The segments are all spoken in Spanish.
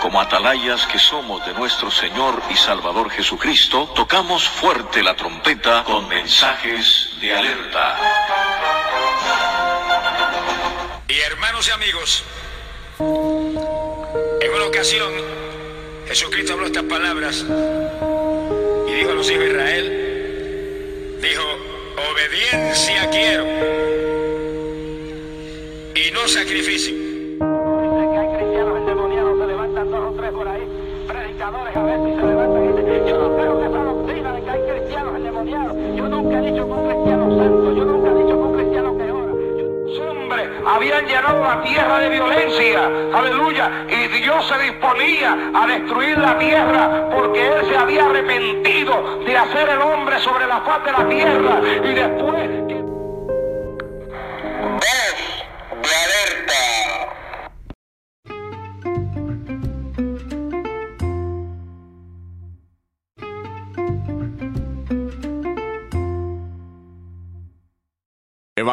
como atalayas que somos de nuestro Señor y Salvador Jesucristo, tocamos fuerte la trompeta con mensajes de alerta. Y hermanos y amigos, en una ocasión Jesucristo habló estas palabras y dijo a los hijos de Israel, dijo, obediencia quiero y no sacrificio. Habían llenado la tierra de violencia, aleluya, y Dios se disponía a destruir la tierra porque Él se había arrepentido de hacer el hombre sobre la faz de la tierra y después...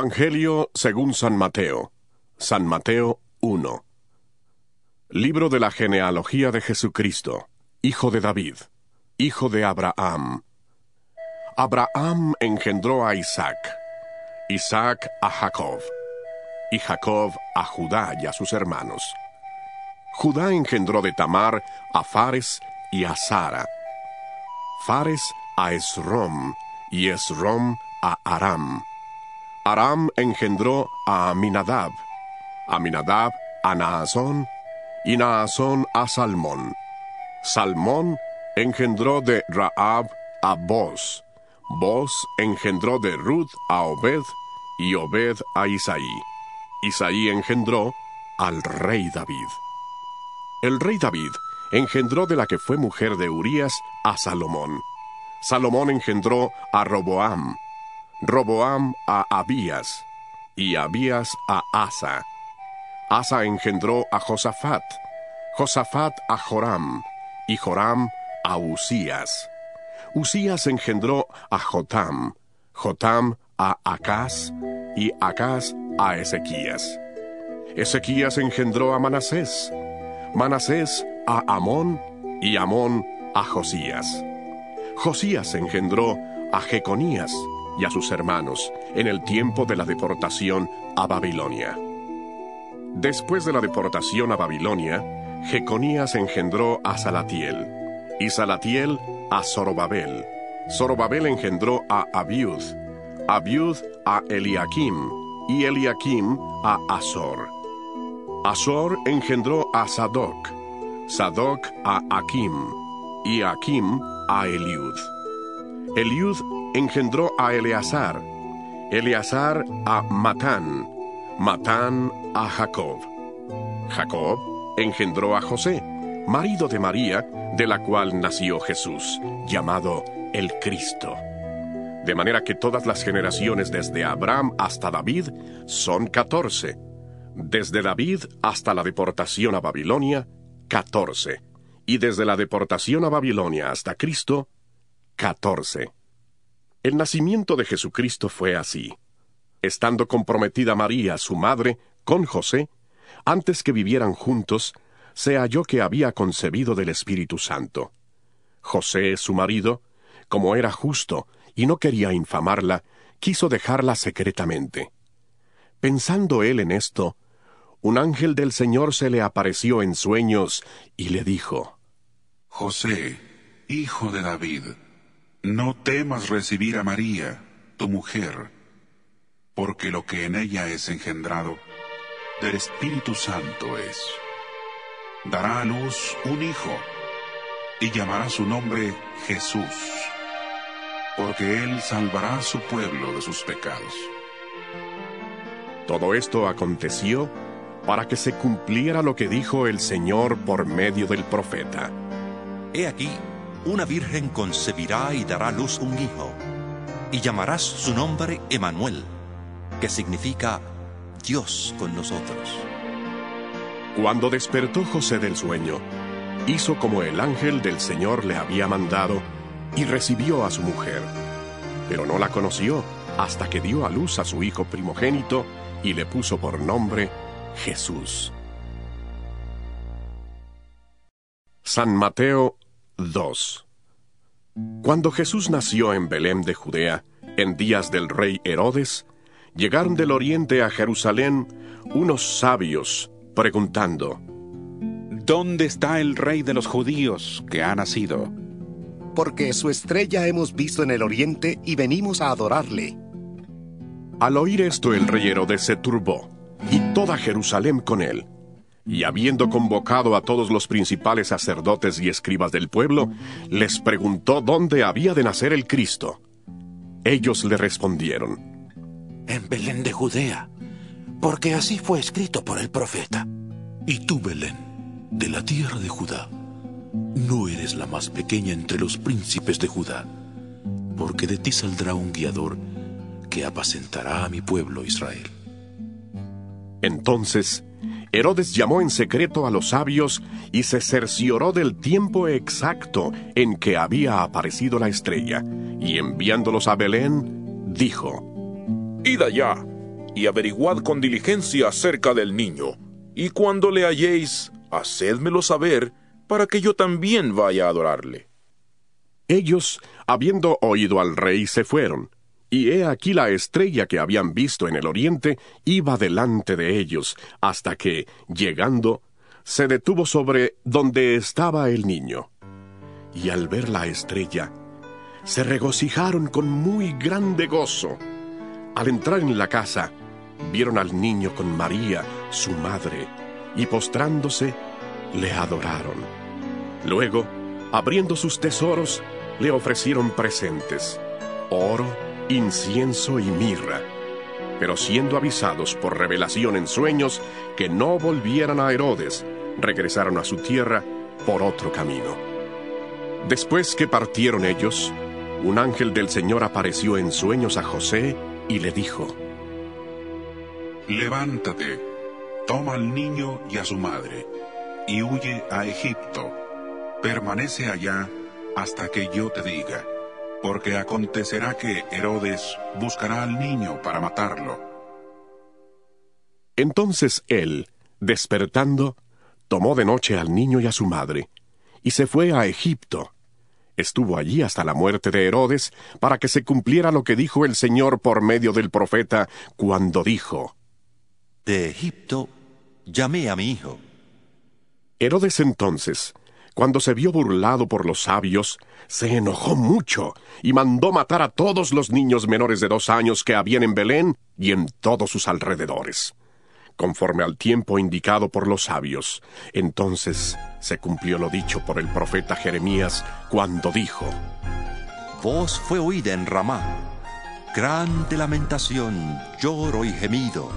Evangelio según San Mateo. San Mateo 1. Libro de la genealogía de Jesucristo, hijo de David, hijo de Abraham. Abraham engendró a Isaac, Isaac a Jacob, y Jacob a Judá y a sus hermanos. Judá engendró de Tamar a Fares y a Sara. Fares a Esrom, y Esrom a Aram. Aram engendró a Aminadab, Aminadab a Naasón, y Naasón a Salmón. Salmón engendró de Raab a Boz, Boz engendró de Ruth a Obed, y Obed a Isaí. Isaí engendró al rey David. El rey David engendró de la que fue mujer de Urías a Salomón. Salomón engendró a Roboam, Roboam a Abías, y Abías a Asa. Asa engendró a Josafat, Josafat a Joram, y Joram a Usías. Usías engendró a Jotam, Jotam a Acaz, y Acaz a Ezequías. Ezequías engendró a Manasés, Manasés a Amón, y Amón a Josías. Josías engendró a Jeconías y a sus hermanos en el tiempo de la deportación a Babilonia. Después de la deportación a Babilonia, Jeconías engendró a Salatiel, y Salatiel a Zorobabel. Zorobabel engendró a Abiud, Abiud a Eliakim, y Eliakim a Azor. Azor engendró a Sadoc, Sadoc a Akim, y Akim a Eliud. Eliud engendró a Eleazar, Eleazar a Matán, Matán a Jacob. Jacob engendró a José, marido de María, de la cual nació Jesús, llamado el Cristo. De manera que todas las generaciones desde Abraham hasta David son catorce. Desde David hasta la deportación a Babilonia, catorce. Y desde la deportación a Babilonia hasta Cristo, catorce. El nacimiento de Jesucristo fue así. Estando comprometida María, su madre, con José, antes que vivieran juntos, se halló que había concebido del Espíritu Santo. José, su marido, como era justo y no quería infamarla, quiso dejarla secretamente. Pensando él en esto, un ángel del Señor se le apareció en sueños y le dijo, José, hijo de David, no temas recibir a María, tu mujer, porque lo que en ella es engendrado del Espíritu Santo es. Dará a luz un hijo y llamará su nombre Jesús, porque él salvará a su pueblo de sus pecados. Todo esto aconteció para que se cumpliera lo que dijo el Señor por medio del profeta. He aquí, una virgen concebirá y dará luz un hijo, y llamarás su nombre Emanuel, que significa Dios con nosotros. Cuando despertó José del sueño, hizo como el ángel del Señor le había mandado y recibió a su mujer. Pero no la conoció hasta que dio a luz a su hijo primogénito y le puso por nombre Jesús. San Mateo 2 Cuando Jesús nació en Belén de Judea, en días del rey Herodes, llegaron del oriente a Jerusalén unos sabios, preguntando, ¿Dónde está el rey de los judíos que ha nacido? Porque su estrella hemos visto en el oriente y venimos a adorarle. Al oír esto el rey Herodes se turbó, y toda Jerusalén con él. Y habiendo convocado a todos los principales sacerdotes y escribas del pueblo, les preguntó dónde había de nacer el Cristo. Ellos le respondieron, En Belén de Judea, porque así fue escrito por el profeta. Y tú, Belén, de la tierra de Judá, no eres la más pequeña entre los príncipes de Judá, porque de ti saldrá un guiador que apacentará a mi pueblo Israel. Entonces, Herodes llamó en secreto a los sabios y se cercioró del tiempo exacto en que había aparecido la estrella, y enviándolos a Belén, dijo, Id allá y averiguad con diligencia acerca del niño, y cuando le halléis, hacedmelo saber, para que yo también vaya a adorarle. Ellos, habiendo oído al rey, se fueron, y he aquí la estrella que habían visto en el oriente iba delante de ellos, hasta que, llegando, se detuvo sobre donde estaba el niño. Y al ver la estrella, se regocijaron con muy grande gozo. Al entrar en la casa, vieron al niño con María, su madre, y postrándose, le adoraron. Luego, abriendo sus tesoros, le ofrecieron presentes, oro, incienso y mirra. Pero siendo avisados por revelación en sueños que no volvieran a Herodes, regresaron a su tierra por otro camino. Después que partieron ellos, un ángel del Señor apareció en sueños a José y le dijo, Levántate, toma al niño y a su madre, y huye a Egipto. Permanece allá hasta que yo te diga porque acontecerá que Herodes buscará al niño para matarlo. Entonces él, despertando, tomó de noche al niño y a su madre, y se fue a Egipto. Estuvo allí hasta la muerte de Herodes, para que se cumpliera lo que dijo el Señor por medio del profeta, cuando dijo, De Egipto llamé a mi hijo. Herodes entonces, cuando se vio burlado por los sabios, se enojó mucho y mandó matar a todos los niños menores de dos años que habían en Belén y en todos sus alrededores, conforme al tiempo indicado por los sabios. Entonces se cumplió lo dicho por el profeta Jeremías cuando dijo, Voz fue oída en Ramá, grande lamentación, lloro y gemido.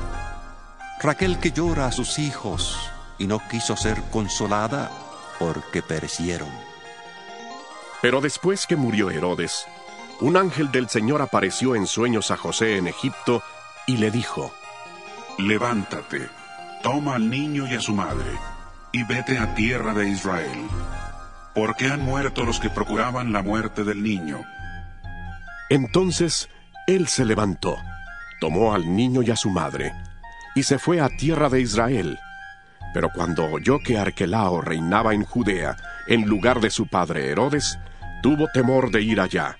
Raquel que llora a sus hijos y no quiso ser consolada porque perecieron. Pero después que murió Herodes, un ángel del Señor apareció en sueños a José en Egipto y le dijo, Levántate, toma al niño y a su madre, y vete a tierra de Israel, porque han muerto los que procuraban la muerte del niño. Entonces él se levantó, tomó al niño y a su madre, y se fue a tierra de Israel. Pero cuando oyó que Arquelao reinaba en Judea, en lugar de su padre Herodes, tuvo temor de ir allá.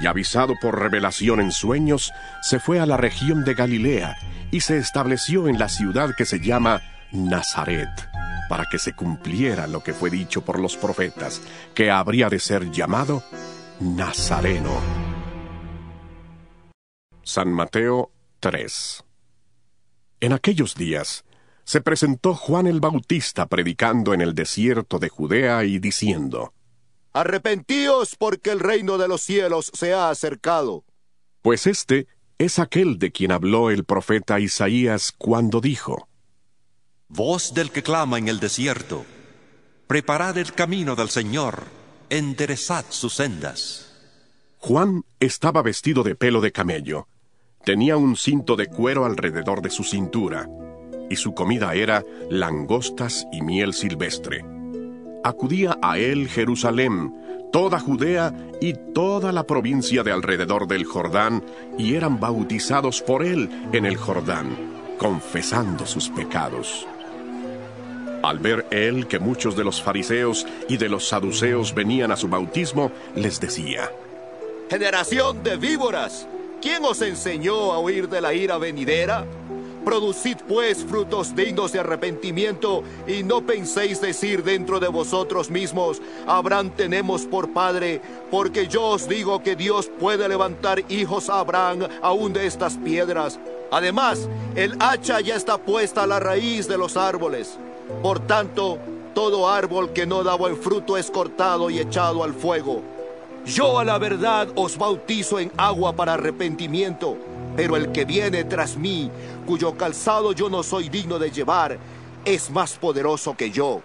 Y avisado por revelación en sueños, se fue a la región de Galilea y se estableció en la ciudad que se llama Nazaret, para que se cumpliera lo que fue dicho por los profetas, que habría de ser llamado Nazareno. San Mateo 3 En aquellos días, se presentó Juan el Bautista predicando en el desierto de Judea y diciendo, Arrepentíos porque el reino de los cielos se ha acercado. Pues este es aquel de quien habló el profeta Isaías cuando dijo, Voz del que clama en el desierto, preparad el camino del Señor, enderezad sus sendas. Juan estaba vestido de pelo de camello, tenía un cinto de cuero alrededor de su cintura, y su comida era langostas y miel silvestre. Acudía a él Jerusalén, toda Judea y toda la provincia de alrededor del Jordán, y eran bautizados por él en el Jordán, confesando sus pecados. Al ver él que muchos de los fariseos y de los saduceos venían a su bautismo, les decía, Generación de víboras, ¿quién os enseñó a huir de la ira venidera? Producid pues frutos dignos de arrepentimiento y no penséis decir dentro de vosotros mismos, Abraham tenemos por padre, porque yo os digo que Dios puede levantar hijos a Abraham aún de estas piedras. Además, el hacha ya está puesta a la raíz de los árboles. Por tanto, todo árbol que no da buen fruto es cortado y echado al fuego. Yo a la verdad os bautizo en agua para arrepentimiento, pero el que viene tras mí, cuyo calzado yo no soy digno de llevar, es más poderoso que yo.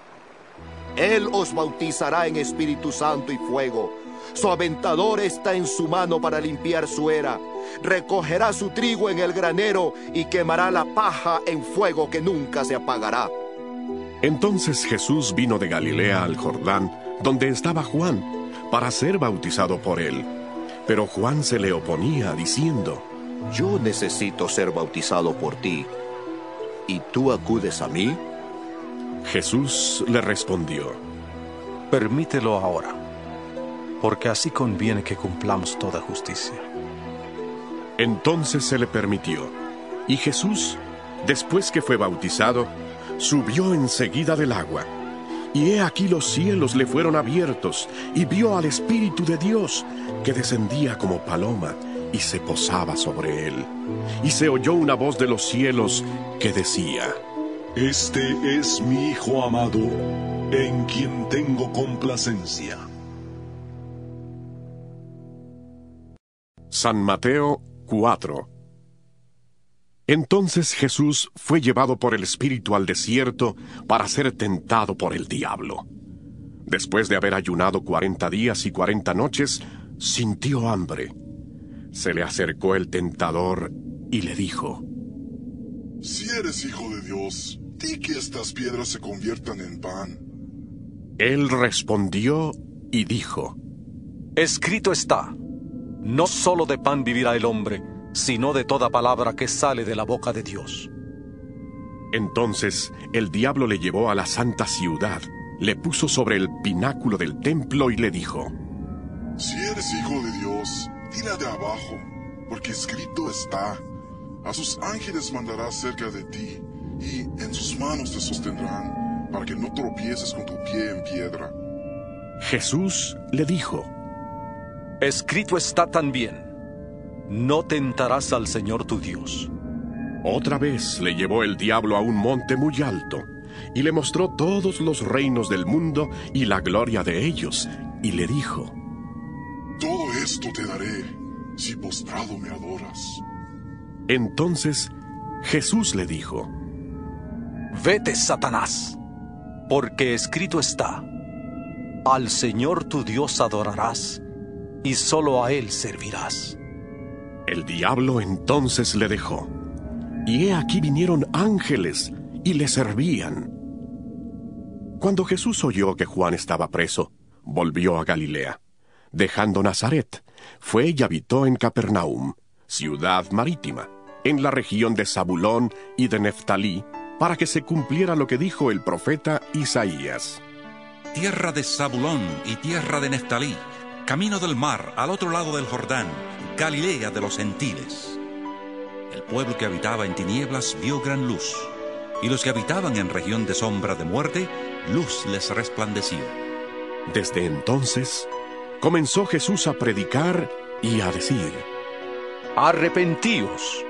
Él os bautizará en Espíritu Santo y fuego. Su aventador está en su mano para limpiar su era. Recogerá su trigo en el granero y quemará la paja en fuego que nunca se apagará. Entonces Jesús vino de Galilea al Jordán, donde estaba Juan, para ser bautizado por él. Pero Juan se le oponía, diciendo, Yo necesito ser bautizado por ti, ¿y tú acudes a mí? Jesús le respondió, Permítelo ahora, porque así conviene que cumplamos toda justicia. Entonces se le permitió, y Jesús, después que fue bautizado, subió enseguida del agua. Y he aquí los cielos le fueron abiertos, y vio al Espíritu de Dios, que descendía como paloma y se posaba sobre él. Y se oyó una voz de los cielos que decía, Este es mi Hijo amado, en quien tengo complacencia. San Mateo 4 Entonces Jesús fue llevado por el Espíritu al desierto para ser tentado por el diablo. Después de haber ayunado cuarenta días y cuarenta noches, sintió hambre. Se le acercó el tentador y le dijo, Si eres hijo de Dios, di que estas piedras se conviertan en pan. Él respondió y dijo, Escrito está, no solo de pan vivirá el hombre, sino de toda palabra que sale de la boca de Dios. Entonces el diablo le llevó a la santa ciudad, le puso sobre el pináculo del templo y le dijo, Si eres hijo de Dios, tira de abajo, porque escrito está, a sus ángeles mandará cerca de ti, y en sus manos te sostendrán, para que no tropieces con tu pie en piedra. Jesús le dijo, Escrito está también, no tentarás al Señor tu Dios. Otra vez le llevó el diablo a un monte muy alto, y le mostró todos los reinos del mundo y la gloria de ellos, y le dijo, Todo esto te daré, si postrado me adoras. Entonces Jesús le dijo, Vete, Satanás, porque escrito está, al Señor tu Dios adorarás, y solo a Él servirás. El diablo entonces le dejó, y he aquí vinieron ángeles y le servían. Cuando Jesús oyó que Juan estaba preso, volvió a Galilea. Dejando Nazaret, fue y habitó en Capernaum, ciudad marítima, en la región de Zabulón y de Neftalí, para que se cumpliera lo que dijo el profeta Isaías. Tierra de Zabulón y tierra de Neftalí, camino del mar al otro lado del Jordán, Galilea de los gentiles. El pueblo que habitaba en tinieblas vio gran luz, y los que habitaban en región de sombra de muerte, luz les resplandeció. Desde entonces, comenzó Jesús a predicar y a decir, Arrepentíos,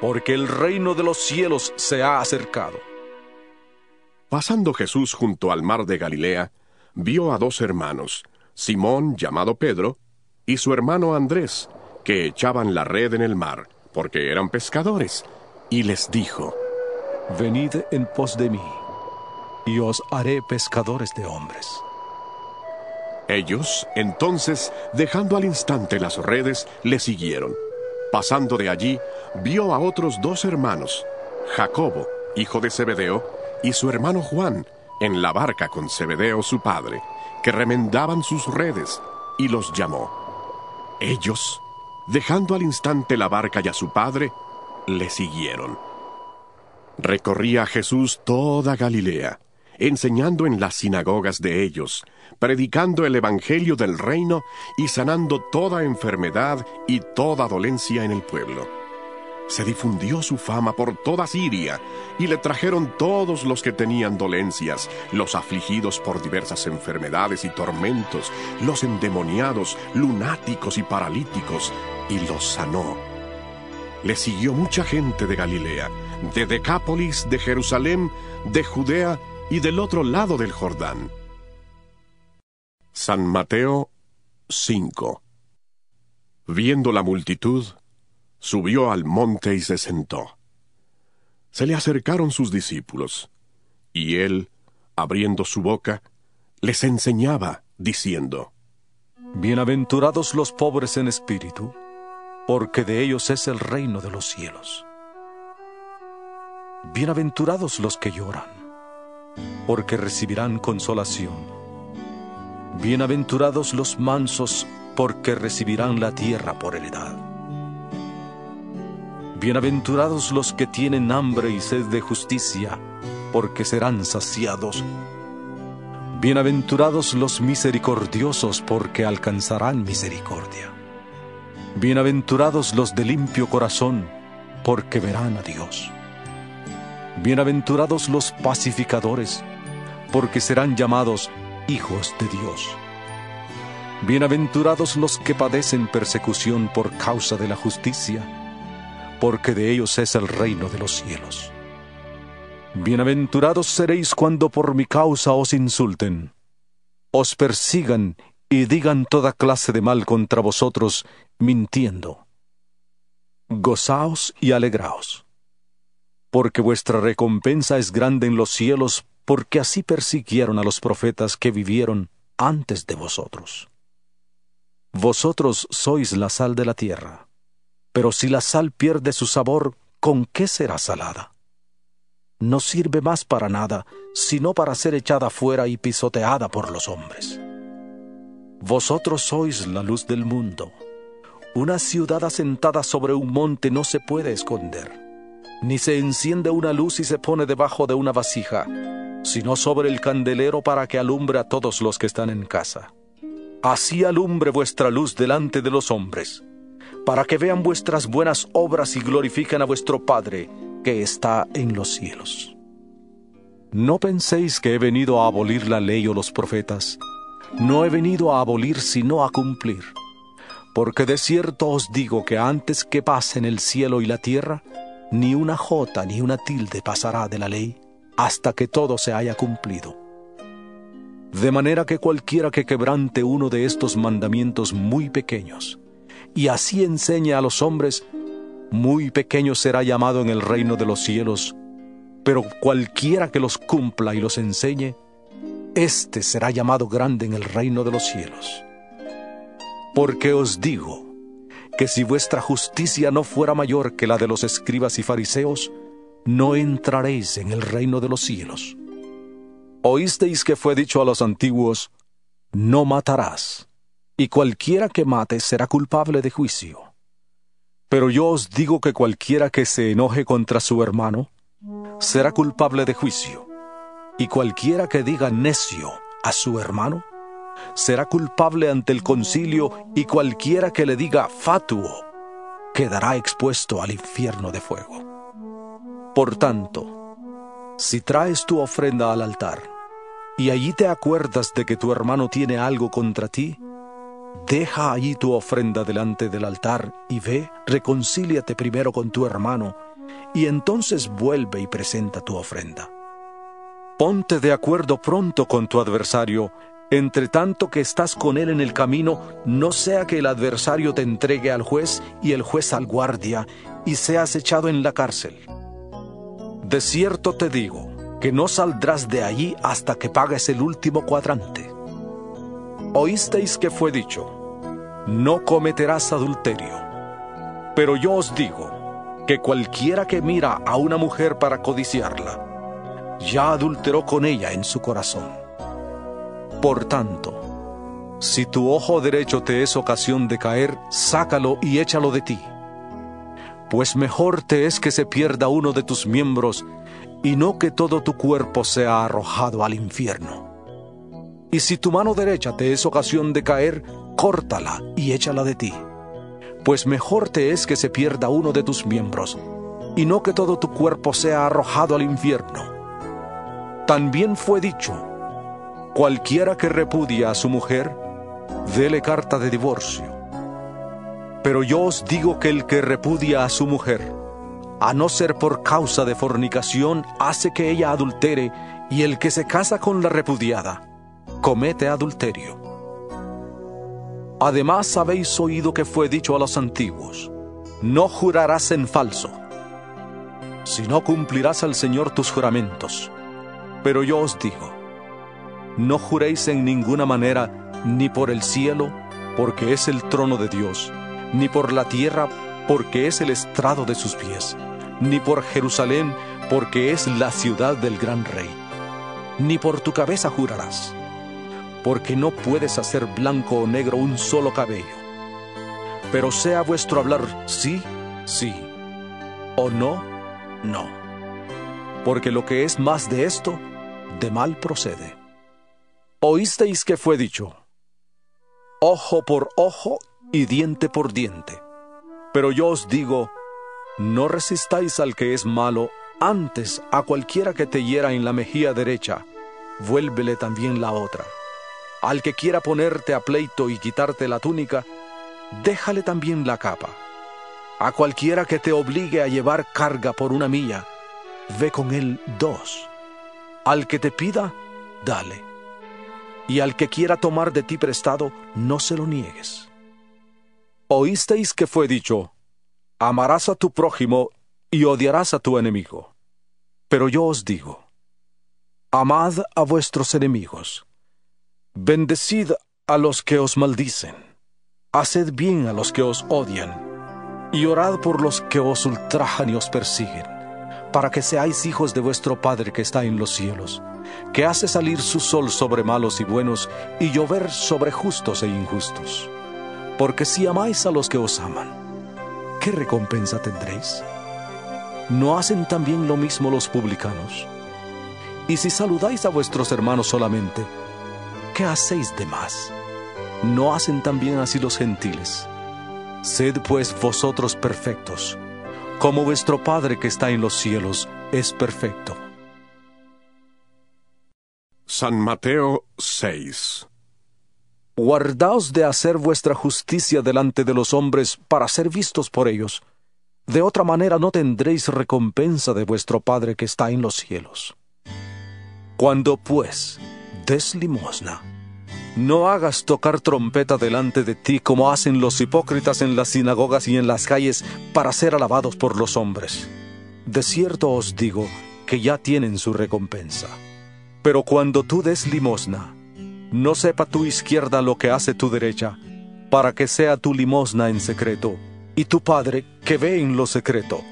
porque el reino de los cielos se ha acercado. Pasando Jesús junto al mar de Galilea, vio a dos hermanos, Simón llamado Pedro, y su hermano Andrés, que echaban la red en el mar, porque eran pescadores, y les dijo, Venid en pos de mí, y os haré pescadores de hombres. Ellos, entonces, dejando al instante las redes, le siguieron. Pasando de allí, vio a otros dos hermanos, Jacobo, hijo de Zebedeo, y su hermano Juan, en la barca con Zebedeo su padre, que remendaban sus redes, y los llamó. Ellos, dejando al instante la barca y a su padre, le siguieron. Recorría Jesús toda Galilea, enseñando en las sinagogas de ellos, predicando el Evangelio del reino y sanando toda enfermedad y toda dolencia en el pueblo. Se difundió su fama por toda Siria, y le trajeron todos los que tenían dolencias, los afligidos por diversas enfermedades y tormentos, los endemoniados, lunáticos y paralíticos, y los sanó. Le siguió mucha gente de Galilea, de Decápolis, de Jerusalén, de Judea y del otro lado del Jordán. San Mateo 5 Viendo la multitud, subió al monte y se sentó. Se le acercaron sus discípulos, y él, abriendo su boca, les enseñaba, diciendo, Bienaventurados los pobres en espíritu, porque de ellos es el reino de los cielos. Bienaventurados los que lloran, porque recibirán consolación. Bienaventurados los mansos, porque recibirán la tierra por heredad. Bienaventurados los que tienen hambre y sed de justicia, porque serán saciados. Bienaventurados los misericordiosos, porque alcanzarán misericordia. Bienaventurados los de limpio corazón, porque verán a Dios. Bienaventurados los pacificadores, porque serán llamados hijos de Dios. Bienaventurados los que padecen persecución por causa de la justicia, porque de ellos es el reino de los cielos. Bienaventurados seréis cuando por mi causa os insulten, os persigan y digan toda clase de mal contra vosotros, mintiendo. Gozaos y alegraos, porque vuestra recompensa es grande en los cielos, porque así persiguieron a los profetas que vivieron antes de vosotros. Vosotros sois la sal de la tierra. Pero si la sal pierde su sabor, ¿con qué será salada? No sirve más para nada, sino para ser echada fuera y pisoteada por los hombres. Vosotros sois la luz del mundo. Una ciudad asentada sobre un monte no se puede esconder, ni se enciende una luz y se pone debajo de una vasija, sino sobre el candelero para que alumbre a todos los que están en casa. Así alumbre vuestra luz delante de los hombres para que vean vuestras buenas obras y glorifiquen a vuestro Padre que está en los cielos. No penséis que he venido a abolir la ley o los profetas. No he venido a abolir sino a cumplir. Porque de cierto os digo que antes que pasen el cielo y la tierra, ni una jota ni una tilde pasará de la ley hasta que todo se haya cumplido. De manera que cualquiera que quebrante uno de estos mandamientos muy pequeños, y así enseña a los hombres, muy pequeño será llamado en el reino de los cielos, pero cualquiera que los cumpla y los enseñe, éste será llamado grande en el reino de los cielos. Porque os digo que si vuestra justicia no fuera mayor que la de los escribas y fariseos, no entraréis en el reino de los cielos. Oísteis que fue dicho a los antiguos, no matarás y cualquiera que mate será culpable de juicio. Pero yo os digo que cualquiera que se enoje contra su hermano será culpable de juicio, y cualquiera que diga necio a su hermano será culpable ante el concilio, y cualquiera que le diga fatuo quedará expuesto al infierno de fuego. Por tanto, si traes tu ofrenda al altar, y allí te acuerdas de que tu hermano tiene algo contra ti, Deja allí tu ofrenda delante del altar y ve, reconcíliate primero con tu hermano, y entonces vuelve y presenta tu ofrenda. Ponte de acuerdo pronto con tu adversario, entre tanto que estás con él en el camino, no sea que el adversario te entregue al juez y el juez al guardia, y seas echado en la cárcel. De cierto te digo, que no saldrás de allí hasta que pagues el último cuadrante. Oísteis que fue dicho, no cometerás adulterio. Pero yo os digo que cualquiera que mira a una mujer para codiciarla, ya adulteró con ella en su corazón. Por tanto, si tu ojo derecho te es ocasión de caer, sácalo y échalo de ti. Pues mejor te es que se pierda uno de tus miembros y no que todo tu cuerpo sea arrojado al infierno. Y si tu mano derecha te es ocasión de caer, córtala y échala de ti. Pues mejor te es que se pierda uno de tus miembros, y no que todo tu cuerpo sea arrojado al infierno. También fue dicho, cualquiera que repudia a su mujer, dele carta de divorcio. Pero yo os digo que el que repudia a su mujer, a no ser por causa de fornicación, hace que ella adultere, y el que se casa con la repudiada, comete adulterio. Además habéis oído que fue dicho a los antiguos, no jurarás en falso, sino cumplirás al Señor tus juramentos. Pero yo os digo, no juréis en ninguna manera, ni por el cielo, porque es el trono de Dios, ni por la tierra, porque es el estrado de sus pies, ni por Jerusalén, porque es la ciudad del gran rey. Ni por tu cabeza jurarás, porque no puedes hacer blanco o negro un solo cabello. Pero sea vuestro hablar sí, sí, o no, no. Porque lo que es más de esto, de mal procede. Oísteis que fue dicho, ojo por ojo y diente por diente. Pero yo os digo, no resistáis al que es malo, antes a cualquiera que te hiera en la mejilla derecha, vuélvele también la otra. Al que quiera ponerte a pleito y quitarte la túnica, déjale también la capa. A cualquiera que te obligue a llevar carga por una milla, ve con él dos. Al que te pida, dale. Y al que quiera tomar de ti prestado, no se lo niegues. Oísteis que fue dicho, amarás a tu prójimo y odiarás a tu enemigo. Pero yo os digo, amad a vuestros enemigos, bendecid a los que os maldicen, haced bien a los que os odian, y orad por los que os ultrajan y os persiguen, para que seáis hijos de vuestro Padre que está en los cielos, que hace salir su sol sobre malos y buenos, y llover sobre justos e injustos. Porque si amáis a los que os aman, ¿qué recompensa tendréis? ¿No hacen también lo mismo los publicanos? Y si saludáis a vuestros hermanos solamente, ¿qué hacéis de más? ¿No hacen también así los gentiles? Sed pues vosotros perfectos, como vuestro Padre que está en los cielos es perfecto. San Mateo 6 Guardaos de hacer vuestra justicia delante de los hombres para ser vistos por ellos. De otra manera no tendréis recompensa de vuestro Padre que está en los cielos. Cuando pues des limosna, no hagas tocar trompeta delante de ti como hacen los hipócritas en las sinagogas y en las calles para ser alabados por los hombres. De cierto os digo que ya tienen su recompensa. Pero cuando tú des limosna, no sepa tu izquierda lo que hace tu derecha, para que sea tu limosna en secreto, y tu Padre, que ve en lo secreto,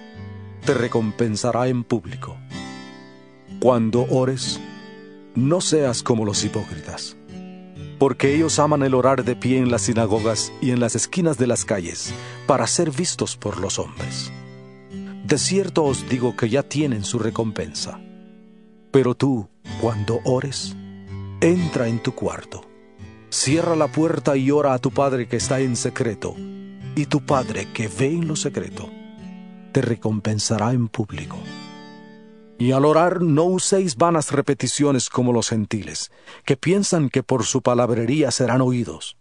te recompensará en público. Cuando ores, no seas como los hipócritas, porque ellos aman el orar de pie en las sinagogas y en las esquinas de las calles, para ser vistos por los hombres. De cierto os digo que ya tienen su recompensa. Pero tú, cuando ores, entra en tu cuarto, cierra la puerta y ora a tu Padre que está en secreto, y tu Padre que ve en lo secreto, te recompensará en público. Y al orar no uséis vanas repeticiones como los gentiles, que piensan que por su palabrería serán oídos.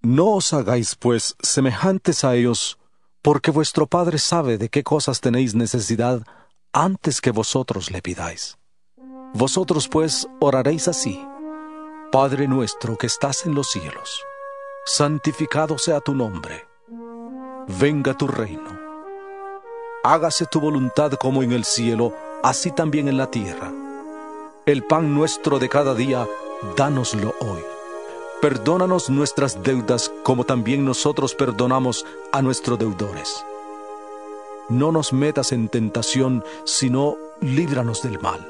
No os hagáis, pues, semejantes a ellos, porque vuestro Padre sabe de qué cosas tenéis necesidad antes que vosotros le pidáis. Vosotros, pues, oraréis así. Padre nuestro que estás en los cielos, santificado sea tu nombre. Venga tu reino. Hágase tu voluntad como en el cielo, así también en la tierra. El pan nuestro de cada día, dánoslo hoy. Perdónanos nuestras deudas como también nosotros perdonamos a nuestros deudores. No nos metas en tentación, sino líbranos del mal,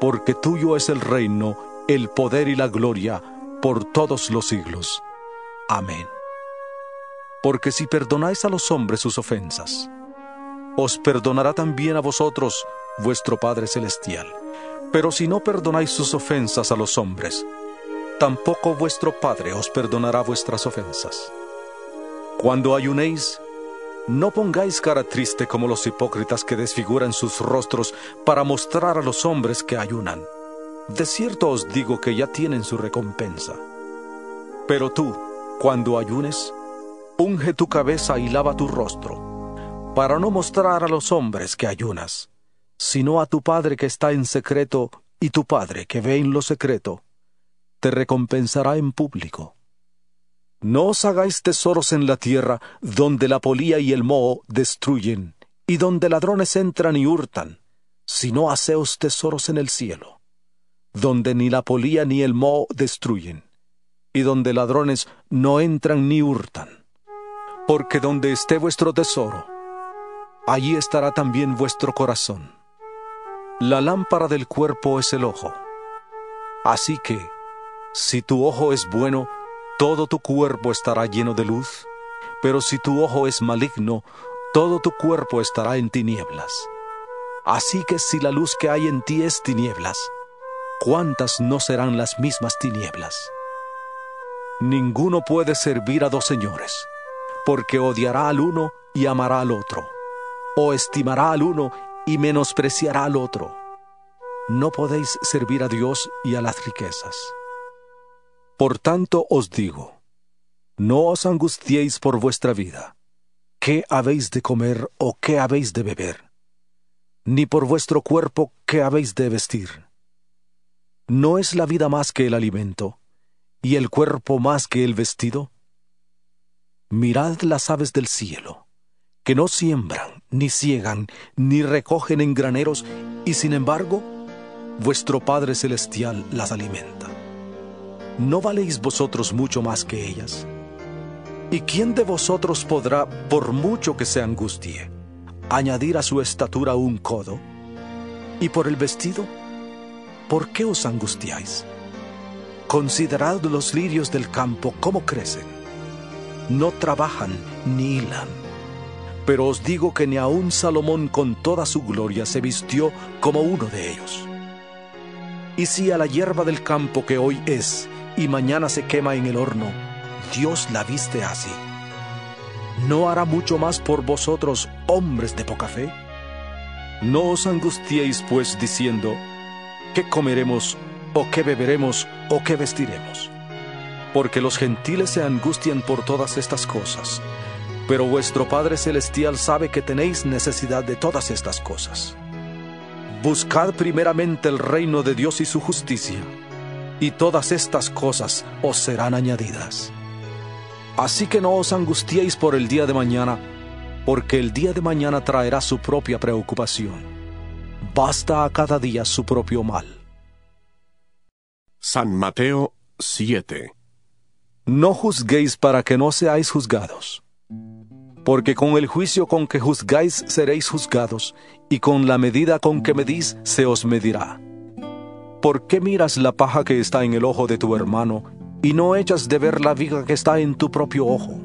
porque tuyo es el reino, el poder y la gloria por todos los siglos. Amén. Porque si perdonáis a los hombres sus ofensas, os perdonará también a vosotros vuestro Padre Celestial. Pero si no perdonáis sus ofensas a los hombres, tampoco vuestro Padre os perdonará vuestras ofensas. Cuando ayunéis, no pongáis cara triste como los hipócritas que desfiguran sus rostros para mostrar a los hombres que ayunan. De cierto os digo que ya tienen su recompensa. Pero tú, cuando ayunes, unge tu cabeza y lava tu rostro, para no mostrar a los hombres que ayunas, sino a tu Padre que está en secreto, y tu Padre que ve en lo secreto, te recompensará en público. No os hagáis tesoros en la tierra, donde la polía y el moho destruyen, y donde ladrones entran y hurtan, sino haceos tesoros en el cielo, donde ni la polía ni el moho destruyen, y donde ladrones no entran ni hurtan. Porque donde esté vuestro tesoro, allí estará también vuestro corazón. La lámpara del cuerpo es el ojo. Así que, si tu ojo es bueno, todo tu cuerpo estará lleno de luz, pero si tu ojo es maligno, todo tu cuerpo estará en tinieblas. Así que si la luz que hay en ti es tinieblas, ¿cuántas no serán las mismas tinieblas? Ninguno puede servir a dos señores, porque odiará al uno y amará al otro, o estimará al uno y menospreciará al otro. No podéis servir a Dios y a las riquezas. Por tanto os digo, no os angustiéis por vuestra vida, qué habéis de comer o qué habéis de beber, ni por vuestro cuerpo qué habéis de vestir. ¿No es la vida más que el alimento, y el cuerpo más que el vestido? Mirad las aves del cielo, que no siembran, ni ciegan, ni recogen en graneros, y sin embargo, vuestro Padre Celestial las alimenta. ¿No valéis vosotros mucho más que ellas? ¿Y quién de vosotros podrá, por mucho que se angustie, añadir a su estatura un codo? ¿Y por el vestido? ¿Por qué os angustiáis? Considerad los lirios del campo cómo crecen. No trabajan ni hilan. Pero os digo que ni aun Salomón con toda su gloria se vistió como uno de ellos. Y si a la hierba del campo que hoy es y mañana se quema en el horno, Dios la viste así. ¿No hará mucho más por vosotros, hombres de poca fe? No os angustiéis pues diciendo, ¿qué comeremos, o qué beberemos, o qué vestiremos? Porque los gentiles se angustian por todas estas cosas, pero vuestro Padre Celestial sabe que tenéis necesidad de todas estas cosas. Buscad primeramente el reino de Dios y su justicia y todas estas cosas os serán añadidas. Así que no os angustiéis por el día de mañana, porque el día de mañana traerá su propia preocupación. Basta a cada día su propio mal. San Mateo 7 No juzguéis para que no seáis juzgados, porque con el juicio con que juzgáis seréis juzgados, y con la medida con que medís se os medirá. ¿Por qué miras la paja que está en el ojo de tu hermano y no echas de ver la viga que está en tu propio ojo?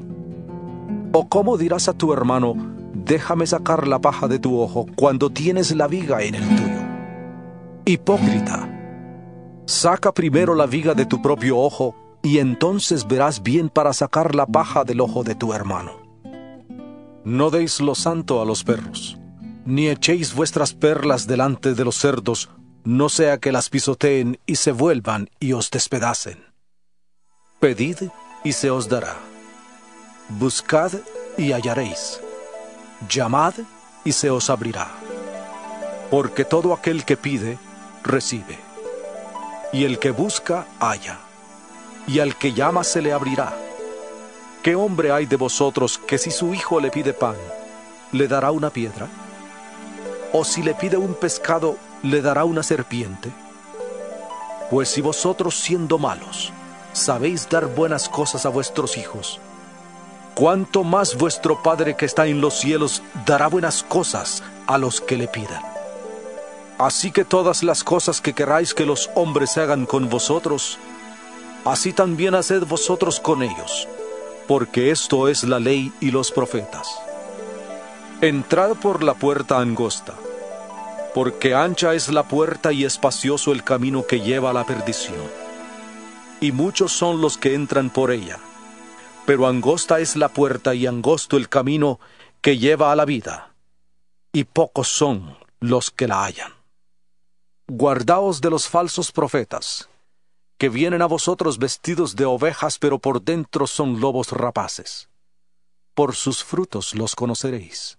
¿O cómo dirás a tu hermano, déjame sacar la paja de tu ojo cuando tienes la viga en el tuyo? Hipócrita, saca primero la viga de tu propio ojo y entonces verás bien para sacar la paja del ojo de tu hermano. No deis lo santo a los perros, ni echéis vuestras perlas delante de los cerdos, no sea que las pisoteen y se vuelvan y os despedacen. Pedid y se os dará. Buscad y hallaréis. Llamad y se os abrirá. Porque todo aquel que pide, recibe. Y el que busca, halla. Y al que llama se le abrirá. ¿Qué hombre hay de vosotros que si su hijo le pide pan, le dará una piedra? ¿O si le pide un pescado, le dará una serpiente? Pues si vosotros siendo malos sabéis dar buenas cosas a vuestros hijos, ¿cuánto más vuestro Padre que está en los cielos dará buenas cosas a los que le pidan? Así que todas las cosas que queráis que los hombres hagan con vosotros, así también haced vosotros con ellos, porque esto es la ley y los profetas. Entrad por la puerta angosta Porque ancha es la puerta y espacioso el camino que lleva a la perdición, y muchos son los que entran por ella. Pero angosta es la puerta y angosto el camino que lleva a la vida, y pocos son los que la hallan. Guardaos de los falsos profetas, que vienen a vosotros vestidos de ovejas, pero por dentro son lobos rapaces. Por sus frutos los conoceréis.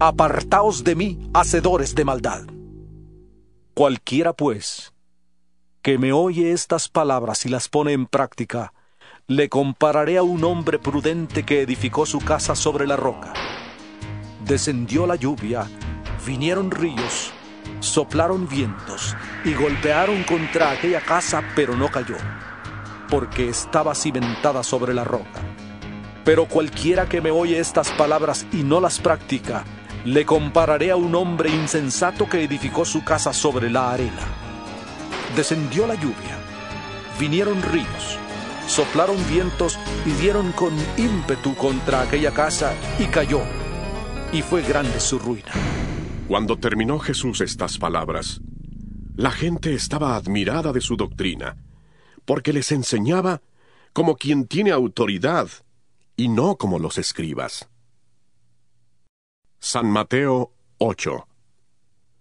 apartaos de mí, hacedores de maldad. Cualquiera, pues, que me oye estas palabras y las pone en práctica, le compararé a un hombre prudente que edificó su casa sobre la roca. Descendió la lluvia, vinieron ríos, soplaron vientos y golpearon contra aquella casa, pero no cayó, porque estaba cimentada sobre la roca. Pero cualquiera que me oye estas palabras y no las practica, le compararé a un hombre insensato que edificó su casa sobre la arena. Descendió la lluvia, vinieron ríos, soplaron vientos y dieron con ímpetu contra aquella casa y cayó, y fue grande su ruina. Cuando terminó Jesús estas palabras, la gente estaba admirada de su doctrina, porque les enseñaba como quien tiene autoridad y no como los escribas. San Mateo 8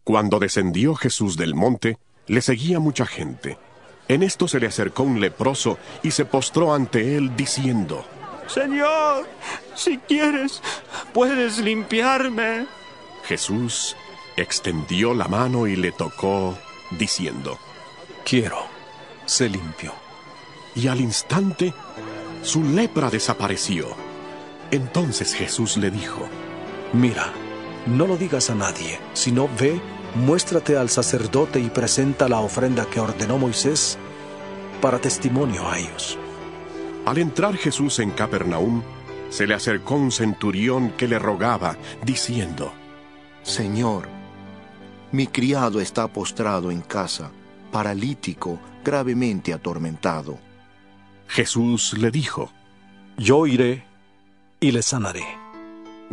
Cuando descendió Jesús del monte, le seguía mucha gente. En esto se le acercó un leproso y se postró ante él diciendo, Señor, si quieres, puedes limpiarme. Jesús extendió la mano y le tocó, diciendo, Quiero, se limpió. Y al instante, su lepra desapareció. Entonces Jesús le dijo, Mira, no lo digas a nadie, sino ve, muéstrate al sacerdote y presenta la ofrenda que ordenó Moisés para testimonio a ellos. Al entrar Jesús en Capernaum, se le acercó un centurión que le rogaba, diciendo, Señor, mi criado está postrado en casa, paralítico, gravemente atormentado. Jesús le dijo, Yo iré y le sanaré.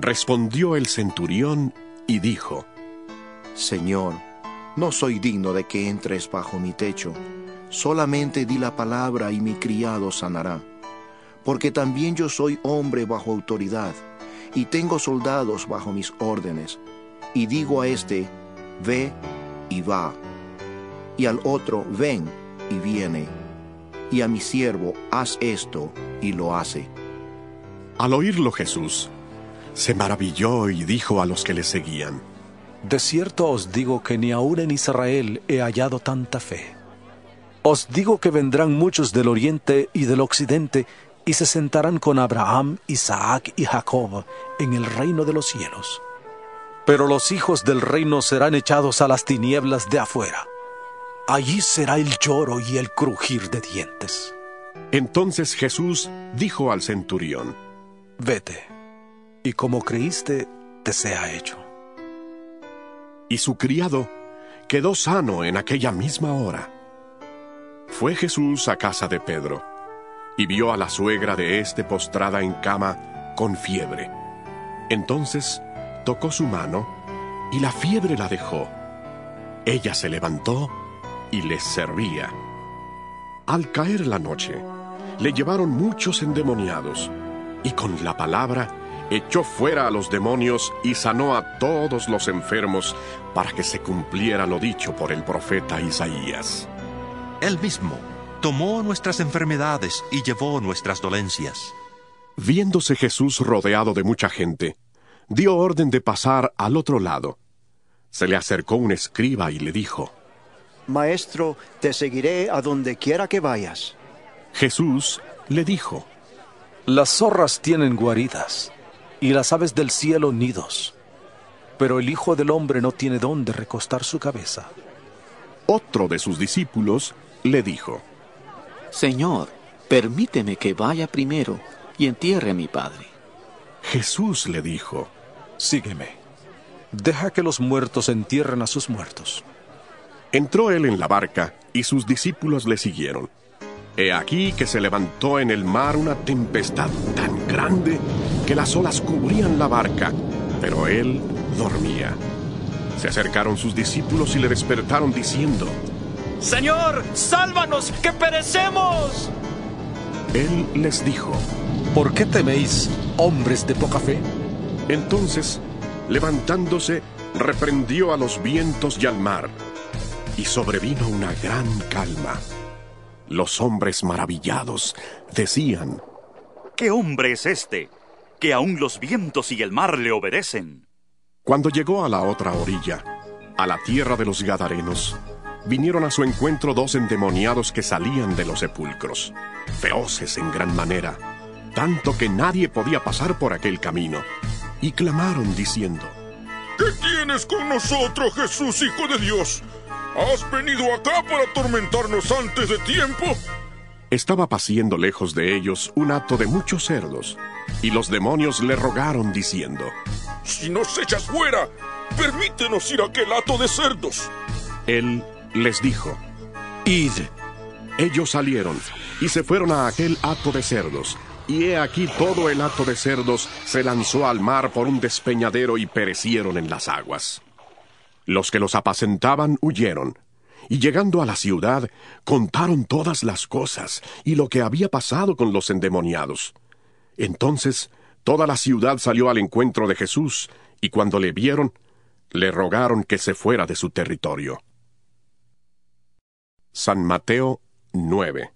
Respondió el centurión y dijo, Señor, no soy digno de que entres bajo mi techo, solamente di la palabra y mi criado sanará, porque también yo soy hombre bajo autoridad, y tengo soldados bajo mis órdenes, y digo a este, ve y va, y al otro, ven y viene, y a mi siervo, haz esto, y lo hace. Al oírlo Jesús, se maravilló y dijo a los que le seguían, De cierto os digo que ni aun en Israel he hallado tanta fe. Os digo que vendrán muchos del oriente y del occidente y se sentarán con Abraham, Isaac y Jacob en el reino de los cielos. Pero los hijos del reino serán echados a las tinieblas de afuera. Allí será el lloro y el crujir de dientes. Entonces Jesús dijo al centurión, Vete y como creíste, te sea hecho. Y su criado quedó sano en aquella misma hora. Fue Jesús a casa de Pedro y vio a la suegra de éste postrada en cama con fiebre. Entonces tocó su mano y la fiebre la dejó. Ella se levantó y les servía. Al caer la noche, le llevaron muchos endemoniados y con la palabra echó fuera a los demonios y sanó a todos los enfermos para que se cumpliera lo dicho por el profeta Isaías. Él mismo tomó nuestras enfermedades y llevó nuestras dolencias. Viéndose Jesús rodeado de mucha gente, dio orden de pasar al otro lado. Se le acercó un escriba y le dijo, Maestro, te seguiré a donde quiera que vayas. Jesús le dijo, Las zorras tienen guaridas y las aves del cielo nidos, pero el Hijo del Hombre no tiene dónde recostar su cabeza. Otro de sus discípulos le dijo, Señor, permíteme que vaya primero y entierre a mi padre. Jesús le dijo, Sígueme, deja que los muertos entierren a sus muertos. Entró él en la barca y sus discípulos le siguieron. He aquí que se levantó en el mar una tempestad tan grande que las olas cubrían la barca, pero él dormía. Se acercaron sus discípulos y le despertaron diciendo, Señor, sálvanos, que perecemos. Él les dijo, ¿Por qué teméis, hombres de poca fe? Entonces, levantándose, reprendió a los vientos y al mar, y sobrevino una gran calma. Los hombres maravillados decían, ¿Qué hombre es este, que aún los vientos y el mar le obedecen? Cuando llegó a la otra orilla, a la tierra de los Gadarenos, vinieron a su encuentro dos endemoniados que salían de los sepulcros, feroces en gran manera, tanto que nadie podía pasar por aquel camino, y clamaron diciendo, ¿Qué tienes con nosotros, Jesús, Hijo de Dios? ¿Has venido acá para atormentarnos antes de tiempo? Estaba paciendo lejos de ellos un hato de muchos cerdos, y los demonios le rogaron diciendo, Si nos echas fuera, permítenos ir a aquel hato de cerdos. Él les dijo, Id. Ellos salieron y se fueron a aquel hato de cerdos, y he aquí todo el hato de cerdos se lanzó al mar por un despeñadero y perecieron en las aguas. Los que los apacentaban huyeron, y llegando a la ciudad, contaron todas las cosas y lo que había pasado con los endemoniados. Entonces toda la ciudad salió al encuentro de Jesús, y cuando le vieron, le rogaron que se fuera de su territorio. San Mateo 9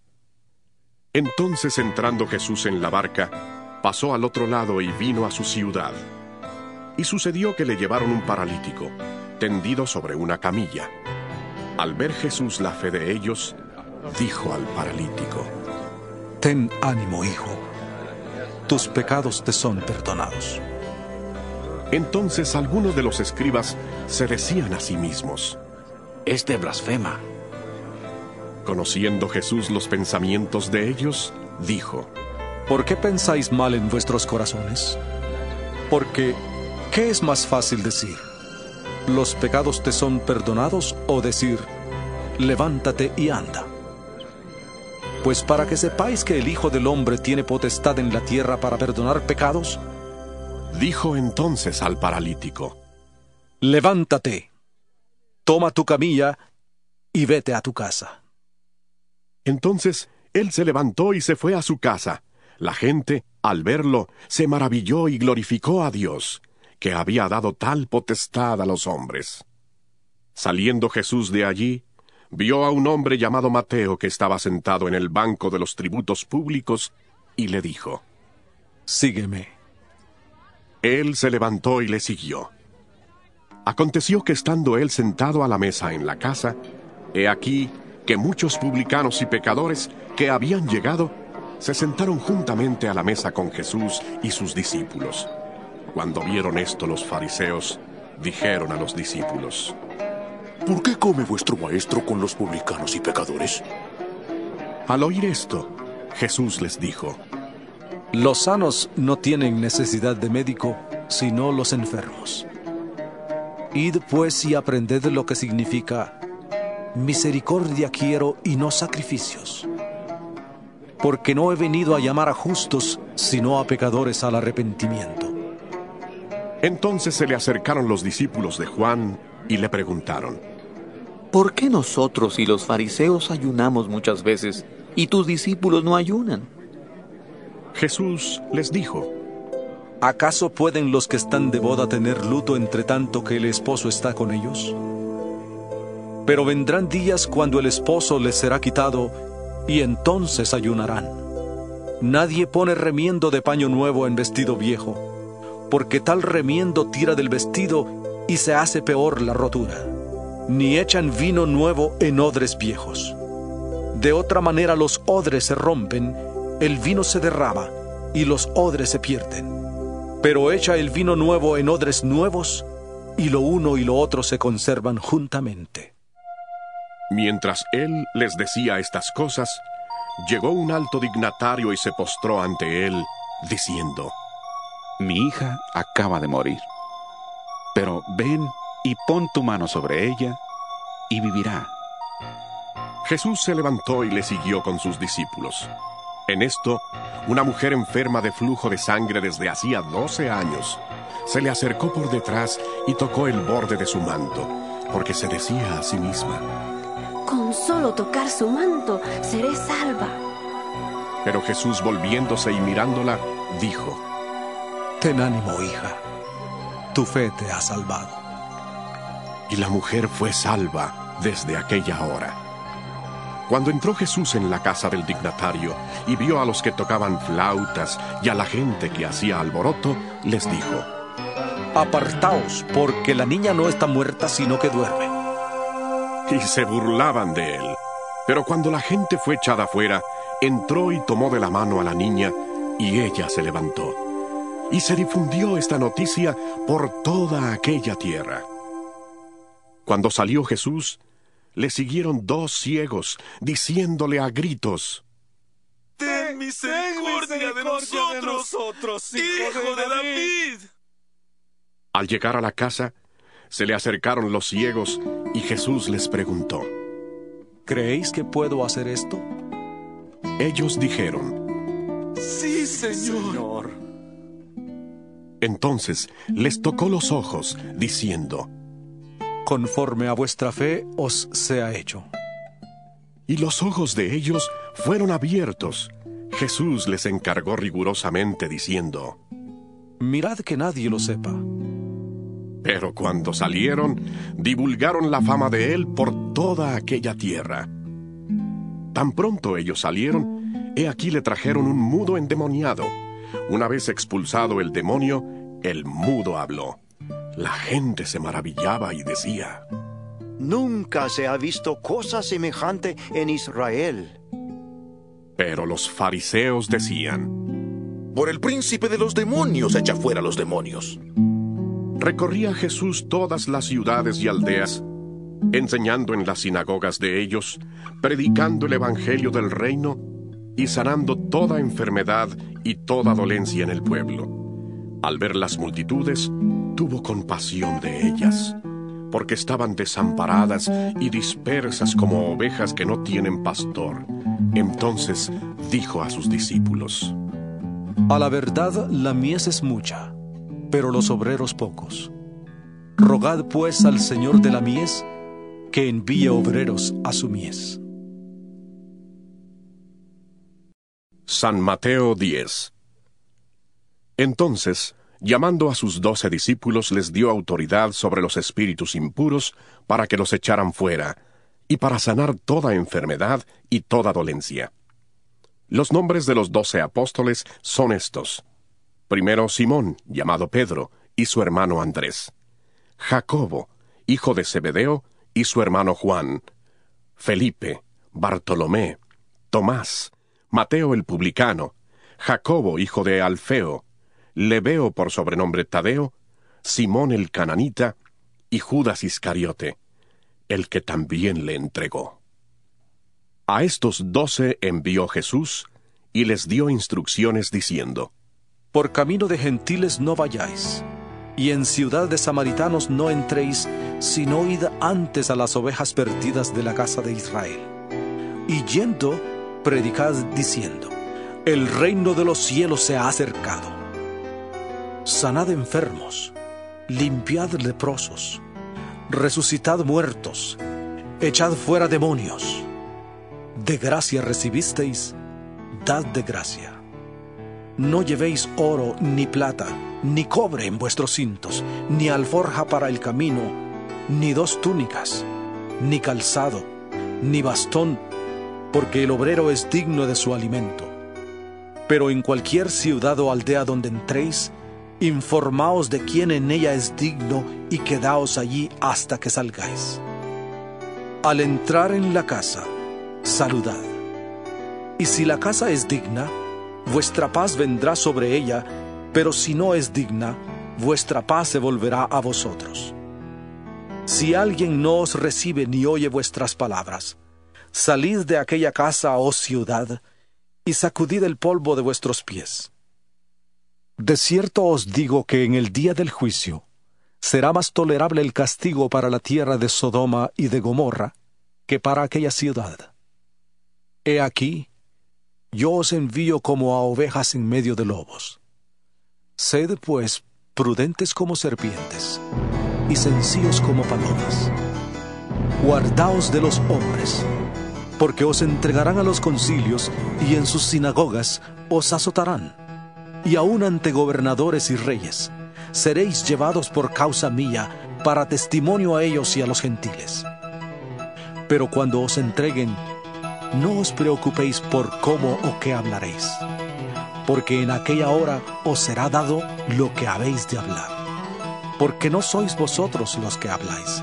Entonces entrando Jesús en la barca, pasó al otro lado y vino a su ciudad. Y sucedió que le llevaron un paralítico, tendido sobre una camilla. Al ver Jesús la fe de ellos, dijo al paralítico, Ten ánimo, hijo, tus pecados te son perdonados. Entonces algunos de los escribas se decían a sí mismos, Este blasfema. Conociendo Jesús los pensamientos de ellos, dijo, ¿Por qué pensáis mal en vuestros corazones? Porque, ¿qué es más fácil decir? ¿Los pecados te son perdonados o decir, levántate y anda? Pues para que sepáis que el Hijo del Hombre tiene potestad en la tierra para perdonar pecados, dijo entonces al paralítico, levántate, toma tu camilla y vete a tu casa. Entonces él se levantó y se fue a su casa. La gente, al verlo, se maravilló y glorificó a Dios, que había dado tal potestad a los hombres. Saliendo Jesús de allí, vio a un hombre llamado Mateo que estaba sentado en el banco de los tributos públicos, y le dijo, Sígueme. Él se levantó y le siguió. Aconteció que estando él sentado a la mesa en la casa, he aquí que muchos publicanos y pecadores que habían llegado se sentaron juntamente a la mesa con Jesús y sus discípulos. Cuando vieron esto los fariseos, dijeron a los discípulos, ¿Por qué come vuestro maestro con los publicanos y pecadores? Al oír esto, Jesús les dijo, Los sanos no tienen necesidad de médico, sino los enfermos. Id pues y aprended lo que significa misericordia quiero y no sacrificios. Porque no he venido a llamar a justos, sino a pecadores al arrepentimiento. Entonces se le acercaron los discípulos de Juan y le preguntaron, ¿Por qué nosotros y los fariseos ayunamos muchas veces y tus discípulos no ayunan? Jesús les dijo, ¿Acaso pueden los que están de boda tener luto entre tanto que el esposo está con ellos? Pero vendrán días cuando el esposo les será quitado y entonces ayunarán. Nadie pone remiendo de paño nuevo en vestido viejo, porque tal remiendo tira del vestido y se hace peor la rotura. Ni echan vino nuevo en odres viejos. De otra manera los odres se rompen, el vino se derrama y los odres se pierden pero echa el vino nuevo en odres nuevos, y lo uno y lo otro se conservan juntamente. Mientras él les decía estas cosas, llegó un alto dignatario y se postró ante él, diciendo, Mi hija acaba de morir, pero ven y pon tu mano sobre ella y vivirá. Jesús se levantó y le siguió con sus discípulos. En esto, una mujer enferma de flujo de sangre desde hacía doce años se le acercó por detrás y tocó el borde de su manto, porque se decía a sí misma, Con solo tocar su manto seré salva. Pero Jesús volviéndose y mirándola, dijo, Ten ánimo, hija, tu fe te ha salvado. Y la mujer fue salva desde aquella hora. Cuando entró Jesús en la casa del dignatario y vio a los que tocaban flautas y a la gente que hacía alboroto, les dijo, Apartaos, porque la niña no está muerta, sino que duerme. Y se burlaban de él. Pero cuando la gente fue echada afuera, entró y tomó de la mano a la niña, y ella se levantó. Y se difundió esta noticia por toda aquella tierra. Cuando salió Jesús, le siguieron dos ciegos, diciéndole a gritos, Ten misericordia, de, nosotros, hijo, de David. Al llegar a la casa, se le acercaron los ciegos y Jesús les preguntó, ¿Creéis que puedo hacer esto? Ellos dijeron, Sí, Señor. Entonces les tocó los ojos, diciendo, conforme a vuestra fe os sea hecho. Y los ojos de ellos fueron abiertos. Jesús les encargó rigurosamente diciendo, Mirad que nadie lo sepa. Pero cuando salieron, divulgaron la fama de él por toda aquella tierra. Tan pronto ellos salieron, he aquí le trajeron un mudo endemoniado. Una vez expulsado el demonio, el mudo habló. La gente se maravillaba y decía, Nunca se ha visto cosa semejante en Israel. Pero los fariseos decían, Por el príncipe de los demonios echa fuera los demonios. Recorría Jesús todas las ciudades y aldeas, enseñando en las sinagogas de ellos, predicando el Evangelio del reino y sanando toda enfermedad y toda dolencia en el pueblo. Al ver las multitudes, tuvo compasión de ellas, porque estaban desamparadas y dispersas como ovejas que no tienen pastor. Entonces dijo a sus discípulos, A la verdad la mies es mucha, pero los obreros pocos. Rogad pues al Señor de la mies que envíe obreros a su mies. San Mateo 10 Entonces, llamando a sus doce discípulos, les dio autoridad sobre los espíritus impuros para que los echaran fuera, y para sanar toda enfermedad y toda dolencia. Los nombres de los doce apóstoles son estos. Primero Simón, llamado Pedro, y su hermano Andrés. Jacobo, hijo de Zebedeo, y su hermano Juan. Felipe, Bartolomé, Tomás, Mateo el publicano, Jacobo, hijo de Alfeo, Lebeo por sobrenombre Tadeo, Simón el cananita y Judas Iscariote, el que también le entregó. A estos doce envió Jesús y les dio instrucciones diciendo, Por camino de gentiles no vayáis, y en ciudad de samaritanos no entréis, sino id antes a las ovejas perdidas de la casa de Israel. Y yendo, predicad diciendo, El reino de los cielos se ha acercado. Sanad enfermos, limpiad leprosos, resucitad muertos, echad fuera demonios. De gracia recibisteis, dad de gracia. No llevéis oro, ni plata, ni cobre en vuestros cintos, ni alforja para el camino, ni dos túnicas, ni calzado, ni bastón, porque el obrero es digno de su alimento. Pero en cualquier ciudad o aldea donde entréis, informaos de quién en ella es digno y quedaos allí hasta que salgáis. Al entrar en la casa, saludad. Y si la casa es digna, vuestra paz vendrá sobre ella, pero si no es digna, vuestra paz se volverá a vosotros. Si alguien no os recibe ni oye vuestras palabras, salid de aquella casa, oh ciudad, y sacudid el polvo de vuestros pies. De cierto os digo que en el día del juicio será más tolerable el castigo para la tierra de Sodoma y de Gomorra que para aquella ciudad. He aquí, yo os envío como a ovejas en medio de lobos. Sed, pues, prudentes como serpientes y sencillos como palomas. Guardaos de los hombres, porque os entregarán a los concilios y en sus sinagogas os azotarán, y aun ante gobernadores y reyes seréis llevados por causa mía para testimonio a ellos y a los gentiles. Pero cuando os entreguen, no os preocupéis por cómo o qué hablaréis, porque en aquella hora os será dado lo que habéis de hablar. Porque no sois vosotros los que habláis,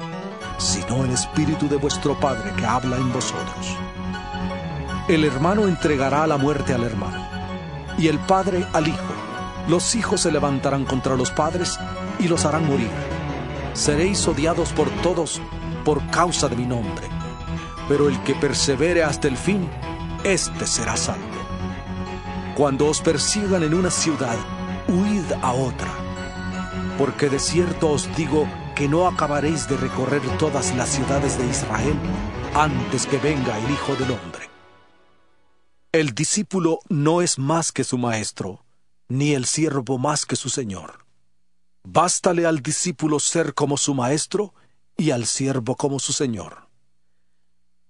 sino el Espíritu de vuestro Padre que habla en vosotros. El hermano entregará la muerte al hermano, y el Padre al Hijo. Los hijos se levantarán contra los padres y los harán morir. Seréis odiados por todos por causa de mi nombre pero el que persevere hasta el fin, éste será salvo. Cuando os persigan en una ciudad, huid a otra, porque de cierto os digo que no acabaréis de recorrer todas las ciudades de Israel antes que venga el Hijo del Hombre. El discípulo no es más que su maestro, ni el siervo más que su señor. Bástale al discípulo ser como su maestro y al siervo como su señor.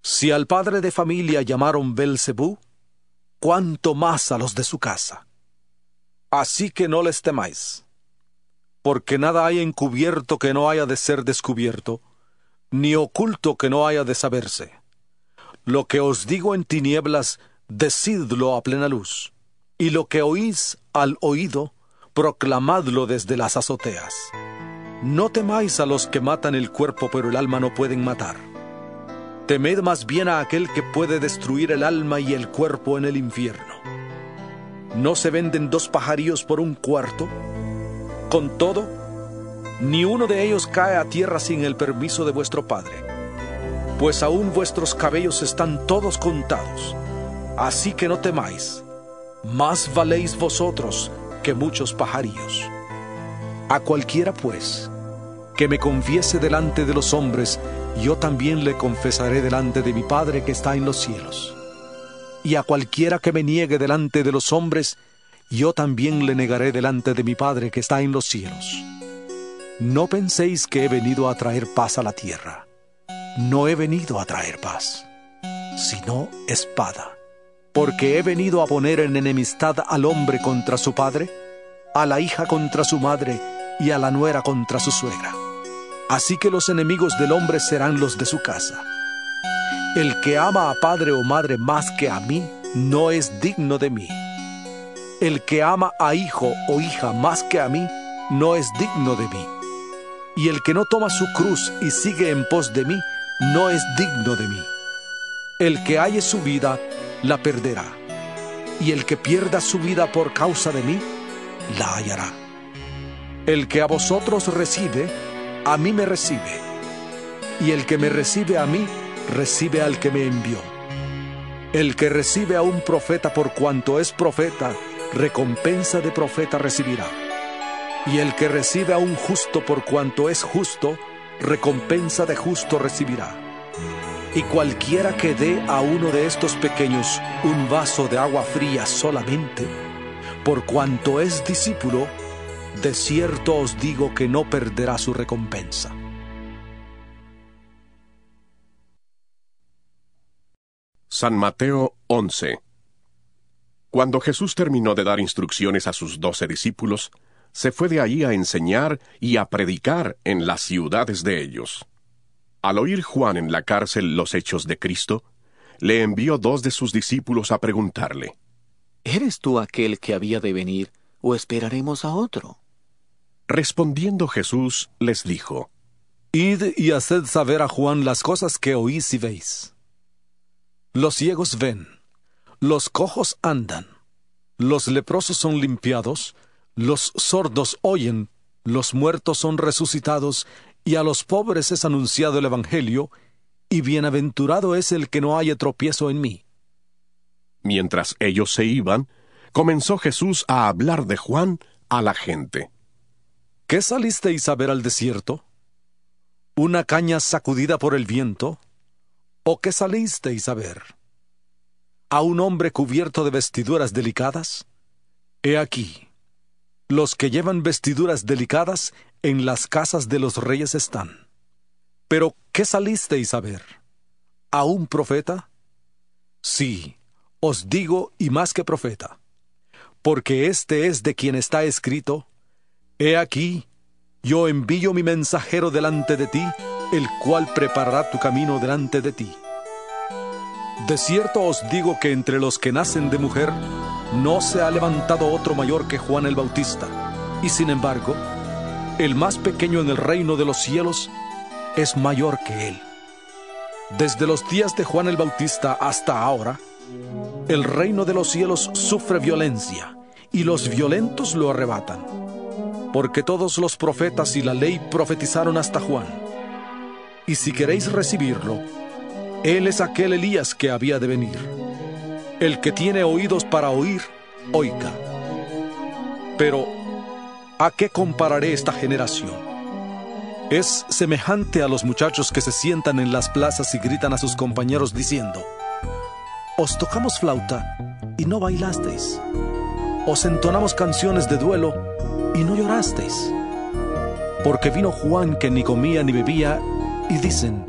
Si al padre de familia llamaron Belcebú, cuánto más a los de su casa. Así que no les temáis, porque nada hay encubierto que no haya de ser descubierto, ni oculto que no haya de saberse. Lo que os digo en tinieblas, decidlo a plena luz, y lo que oís al oído, proclamadlo desde las azoteas. No temáis a los que matan el cuerpo, pero el alma no pueden matar Temed más bien a aquel que puede destruir el alma y el cuerpo en el infierno. ¿No se venden dos pajarillos por un cuarto? Con todo, ni uno de ellos cae a tierra sin el permiso de vuestro Padre, pues aún vuestros cabellos están todos contados. Así que no temáis, más valéis vosotros que muchos pajarillos. A cualquiera, pues, que me confiese delante de los hombres, yo también le confesaré delante de mi Padre que está en los cielos. Y a cualquiera que me niegue delante de los hombres, yo también le negaré delante de mi Padre que está en los cielos. No penséis que he venido a traer paz a la tierra. No he venido a traer paz, sino espada. Porque he venido a poner en enemistad al hombre contra su padre, a la hija contra su madre y a la nuera contra su suegra. Así que los enemigos del hombre serán los de su casa. El que ama a padre o madre más que a mí, no es digno de mí. El que ama a hijo o hija más que a mí, no es digno de mí. Y el que no toma su cruz y sigue en pos de mí, no es digno de mí. El que halle su vida, la perderá. Y el que pierda su vida por causa de mí, la hallará. El que a vosotros recibe, a mí me recibe, y el que me recibe a mí, recibe al que me envió. El que recibe a un profeta por cuanto es profeta, recompensa de profeta recibirá. Y el que recibe a un justo por cuanto es justo, recompensa de justo recibirá. Y cualquiera que dé a uno de estos pequeños un vaso de agua fría solamente, por cuanto es discípulo, de cierto os digo que no perderá su recompensa. San Mateo 11 Cuando Jesús terminó de dar instrucciones a sus doce discípulos, se fue de allí a enseñar y a predicar en las ciudades de ellos. Al oír Juan en la cárcel los hechos de Cristo, le envió dos de sus discípulos a preguntarle, ¿Eres tú aquel que había de venir o esperaremos a otro? Respondiendo Jesús les dijo, Id y haced saber a Juan las cosas que oís y veis. Los ciegos ven, los cojos andan, los leprosos son limpiados, los sordos oyen, los muertos son resucitados, y a los pobres es anunciado el Evangelio, y bienaventurado es el que no haya tropiezo en mí. Mientras ellos se iban, comenzó Jesús a hablar de Juan a la gente. ¿Qué salisteis a ver al desierto? ¿Una caña sacudida por el viento? ¿O qué salisteis a ver? ¿A un hombre cubierto de vestiduras delicadas? He aquí, los que llevan vestiduras delicadas en las casas de los reyes están. Pero, ¿qué salisteis a ver? ¿A un profeta? Sí, os digo y más que profeta, porque este es de quien está escrito, He aquí, yo envío mi mensajero delante de ti, el cual preparará tu camino delante de ti. De cierto os digo que entre los que nacen de mujer, no se ha levantado otro mayor que Juan el Bautista, y sin embargo, el más pequeño en el reino de los cielos es mayor que él. Desde los días de Juan el Bautista hasta ahora, el reino de los cielos sufre violencia, y los violentos lo arrebatan. Porque todos los profetas y la ley profetizaron hasta Juan. Y si queréis recibirlo, él es aquel Elías que había de venir. El que tiene oídos para oír, oiga. Pero, ¿a qué compararé esta generación? Es semejante a los muchachos que se sientan en las plazas y gritan a sus compañeros diciendo, Os tocamos flauta y no bailasteis. Os entonamos canciones de duelo y no llorasteis. Porque vino Juan que ni comía ni bebía y dicen,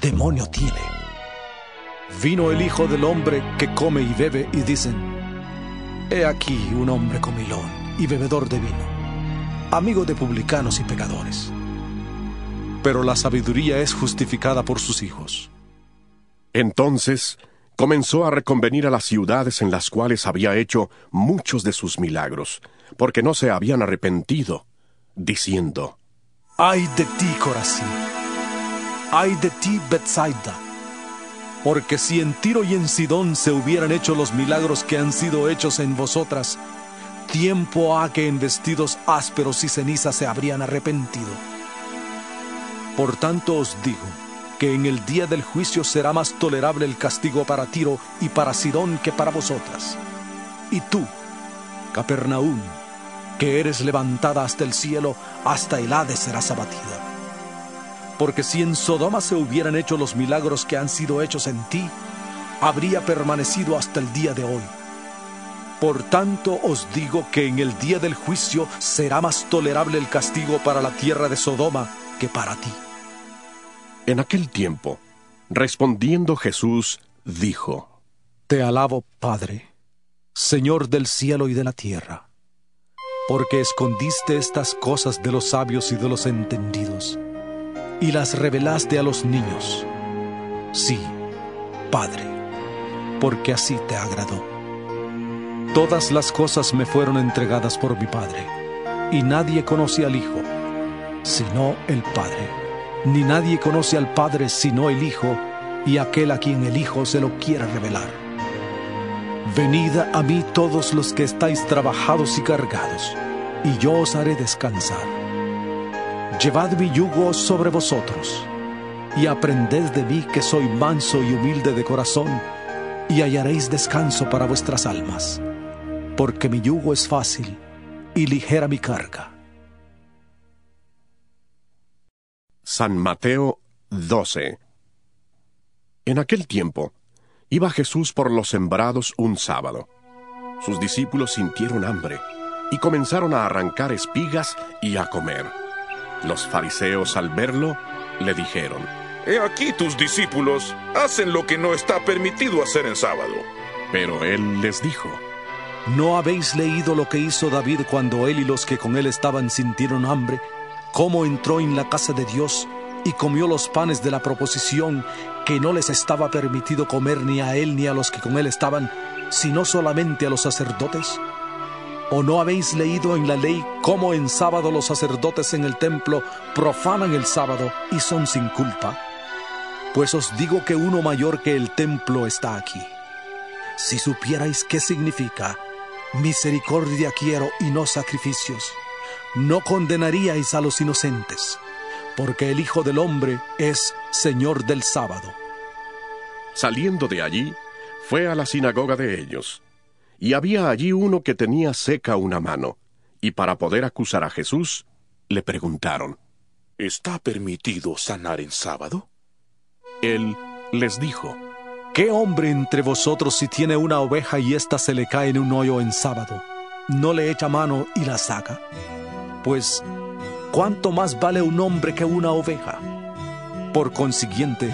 demonio tiene. Vino el Hijo del Hombre que come y bebe y dicen, he aquí un hombre comilón y bebedor de vino, amigo de publicanos y pecadores. Pero la sabiduría es justificada por sus hijos. Entonces comenzó a reconvenir a las ciudades en las cuales había hecho muchos de sus milagros, porque no se habían arrepentido, diciendo, ¡Ay de ti, Corazín! ¡Ay de ti, Bethsaida! Porque si en Tiro y en Sidón se hubieran hecho los milagros que han sido hechos en vosotras, tiempo ha que en vestidos ásperos y cenizas se habrían arrepentido. Por tanto os digo, que en el día del juicio será más tolerable el castigo para Tiro y para Sidón que para vosotras. Y tú, Capernaum, que eres levantada hasta el cielo, hasta el Hades serás abatida. Porque si en Sodoma se hubieran hecho los milagros que han sido hechos en ti, habría permanecido hasta el día de hoy. Por tanto os digo que en el día del juicio será más tolerable el castigo para la tierra de Sodoma que para ti. En aquel tiempo, respondiendo Jesús, dijo, Te alabo, Padre, Señor del cielo y de la tierra, porque escondiste estas cosas de los sabios y de los entendidos, y las revelaste a los niños. Sí, Padre, porque así te agradó. Todas las cosas me fueron entregadas por mi Padre, y nadie conoce al Hijo, sino el Padre ni nadie conoce al Padre sino el Hijo y aquel a quien el Hijo se lo quiera revelar. Venid a mí todos los que estáis trabajados y cargados, y yo os haré descansar. Llevad mi yugo sobre vosotros, y aprended de mí que soy manso y humilde de corazón, y hallaréis descanso para vuestras almas, porque mi yugo es fácil y ligera mi carga. San Mateo 12 En aquel tiempo, iba Jesús por los sembrados un sábado. Sus discípulos sintieron hambre y comenzaron a arrancar espigas y a comer. Los fariseos al verlo le dijeron, He aquí tus discípulos hacen lo que no está permitido hacer en sábado. Pero él les dijo, ¿No habéis leído lo que hizo David cuando él y los que con él estaban sintieron hambre? ¿Cómo entró en la casa de Dios y comió los panes de la proposición que no les estaba permitido comer ni a él ni a los que con él estaban, sino solamente a los sacerdotes? ¿O no habéis leído en la ley cómo en sábado los sacerdotes en el templo profanan el sábado y son sin culpa? Pues os digo que uno mayor que el templo está aquí. Si supierais qué significa, misericordia quiero y no sacrificios, no condenaríais a los inocentes, porque el Hijo del Hombre es Señor del sábado. Saliendo de allí, fue a la sinagoga de ellos y había allí uno que tenía seca una mano, y para poder acusar a Jesús, le preguntaron, ¿Está permitido sanar en sábado? Él les dijo, ¿Qué hombre entre vosotros si tiene una oveja y ésta se le cae en un hoyo en sábado, no le echa mano y la saca? Pues, ¿cuánto más vale un hombre que una oveja? Por consiguiente,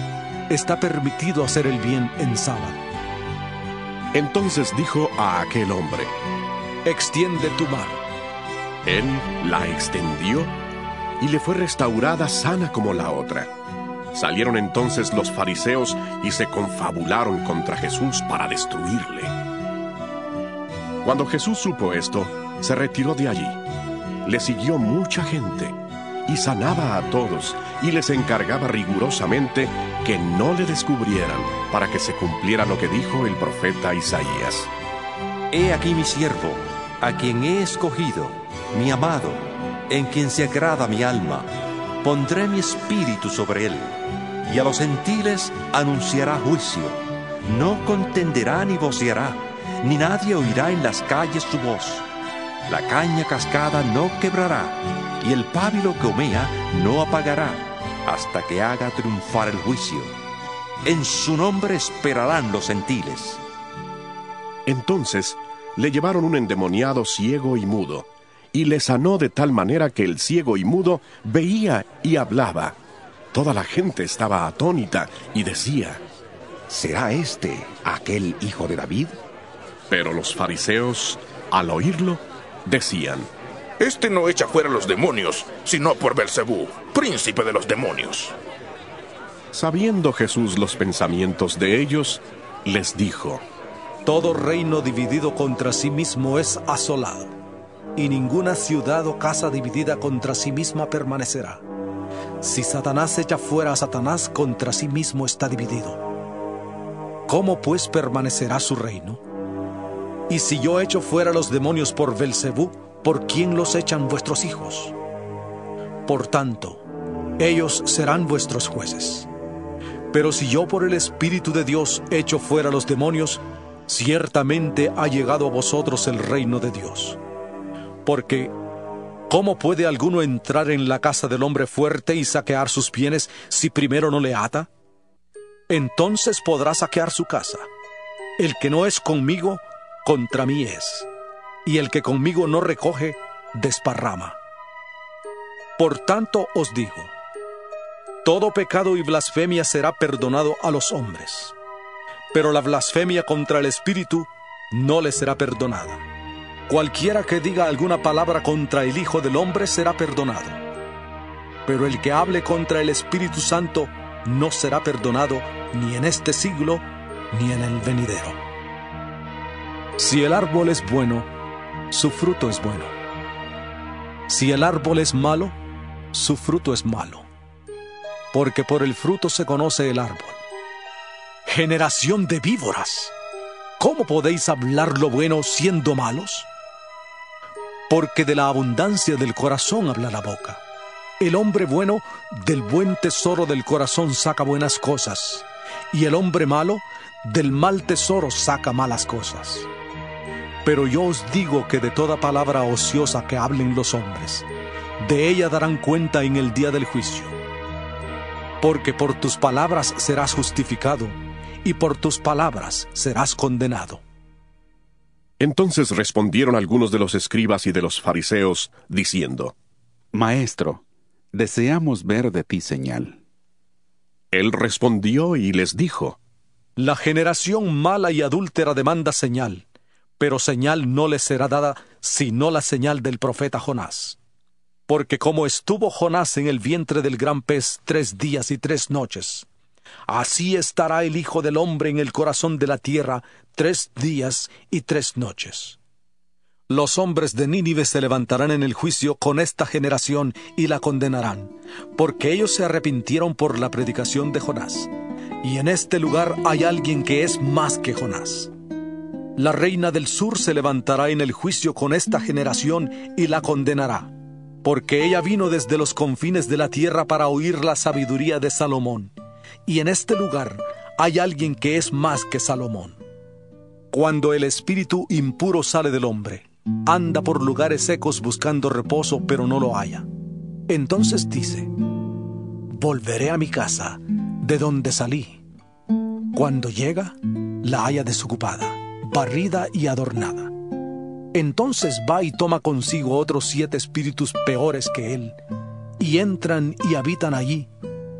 está permitido hacer el bien en sábado. Entonces dijo a aquel hombre, Extiende tu mano. Él la extendió y le fue restaurada sana como la otra. Salieron entonces los fariseos y se confabularon contra Jesús para destruirle. Cuando Jesús supo esto, se retiró de allí. Le siguió mucha gente y sanaba a todos y les encargaba rigurosamente que no le descubrieran para que se cumpliera lo que dijo el profeta Isaías. He aquí mi siervo, a quien he escogido, mi amado, en quien se agrada mi alma. Pondré mi espíritu sobre él, y a los gentiles anunciará juicio. No contenderá ni voceará, ni nadie oirá en las calles su voz. La caña cascada no quebrará, y el pábilo que humea no apagará, hasta que haga triunfar el juicio. En su nombre esperarán los gentiles. Entonces le llevaron un endemoniado ciego y mudo, y le sanó de tal manera que el ciego y mudo veía y hablaba. Toda la gente estaba atónita y decía, ¿Será este aquel hijo de David? Pero los fariseos, al oírlo, decían, Este no echa fuera los demonios, sino por Belcebú, príncipe de los demonios. Sabiendo Jesús los pensamientos de ellos, les dijo, Todo reino dividido contra sí mismo es asolado, y ninguna ciudad o casa dividida contra sí misma permanecerá. Si Satanás echa fuera a Satanás, contra sí mismo está dividido. ¿Cómo pues permanecerá su reino? Y si yo echo fuera los demonios por Belcebú, ¿por quién los echan vuestros hijos? Por tanto, ellos serán vuestros jueces. Pero si yo por el Espíritu de Dios echo fuera los demonios, ciertamente ha llegado a vosotros el reino de Dios. Porque, ¿cómo puede alguno entrar en la casa del hombre fuerte y saquear sus bienes si primero no le ata? Entonces podrá saquear su casa. El que no es conmigo, contra mí es, y el que conmigo no recoge, desparrama. Por tanto os digo, todo pecado y blasfemia será perdonado a los hombres, pero la blasfemia contra el Espíritu no le será perdonada. Cualquiera que diga alguna palabra contra el Hijo del Hombre será perdonado, pero el que hable contra el Espíritu Santo no será perdonado ni en este siglo ni en el venidero. Si el árbol es bueno, su fruto es bueno. Si el árbol es malo, su fruto es malo. Porque por el fruto se conoce el árbol. Generación de víboras, ¿cómo podéis hablar lo bueno siendo malos? Porque de la abundancia del corazón habla la boca. El hombre bueno del buen tesoro del corazón saca buenas cosas, y el hombre malo del mal tesoro saca malas cosas. Pero yo os digo que de toda palabra ociosa que hablen los hombres, de ella darán cuenta en el día del juicio. Porque por tus palabras serás justificado, y por tus palabras serás condenado. Entonces respondieron algunos de los escribas y de los fariseos, diciendo, Maestro, deseamos ver de ti señal. Él respondió y les dijo, La generación mala y adúltera demanda señal, Pero señal no les será dada sino la señal del profeta Jonás. Porque como estuvo Jonás en el vientre del gran pez tres días y tres noches, así estará el Hijo del Hombre en el corazón de la tierra tres días y tres noches. Los hombres de Nínive se levantarán en el juicio con esta generación y la condenarán, porque ellos se arrepintieron por la predicación de Jonás. Y en este lugar hay alguien que es más que Jonás. La reina del sur se levantará en el juicio con esta generación y la condenará, porque ella vino desde los confines de la tierra para oír la sabiduría de Salomón. Y en este lugar hay alguien que es más que Salomón. Cuando el espíritu impuro sale del hombre, anda por lugares secos buscando reposo, pero no lo haya. Entonces dice, volveré a mi casa, de donde salí. Cuando llega, la haya desocupada, barrida y adornada. Entonces va y toma consigo otros siete espíritus peores que él, y entran y habitan allí,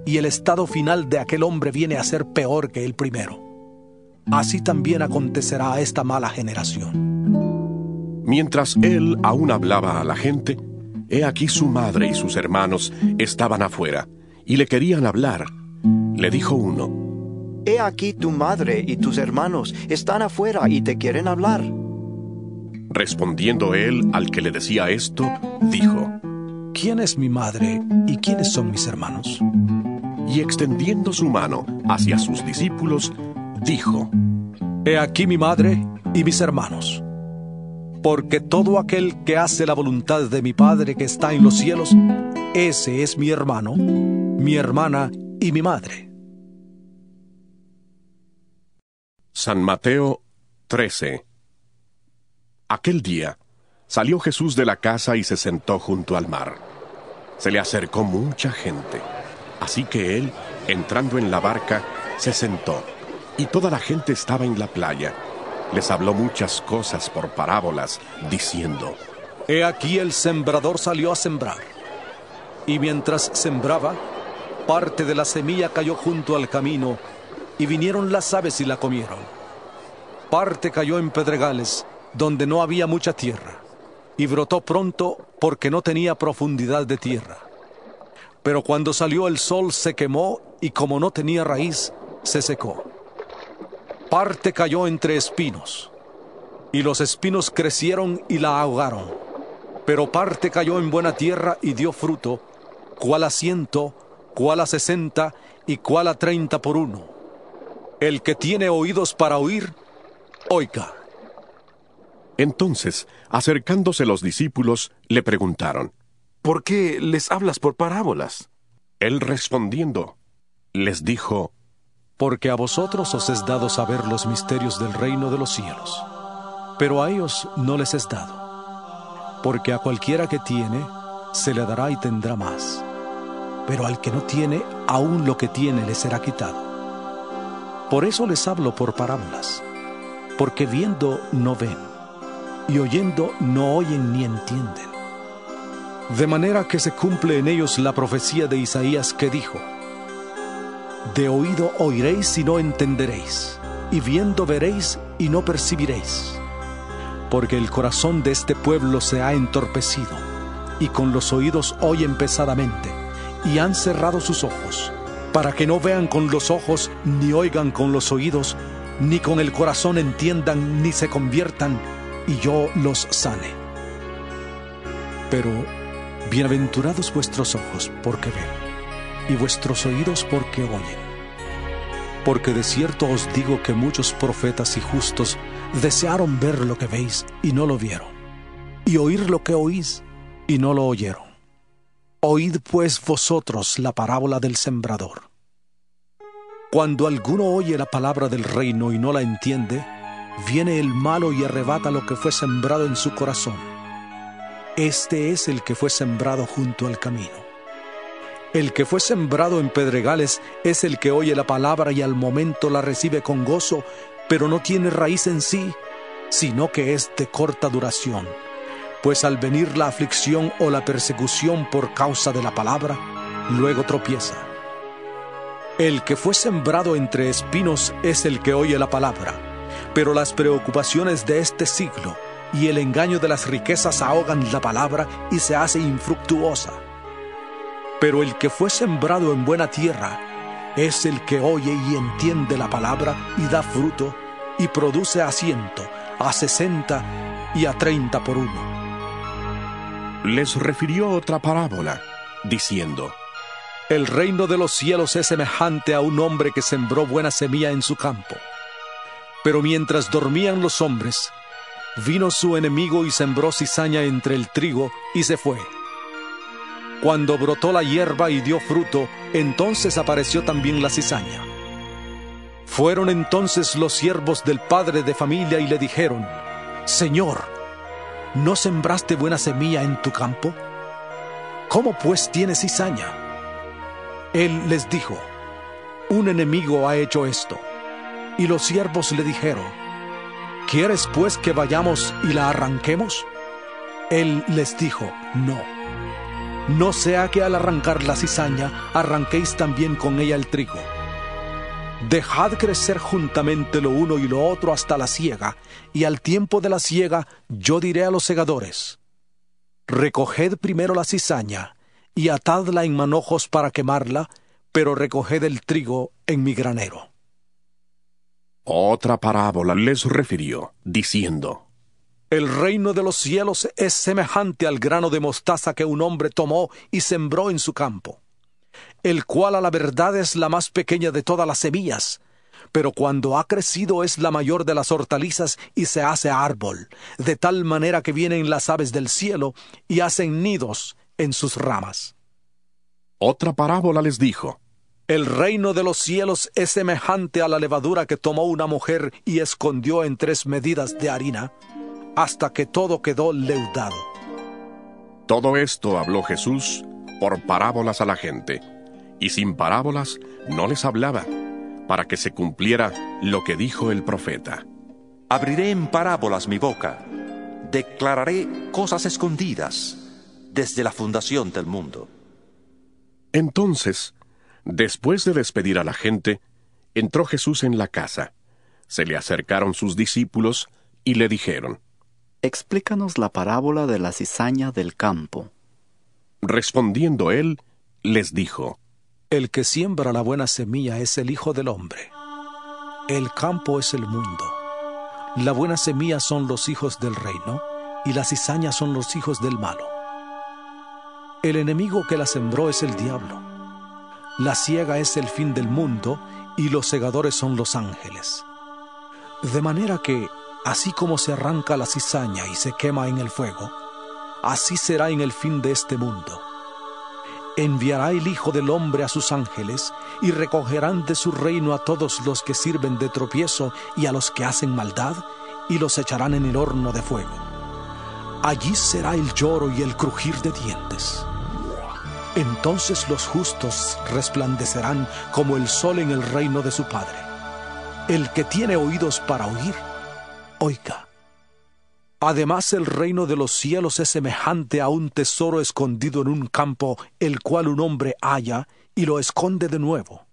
y el estado final de aquel hombre viene a ser peor que el primero. Así también acontecerá a esta mala generación. Mientras él aún hablaba a la gente, he aquí su madre y sus hermanos estaban afuera, y le querían hablar. Le dijo uno, He aquí tu madre y tus hermanos están afuera y te quieren hablar. Respondiendo él al que le decía esto, dijo, ¿Quién es mi madre y quiénes son mis hermanos? Y extendiendo su mano hacia sus discípulos, dijo, He aquí mi madre y mis hermanos. Porque todo aquel que hace la voluntad de mi Padre que está en los cielos, ese es mi hermano, mi hermana y mi madre. San Mateo 13 Aquel día salió Jesús de la casa y se sentó junto al mar. Se le acercó mucha gente, así que él, entrando en la barca, se sentó, y toda la gente estaba en la playa. Les habló muchas cosas por parábolas, diciendo, He aquí el sembrador salió a sembrar, y mientras sembraba, parte de la semilla cayó junto al camino, y vinieron las aves y la comieron. Parte cayó en pedregales, donde no había mucha tierra, y brotó pronto porque no tenía profundidad de tierra. Pero cuando salió el sol se quemó y como no tenía raíz, se secó. Parte cayó entre espinos, y los espinos crecieron y la ahogaron. Pero parte cayó en buena tierra y dio fruto, cual a ciento, cual a sesenta y cual a treinta por uno. El que tiene oídos para oír, oiga. Entonces, acercándose los discípulos, le preguntaron, ¿Por qué les hablas por parábolas? Él respondiendo, les dijo, Porque a vosotros os es dado saber los misterios del reino de los cielos, pero a ellos no les es dado. Porque a cualquiera que tiene, se le dará y tendrá más, pero al que no tiene, aún lo que tiene le será quitado. Por eso les hablo por parábolas, porque viendo no ven y oyendo no oyen ni entienden. De manera que se cumple en ellos la profecía de Isaías que dijo, De oído oiréis y no entenderéis, y viendo veréis y no percibiréis, porque el corazón de este pueblo se ha entorpecido, y con los oídos oyen pesadamente, y han cerrado sus ojos, para que no vean con los ojos, ni oigan con los oídos, ni con el corazón entiendan, ni se conviertan, y yo los sane. Pero bienaventurados vuestros ojos porque ven, y vuestros oídos porque oyen. Porque de cierto os digo que muchos profetas y justos desearon ver lo que veis y no lo vieron, y oír lo que oís y no lo oyeron. Oíd pues vosotros la parábola del sembrador. Cuando alguno oye la palabra del reino y no la entiende, viene el malo y arrebata lo que fue sembrado en su corazón. Este es el que fue sembrado junto al camino. El que fue sembrado en pedregales es el que oye la palabra y al momento la recibe con gozo, pero no tiene raíz en sí, sino que es de corta duración. Pues al venir la aflicción o la persecución por causa de la palabra, luego tropieza. El que fue sembrado entre espinos es el que oye la palabra Pero las preocupaciones de este siglo y el engaño de las riquezas ahogan la palabra y se hace infructuosa. Pero el que fue sembrado en buena tierra es el que oye y entiende la palabra y da fruto y produce a ciento, a sesenta y a treinta por uno. Les refirió otra parábola, diciendo, El reino de los cielos es semejante a un hombre que sembró buena semilla en su campo. Pero mientras dormían los hombres, vino su enemigo y sembró cizaña entre el trigo y se fue. Cuando brotó la hierba y dio fruto, entonces apareció también la cizaña. Fueron entonces los siervos del padre de familia y le dijeron, Señor, ¿no sembraste buena semilla en tu campo? ¿Cómo pues tienes cizaña? Él les dijo, un enemigo ha hecho esto. Y los siervos le dijeron, ¿quieres pues que vayamos y la arranquemos? Él les dijo, no. No sea que al arrancar la cizaña arranquéis también con ella el trigo. Dejad crecer juntamente lo uno y lo otro hasta la siega, y al tiempo de la siega yo diré a los segadores, recoged primero la cizaña, y atadla en manojos para quemarla, pero recoged el trigo en mi granero. Otra parábola les refirió, diciendo, El reino de los cielos es semejante al grano de mostaza que un hombre tomó y sembró en su campo el cual a la verdad es la más pequeña de todas las semillas, pero cuando ha crecido es la mayor de las hortalizas y se hace árbol, de tal manera que vienen las aves del cielo y hacen nidos en sus ramas. Otra parábola les dijo, El reino de los cielos es semejante a la levadura que tomó una mujer y escondió en tres medidas de harina, hasta que todo quedó leudado. Todo esto habló Jesús por parábolas a la gente, y sin parábolas no les hablaba, para que se cumpliera lo que dijo el profeta. Abriré en parábolas mi boca, declararé cosas escondidas desde la fundación del mundo. Entonces, después de despedir a la gente, entró Jesús en la casa. Se le acercaron sus discípulos y le dijeron, Explícanos la parábola de la cizaña del campo. Respondiendo él, les dijo, El que siembra la buena semilla es el Hijo del Hombre. El campo es el mundo. La buena semilla son los hijos del reino, y la cizaña son los hijos del malo. El enemigo que la sembró es el diablo. La ciega es el fin del mundo, y los segadores son los ángeles. De manera que, así como se arranca la cizaña y se quema en el fuego, así será en el fin de este mundo. Enviará el Hijo del Hombre a sus ángeles y recogerán de su reino a todos los que sirven de tropiezo y a los que hacen maldad y los echarán en el horno de fuego. Allí será el lloro y el crujir de dientes. Entonces los justos resplandecerán como el sol en el reino de su Padre. El que tiene oídos para oír, oiga. Además el reino de los cielos es semejante a un tesoro escondido en un campo, el cual un hombre halla y lo esconde de nuevo.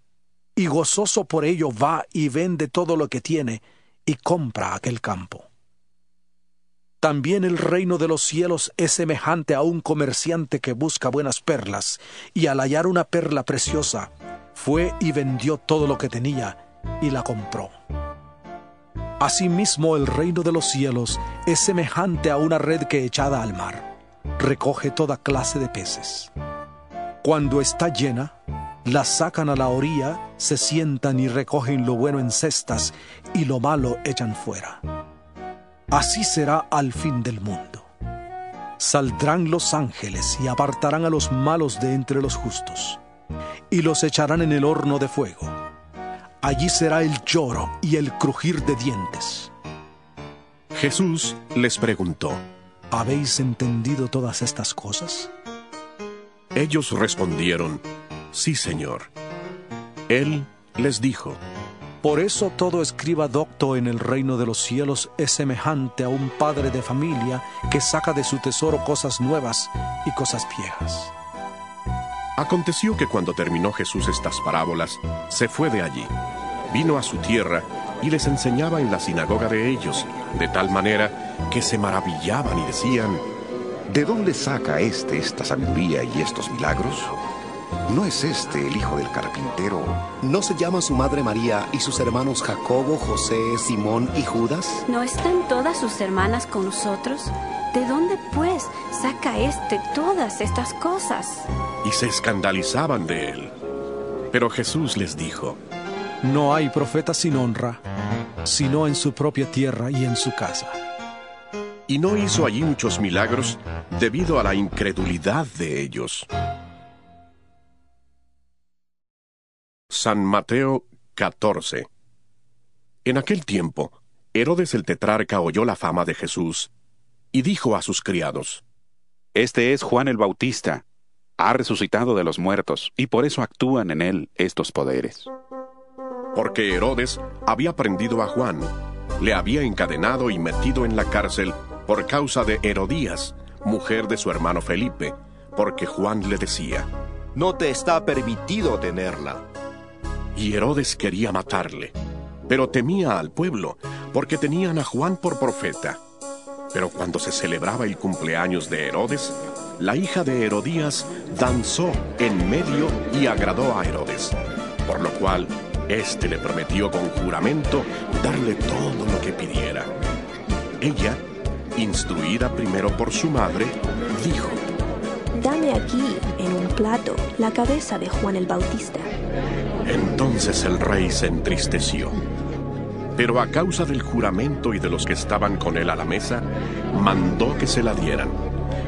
Y gozoso por ello va y vende todo lo que tiene y compra aquel campo. También el reino de los cielos es semejante a un comerciante que busca buenas perlas, y al hallar una perla preciosa, fue y vendió todo lo que tenía y la compró. Asimismo el reino de los cielos es semejante a una red que echada al mar recoge toda clase de peces. Cuando está llena, la sacan a la orilla, se sientan y recogen lo bueno en cestas y lo malo echan fuera. Así será al fin del mundo. Saldrán los ángeles y apartarán a los malos de entre los justos, y los echarán en el horno de fuego. Allí será el lloro y el crujir de dientes. Jesús les preguntó, ¿Habéis entendido todas estas cosas? Ellos respondieron, Sí, Señor. Él les dijo, Por eso todo escriba docto en el reino de los cielos es semejante a un padre de familia que saca de su tesoro cosas nuevas y cosas viejas. Aconteció que cuando terminó Jesús estas parábolas, se fue de allí, vino a su tierra y les enseñaba en la sinagoga de ellos, de tal manera que se maravillaban y decían, ¿De dónde saca éste esta sabiduría y estos milagros? ¿No es este el hijo del carpintero? ¿No se llama su madre María y sus hermanos Jacobo, José, Simón y Judas? ¿No están todas sus hermanas con nosotros? ¿De dónde, pues, saca éste todas estas cosas? Y se escandalizaban de él. Pero Jesús les dijo, No hay profeta sin honra, sino en su propia tierra y en su casa. Y no hizo allí muchos milagros debido a la incredulidad de ellos. San Mateo 14 En aquel tiempo, Herodes el tetrarca oyó la fama de Jesús y dijo a sus criados, Este es Juan el Bautista. Ha resucitado de los muertos y por eso actúan en él estos poderes. Porque Herodes había prendido a Juan, le había encadenado y metido en la cárcel por causa de Herodías, mujer de su hermano Felipe, porque Juan le decía, No te está permitido tenerla. Y Herodes quería matarle, pero temía al pueblo, porque tenían a Juan por profeta. Pero cuando se celebraba el cumpleaños de Herodes, la hija de Herodías danzó en medio y agradó a Herodes, por lo cual éste le prometió con juramento darle todo lo que pidiera. Ella, instruida primero por su madre, dijo, Dame aquí, en un plato, la cabeza de Juan el Bautista. Entonces el rey se entristeció. Pero a causa del juramento y de los que estaban con él a la mesa, mandó que se la dieran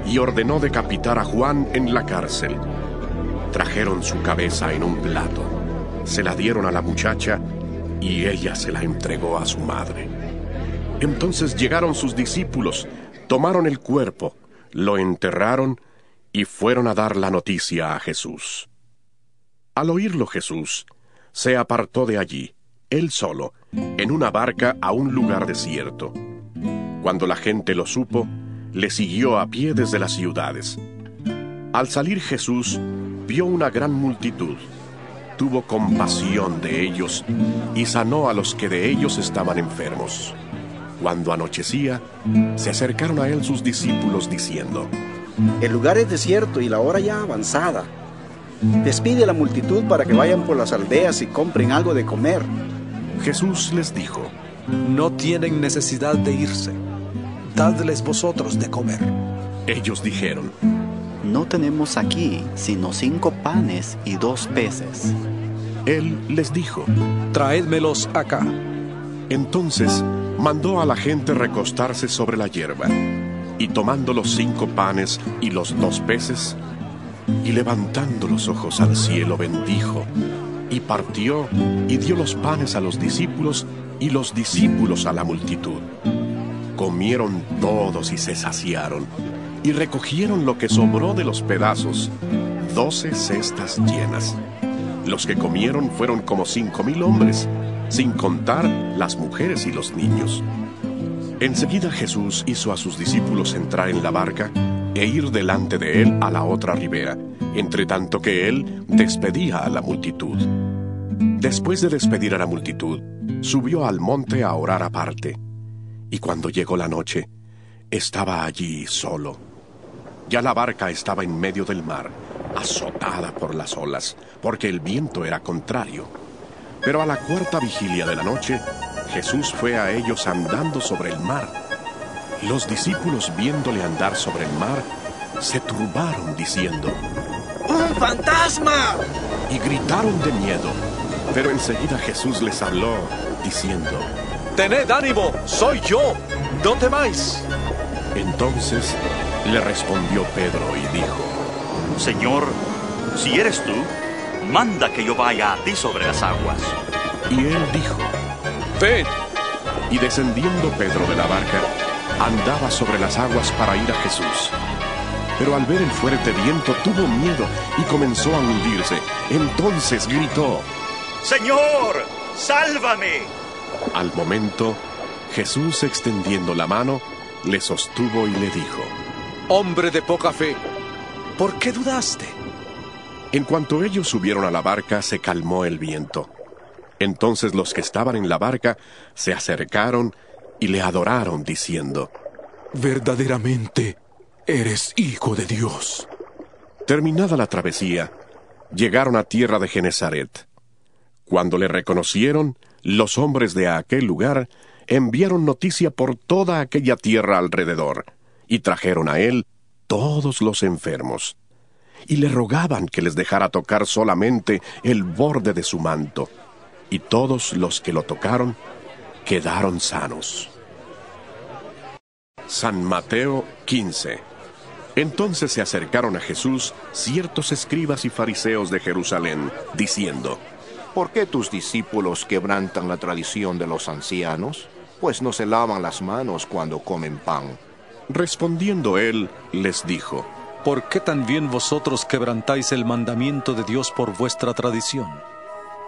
y ordenó decapitar a Juan en la cárcel. Trajeron su cabeza en un plato, se la dieron a la muchacha y ella se la entregó a su madre. Entonces llegaron sus discípulos, tomaron el cuerpo, lo enterraron y fueron a dar la noticia a Jesús. Al oírlo Jesús, se apartó de allí, él solo, en una barca a un lugar desierto. Cuando la gente lo supo, le siguió a pie desde las ciudades. Al salir Jesús, vio una gran multitud. Tuvo compasión de ellos y sanó a los que de ellos estaban enfermos. Cuando anochecía, se acercaron a él sus discípulos diciendo, El lugar es desierto y la hora ya avanzada. Despide a la multitud para que vayan por las aldeas y compren algo de comer. Jesús les dijo, No tienen necesidad de irse. Dadles vosotros de comer. Ellos dijeron, No tenemos aquí sino cinco panes y dos peces. Él les dijo, Traédmelos acá. Entonces mandó a la gente recostarse sobre la hierba, y tomando los cinco panes y los dos peces, y levantando los ojos al cielo bendijo, y partió y dio los panes a los discípulos y los discípulos a la multitud. Comieron todos y se saciaron, y recogieron lo que sobró de los pedazos, doce cestas llenas. Los que comieron fueron como cinco mil hombres, sin contar las mujeres y los niños. Enseguida Jesús hizo a sus discípulos entrar en la barca e ir delante de él a la otra ribera, entre tanto que él despedía a la multitud. Después de despedir a la multitud, subió al monte a orar aparte, y cuando llegó la noche, estaba allí solo. Ya la barca estaba en medio del mar, azotada por las olas, porque el viento era contrario. Pero a la cuarta vigilia de la noche, Jesús fue a ellos andando sobre el mar. Los discípulos viéndole andar sobre el mar, se turbaron diciendo, ¡Un fantasma! y gritaron de miedo. Pero enseguida Jesús les habló, diciendo, Tened ánimo, soy yo, no temáis. Entonces le respondió Pedro y dijo, Señor, si eres tú, manda que yo vaya a ti sobre las aguas. Y él dijo, Y descendiendo Pedro de la barca, andaba sobre las aguas para ir a Jesús. Pero al ver el fuerte viento tuvo miedo y comenzó a hundirse. Entonces gritó, Señor, sálvame. Al momento, Jesús extendiendo la mano, le sostuvo y le dijo, Hombre de poca fe, ¿por qué dudaste? En cuanto ellos subieron a la barca, se calmó el viento. Entonces los que estaban en la barca se acercaron y le adoraron, diciendo, Verdaderamente eres hijo de Dios. Terminada la travesía, llegaron a tierra de Genezaret. Cuando le reconocieron, los hombres de aquel lugar enviaron noticia por toda aquella tierra alrededor, y trajeron a él todos los enfermos, y le rogaban que les dejara tocar solamente el borde de su manto, y todos los que lo tocaron quedaron sanos. San Mateo 15 Entonces se acercaron a Jesús ciertos escribas y fariseos de Jerusalén, diciendo, ¿Por qué tus discípulos quebrantan la tradición de los ancianos? Pues no se lavan las manos cuando comen pan. Respondiendo él, les dijo, ¿Por qué también vosotros quebrantáis el mandamiento de Dios por vuestra tradición?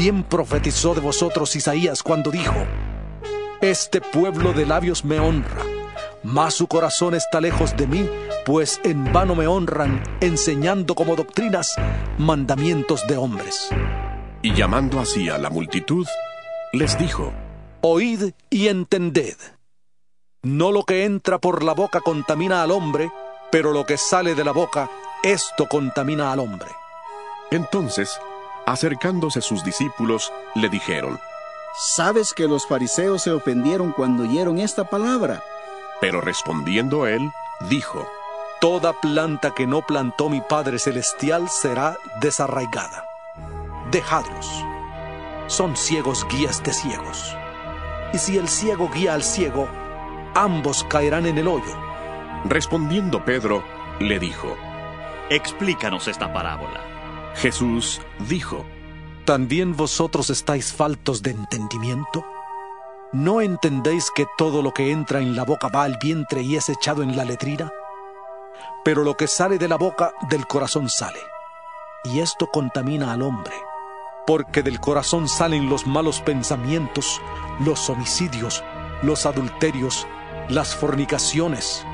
Bien profetizó de vosotros Isaías cuando dijo, Este pueblo de labios me honra, mas su corazón está lejos de mí, pues en vano me honran, enseñando como doctrinas mandamientos de hombres. Y llamando así a la multitud, les dijo, Oíd y entended. No lo que entra por la boca contamina al hombre, pero lo que sale de la boca, esto contamina al hombre. Entonces, acercándose sus discípulos, le dijeron, ¿Sabes que los fariseos se ofendieron cuando oyeron esta palabra? Pero respondiendo él, dijo, Toda planta que no plantó mi Padre Celestial será desarraigada. Dejadlos son ciegos guías de ciegos. Y si el ciego guía al ciego, ambos caerán en el hoyo. Respondiendo Pedro, le dijo, Explícanos esta parábola. Jesús dijo, ¿También vosotros estáis faltos de entendimiento? ¿No entendéis que todo lo que entra en la boca va al vientre y es echado en la letrina? Pero lo que sale de la boca del corazón sale, y esto contamina al hombre porque del corazón salen los malos pensamientos, los homicidios, los adulterios, las fornicaciones,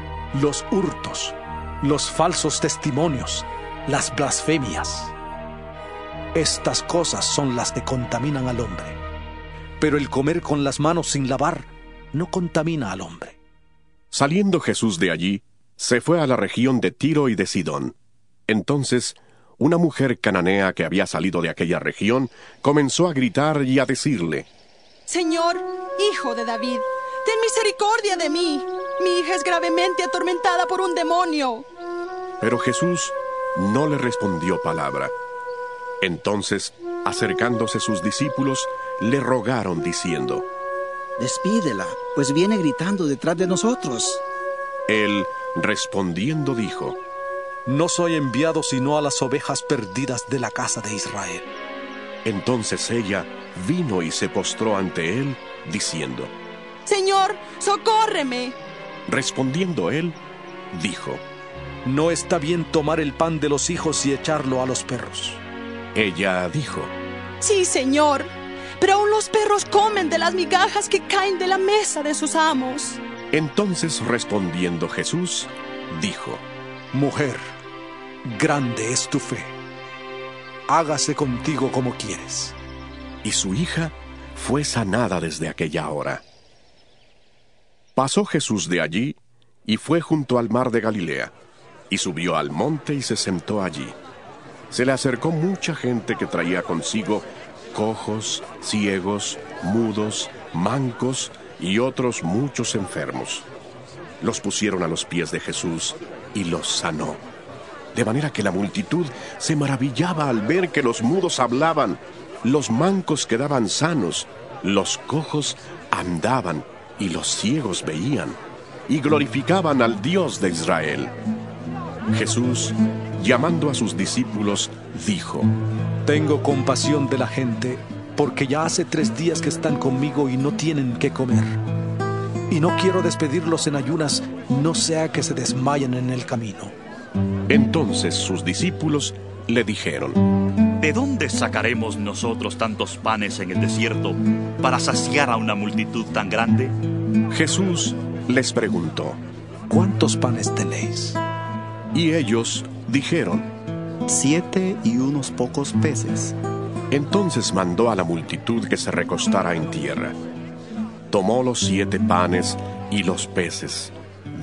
los hurtos, los falsos testimonios, las blasfemias. Estas cosas son las que contaminan al hombre. Pero el comer con las manos sin lavar no contamina al hombre. Saliendo Jesús de allí, se fue a la región de Tiro y de Sidón. Entonces una mujer cananea que había salido de aquella región comenzó a gritar y a decirle, Señor, hijo de David, ten misericordia de mí. Mi hija es gravemente atormentada por un demonio. Pero Jesús no le respondió palabra. Entonces, acercándose sus discípulos, le rogaron diciendo, Despídela, pues viene gritando detrás de nosotros. Él, respondiendo, dijo, no soy enviado sino a las ovejas perdidas de la casa de Israel. Entonces ella vino y se postró ante él, diciendo, Señor, socórreme. Respondiendo él, dijo, No está bien tomar el pan de los hijos y echarlo a los perros. Ella dijo, Sí, Señor, pero aún los perros comen de las migajas que caen de la mesa de sus amos. Entonces respondiendo Jesús, dijo, Mujer, grande es tu fe. Hágase contigo como quieres. Y su hija fue sanada desde aquella hora. Pasó Jesús de allí y fue junto al mar de Galilea, y subió al monte y se sentó allí. Se le acercó mucha gente que traía consigo cojos, ciegos, mudos, mancos y otros muchos enfermos. Los pusieron a los pies de Jesús y los sanó de manera que la multitud se maravillaba al ver que los mudos hablaban, los mancos quedaban sanos, los cojos andaban y los ciegos veían, y glorificaban al Dios de Israel. Jesús, llamando a sus discípulos, dijo, Tengo compasión de la gente porque ya hace tres días que están conmigo y no tienen que comer. Y no quiero despedirlos en ayunas, no sea que se desmayen en el camino. Entonces sus discípulos le dijeron, ¿De dónde sacaremos nosotros tantos panes en el desierto para saciar a una multitud tan grande? Jesús les preguntó, ¿cuántos panes tenéis? Y ellos dijeron, siete y unos pocos peces. Entonces mandó a la multitud que se recostara en tierra. Tomó los siete panes y los peces,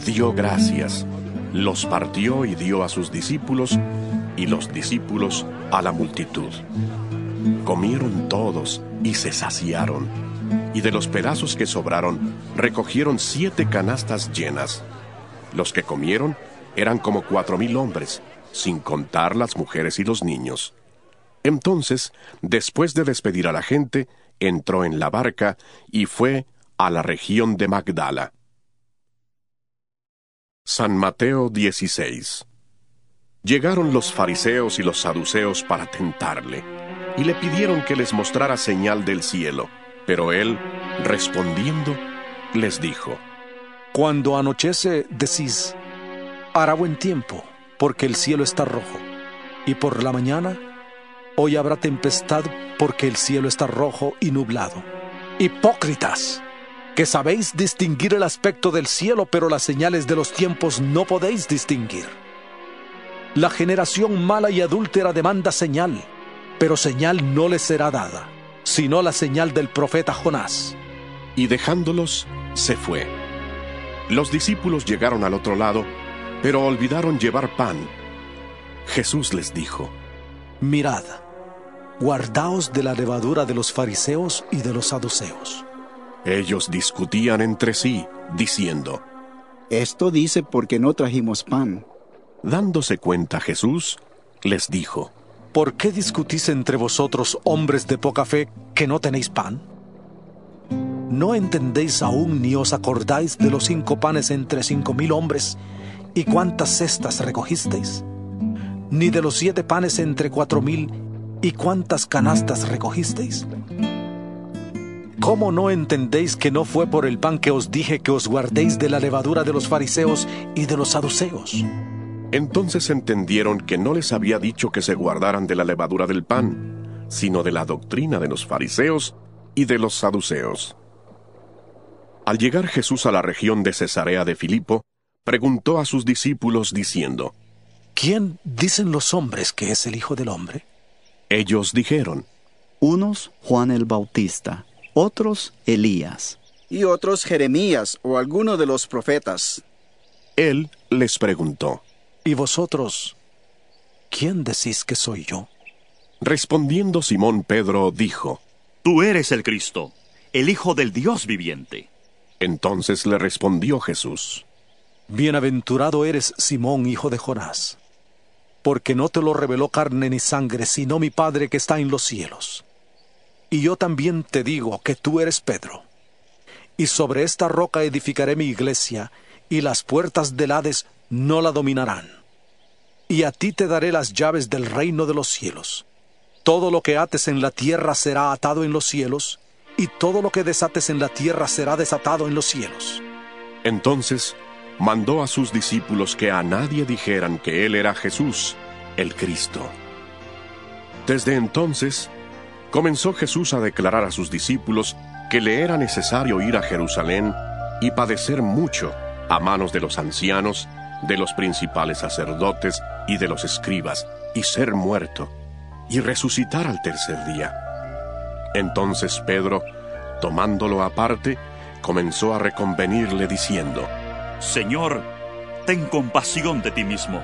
dio gracias, los partió y dio a sus discípulos, y los discípulos a la multitud. Comieron todos y se saciaron, y de los pedazos que sobraron recogieron siete canastas llenas. Los que comieron eran como cuatro mil hombres, sin contar las mujeres y los niños. Entonces, después de despedir a la gente, entró en la barca y fue a la región de Magdala. San Mateo 16 Llegaron los fariseos y los saduceos para tentarle, y le pidieron que les mostrara señal del cielo. Pero él, respondiendo, les dijo, Cuando anochece, decís, hará buen tiempo, porque el cielo está rojo, y por la mañana, hoy habrá tempestad, porque el cielo está rojo y nublado. Hipócritas, que sabéis distinguir el aspecto del cielo, pero las señales de los tiempos no podéis distinguir. La generación mala y adúltera demanda señal, pero señal no les será dada, sino la señal del profeta Jonás. Y dejándolos, se fue. Los discípulos llegaron al otro lado, pero olvidaron llevar pan. Jesús les dijo, Mirad, guardaos de la levadura de los fariseos y de los saduceos. Ellos discutían entre sí, diciendo, Esto dice porque no trajimos pan. Dándose cuenta Jesús, les dijo, ¿Por qué discutís entre vosotros, hombres de poca fe, que no tenéis pan? ¿No entendéis aún ni os acordáis de los cinco panes entre cinco mil hombres y cuántas cestas recogisteis? ¿Ni de los siete panes entre cuatro mil y cuántas canastas recogisteis? ¿Cómo no entendéis que no fue por el pan que os dije que os guardéis de la levadura de los fariseos y de los saduceos? Entonces entendieron que no les había dicho que se guardaran de la levadura del pan, sino de la doctrina de los fariseos y de los saduceos. Al llegar Jesús a la región de Cesarea de Filipo, preguntó a sus discípulos diciendo, ¿Quién dicen los hombres que es el Hijo del Hombre? Ellos dijeron, Unos Juan el Bautista, otros Elías. Y otros Jeremías o alguno de los profetas. Él les preguntó, ¿Y vosotros, quién decís que soy yo? Respondiendo Simón Pedro dijo, Tú eres el Cristo, el Hijo del Dios viviente. Entonces le respondió Jesús, Bienaventurado eres Simón, hijo de Jonás, porque no te lo reveló carne ni sangre, sino mi Padre que está en los cielos. Y yo también te digo que tú eres Pedro, y sobre esta roca edificaré mi iglesia, y las puertas del Hades no la dominarán. Y a ti te daré las llaves del reino de los cielos. Todo lo que ates en la tierra será atado en los cielos, y todo lo que desates en la tierra será desatado en los cielos. Entonces mandó a sus discípulos que a nadie dijeran que él era Jesús, el Cristo. Desde entonces, comenzó Jesús a declarar a sus discípulos que le era necesario ir a Jerusalén y padecer mucho a manos de los ancianos, de los principales sacerdotes y de los escribas, y ser muerto, y resucitar al tercer día. Entonces Pedro, tomándolo aparte, comenzó a reconvenirle diciendo, Señor, ten compasión de ti mismo.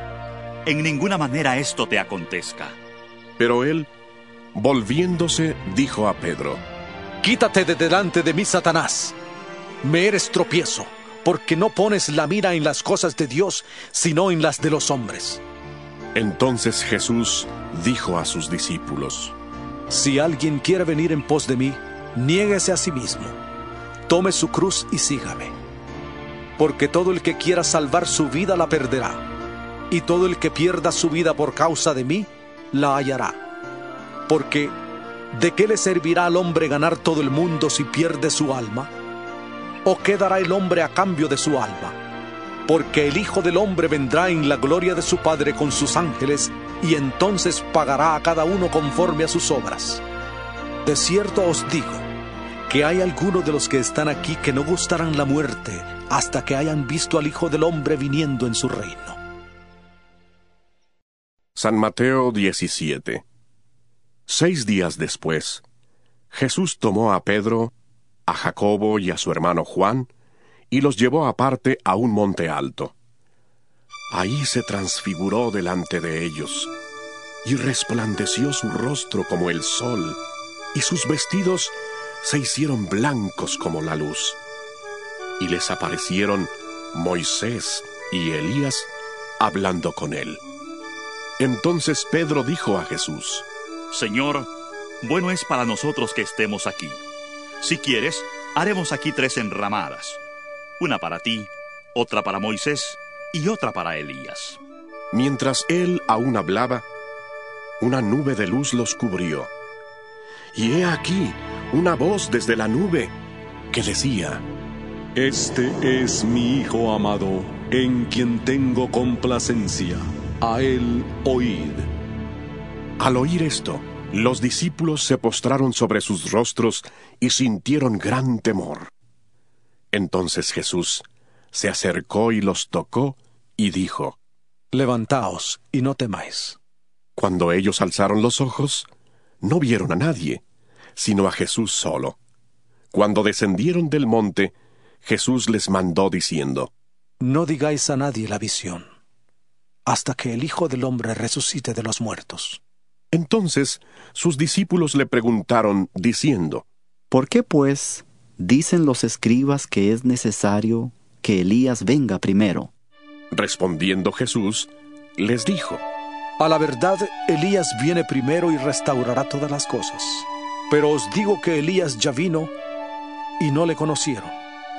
En ninguna manera esto te acontezca. Pero él, volviéndose, dijo a Pedro, Quítate de delante de mí, Satanás. Me eres tropiezo, porque no pones la mira en las cosas de Dios, sino en las de los hombres. Entonces Jesús dijo a sus discípulos, Si alguien quiere venir en pos de mí, niéguese a sí mismo, tome su cruz y sígame. Porque todo el que quiera salvar su vida la perderá, y todo el que pierda su vida por causa de mí, la hallará. Porque ¿De qué le servirá al hombre ganar todo el mundo si pierde su alma? ¿O qué dará el hombre a cambio de su alma? Porque el Hijo del Hombre vendrá en la gloria de su Padre con sus ángeles y entonces pagará a cada uno conforme a sus obras. De cierto os digo que hay algunos de los que están aquí que no gustarán la muerte hasta que hayan visto al Hijo del Hombre viniendo en su reino. San Mateo 17 Seis días después, Jesús tomó a Pedro, a Jacobo y a su hermano Juan, y los llevó aparte a un monte alto. Ahí se transfiguró delante de ellos, y resplandeció su rostro como el sol, y sus vestidos se hicieron blancos como la luz. Y les aparecieron Moisés y Elías hablando con él. Entonces Pedro dijo a Jesús, Señor, bueno es para nosotros que estemos aquí. Si quieres, haremos aquí tres enramadas, una para ti, otra para Moisés y otra para Elías. Mientras él aún hablaba, una nube de luz los cubrió. Y he aquí una voz desde la nube que decía, Este es mi Hijo amado, en quien tengo complacencia. A él oíd. Al oír esto, los discípulos se postraron sobre sus rostros y sintieron gran temor. Entonces Jesús se acercó y los tocó y dijo, Levantaos y no temáis. Cuando ellos alzaron los ojos, no vieron a nadie, sino a Jesús solo. Cuando descendieron del monte, Jesús les mandó diciendo, No digáis a nadie la visión, hasta que el Hijo del Hombre resucite de los muertos. Entonces sus discípulos le preguntaron, diciendo, ¿Por qué pues dicen los escribas que es necesario que Elías venga primero? Respondiendo Jesús, les dijo, A la verdad, Elías viene primero y restaurará todas las cosas. Pero os digo que Elías ya vino y no le conocieron,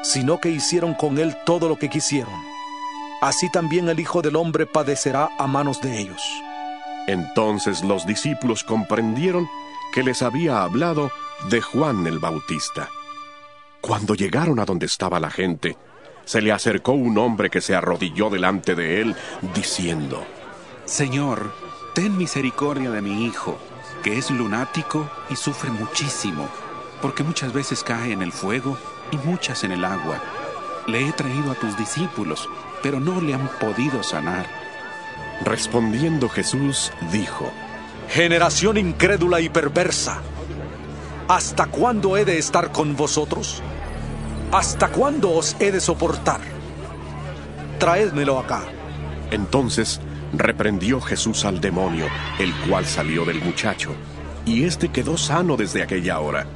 sino que hicieron con él todo lo que quisieron. Así también el Hijo del Hombre padecerá a manos de ellos. Entonces los discípulos comprendieron que les había hablado de Juan el Bautista. Cuando llegaron a donde estaba la gente, se le acercó un hombre que se arrodilló delante de él, diciendo, Señor, ten misericordia de mi hijo, que es lunático y sufre muchísimo, porque muchas veces cae en el fuego y muchas en el agua. Le he traído a tus discípulos, pero no le han podido sanar. Respondiendo Jesús, dijo, Generación incrédula y perversa, ¿hasta cuándo he de estar con vosotros? ¿Hasta cuándo os he de soportar? Traédmelo acá. Entonces reprendió Jesús al demonio, el cual salió del muchacho, y éste quedó sano desde aquella hora.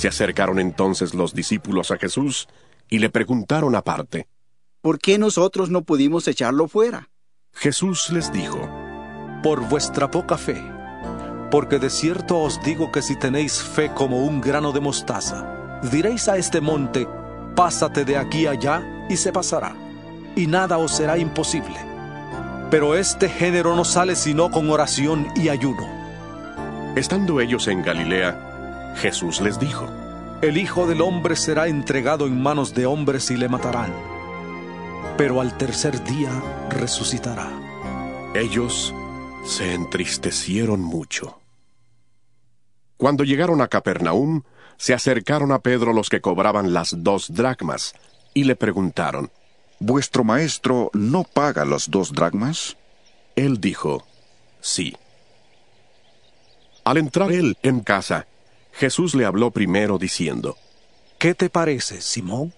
Se acercaron entonces los discípulos a Jesús y le preguntaron aparte, ¿Por qué nosotros no pudimos echarlo fuera? Jesús les dijo, Por vuestra poca fe, porque de cierto os digo que si tenéis fe como un grano de mostaza, diréis a este monte, pásate de aquí allá, y se pasará, y nada os será imposible. Pero este género no sale sino con oración y ayuno. Estando ellos en Galilea, Jesús les dijo, El Hijo del Hombre será entregado en manos de hombres y le matarán, pero al tercer día resucitará. Ellos se entristecieron mucho. Cuando llegaron a Capernaum, se acercaron a Pedro los que cobraban las dos dracmas, y le preguntaron, ¿Vuestro maestro no paga las dos dracmas? Él dijo, sí. Al entrar él en casa, Jesús le habló primero diciendo, ¿Qué te parece, Simón?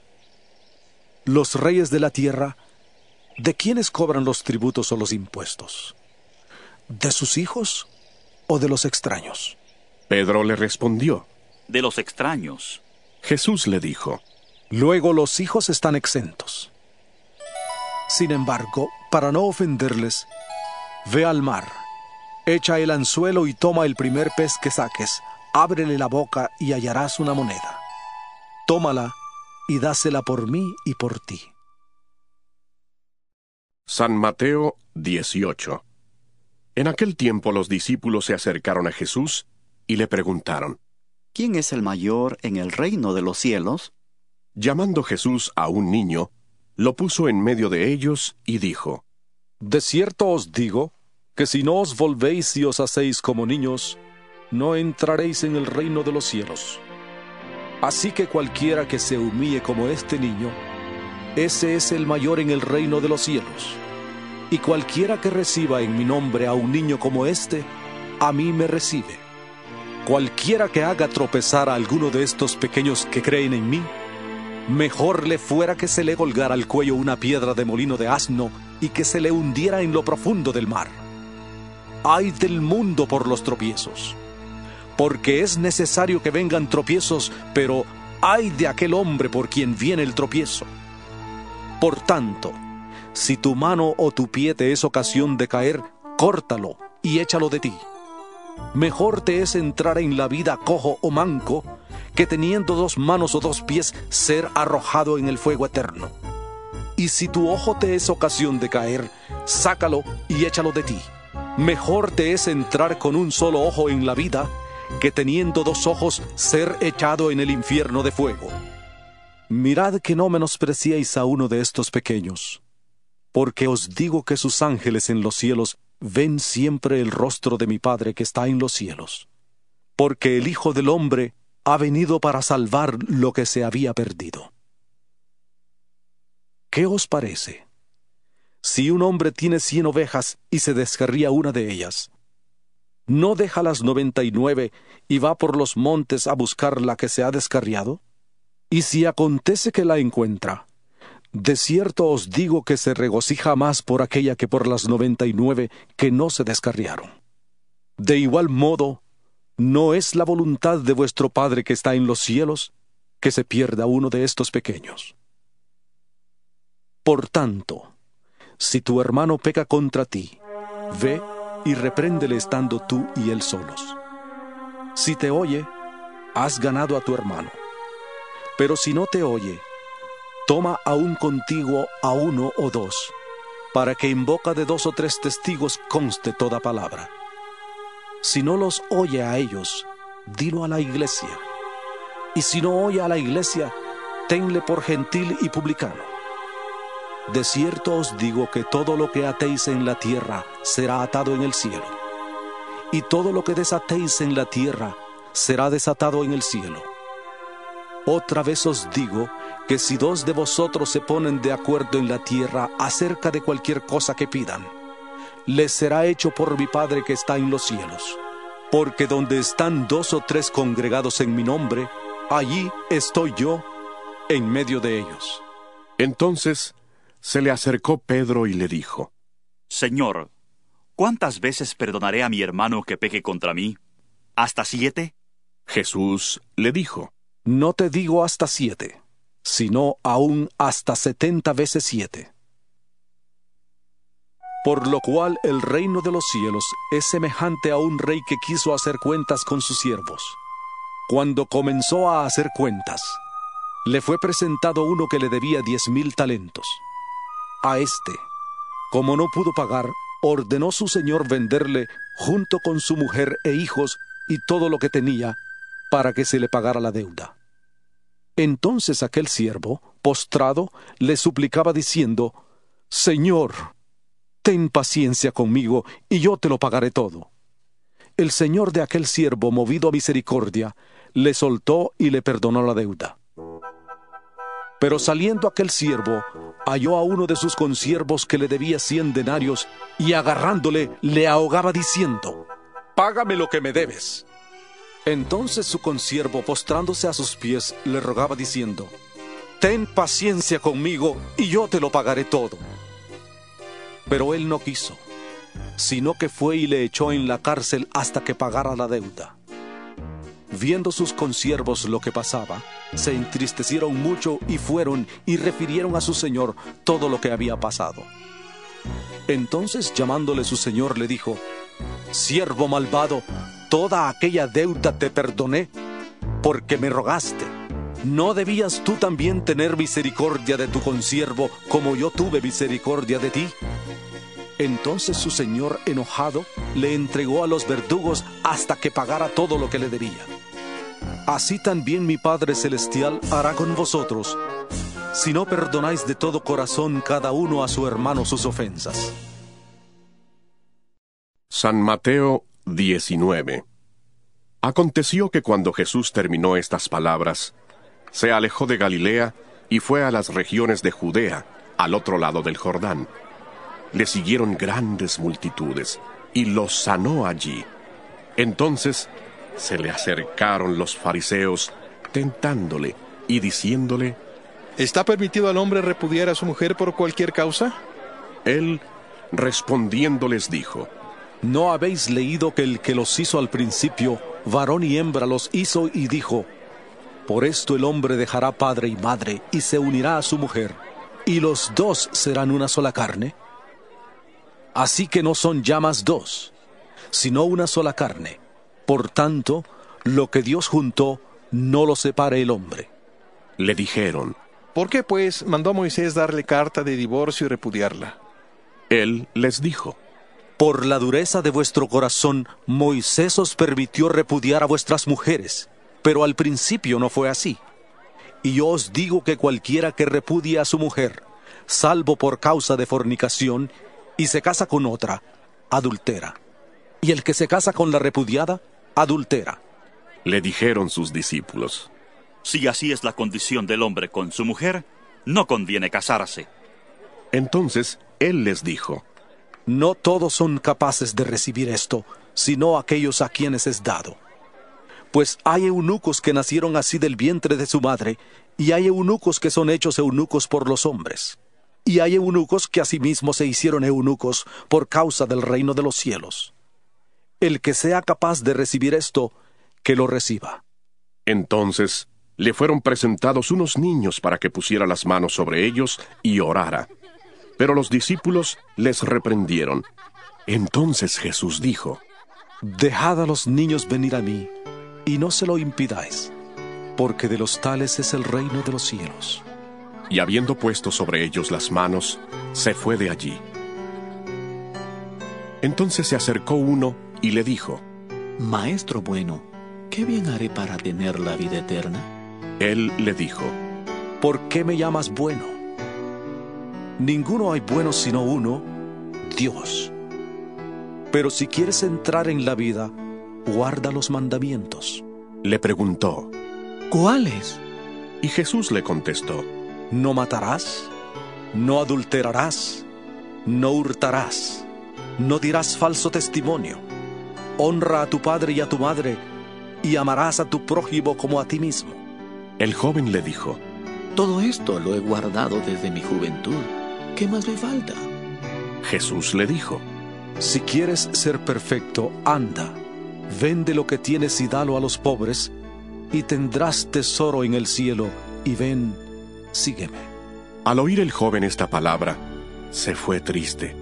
Los reyes de la tierra, ¿de quiénes cobran los tributos o los impuestos? ¿De sus hijos o de los extraños? Pedro le respondió, De los extraños. Jesús le dijo, Luego los hijos están exentos. Sin embargo, para no ofenderles, ve al mar, echa el anzuelo y toma el primer pez que saques, ábrele la boca y hallarás una moneda. Tómala y dásela por mí y por ti. San Mateo 18 En aquel tiempo los discípulos se acercaron a Jesús y le preguntaron, ¿Quién es el mayor en el reino de los cielos? Llamando Jesús a un niño, lo puso en medio de ellos y dijo, De cierto os digo, que si no os volvéis y os hacéis como niños, no entraréis en el reino de los cielos. Así que cualquiera que se humille como este niño, ese es el mayor en el reino de los cielos. Y cualquiera que reciba en mi nombre a un niño como este, a mí me recibe. Cualquiera que haga tropezar a alguno de estos pequeños que creen en mí, mejor le fuera que se le colgara al cuello una piedra de molino de asno y que se le hundiera en lo profundo del mar. Ay del mundo por los tropiezos, porque es necesario que vengan tropiezos, pero ay de aquel hombre por quien viene el tropiezo. Por tanto, si tu mano o tu pie te es ocasión de caer, córtalo y échalo de ti. Mejor te es entrar en la vida cojo o manco que teniendo dos manos o dos pies ser arrojado en el fuego eterno. Y si tu ojo te es ocasión de caer, sácalo y échalo de ti. Mejor te es entrar con un solo ojo en la vida que teniendo dos ojos ser echado en el infierno de fuego. Mirad que no menospreciéis a uno de estos pequeños, porque os digo que sus ángeles en los cielos ven siempre el rostro de mi Padre que está en los cielos, porque el Hijo del Hombre ha venido para salvar lo que se había perdido. ¿Qué os parece? Si un hombre tiene cien ovejas y se descarría una de ellas, ¿no deja las noventa y nueve y va por los montes a buscar la que se ha descarriado? Y si acontece que la encuentra, de cierto os digo que se regocija más por aquella que por las noventa y nueve que no se descarriaron. De igual modo, ¿no es la voluntad de vuestro Padre que está en los cielos que se pierda uno de estos pequeños? Por tanto, si tu hermano peca contra ti, ve y repréndele estando tú y él solos. Si te oye, has ganado a tu hermano. Pero si no te oye, toma aún contigo a uno o dos, para que en boca de dos o tres testigos conste toda palabra. Si no los oye a ellos, dilo a la iglesia. Y si no oye a la iglesia, tenle por gentil y publicano. De cierto os digo que todo lo que atéis en la tierra será atado en el cielo, y todo lo que desatéis en la tierra será desatado en el cielo. Otra vez os digo que si dos de vosotros se ponen de acuerdo en la tierra acerca de cualquier cosa que pidan, les será hecho por mi Padre que está en los cielos. Porque donde están dos o tres congregados en mi nombre, allí estoy yo en medio de ellos. Entonces se le acercó Pedro y le dijo, Señor, ¿cuántas veces perdonaré a mi hermano que peque contra mí? ¿Hasta siete? Jesús le dijo, No te digo hasta siete, sino aún hasta setenta veces siete. Por lo cual el reino de los cielos es semejante a un rey que quiso hacer cuentas con sus siervos. Cuando comenzó a hacer cuentas, le fue presentado uno que le debía diez mil talentos. A este, como no pudo pagar, ordenó su señor venderle junto con su mujer e hijos y todo lo que tenía para que se le pagara la deuda. Entonces aquel siervo, postrado, le suplicaba diciendo, Señor, ten paciencia conmigo y yo te lo pagaré todo. El señor de aquel siervo, movido a misericordia, le soltó y le perdonó la deuda. Pero saliendo aquel siervo, halló a uno de sus consiervos que le debía cien denarios, y agarrándole le ahogaba diciendo, Págame lo que me debes. Entonces su consiervo, postrándose a sus pies, le rogaba diciendo, Ten paciencia conmigo, y yo te lo pagaré todo. Pero él no quiso, sino que fue y le echó en la cárcel hasta que pagara la deuda. Viendo sus consiervos lo que pasaba, se entristecieron mucho y fueron y refirieron a su señor todo lo que había pasado. Entonces llamándole su señor le dijo, Siervo malvado, toda aquella deuda te perdoné porque me rogaste. ¿No debías tú también tener misericordia de tu consiervo como yo tuve misericordia de ti? Entonces su señor, enojado, le entregó a los verdugos hasta que pagara todo lo que le debía. Así también mi Padre Celestial hará con vosotros, si no perdonáis de todo corazón cada uno a su hermano sus ofensas. San Mateo 19 Aconteció que cuando Jesús terminó estas palabras, se alejó de Galilea y fue a las regiones de Judea, al otro lado del Jordán. Le siguieron grandes multitudes y los sanó allí. Entonces se le acercaron los fariseos, tentándole y diciéndole, ¿Está permitido al hombre repudiar a su mujer por cualquier causa? Él, respondiendo, les dijo, ¿No habéis leído que el que los hizo al principio, varón y hembra los hizo y dijo, Por esto el hombre dejará padre y madre y se unirá a su mujer, y los dos serán una sola carne? Así que no son ya más dos, sino una sola carne. Por tanto, lo que Dios juntó, no lo separe el hombre. Le dijeron, ¿Por qué, pues, mandó a Moisés darle carta de divorcio y repudiarla? Él les dijo, Por la dureza de vuestro corazón, Moisés os permitió repudiar a vuestras mujeres, pero al principio no fue así. Y yo os digo que cualquiera que repudie a su mujer, salvo por causa de fornicación, y se casa con otra, adultera. Y el que se casa con la repudiada, adultera. Le dijeron sus discípulos, Si así es la condición del hombre con su mujer, no conviene casarse. Entonces él les dijo, No todos son capaces de recibir esto, sino aquellos a quienes es dado. Pues hay eunucos que nacieron así del vientre de su madre, y hay eunucos que son hechos eunucos por los hombres. Y hay eunucos que asimismo se hicieron eunucos por causa del reino de los cielos. El que sea capaz de recibir esto, que lo reciba. Entonces le fueron presentados unos niños para que pusiera las manos sobre ellos y orara. Pero los discípulos les reprendieron. Entonces Jesús dijo, Dejad a los niños venir a mí, y no se lo impidáis, porque de los tales es el reino de los cielos. Y habiendo puesto sobre ellos las manos, se fue de allí. Entonces se acercó uno y le dijo, Maestro bueno, ¿qué bien haré para tener la vida eterna? Él le dijo, ¿Por qué me llamas bueno? Ninguno hay bueno sino uno, Dios. Pero si quieres entrar en la vida, guarda los mandamientos. Le preguntó, ¿Cuáles? Y Jesús le contestó, No matarás, no adulterarás, no hurtarás, no dirás falso testimonio, honra a tu padre y a tu madre, y amarás a tu prójimo como a ti mismo. El joven le dijo, Todo esto lo he guardado desde mi juventud. ¿Qué más me falta? Jesús le dijo, Si quieres ser perfecto, anda, vende lo que tienes y dalo a los pobres, y tendrás tesoro en el cielo, y ven, sígueme. Al oír el joven esta palabra, se fue triste,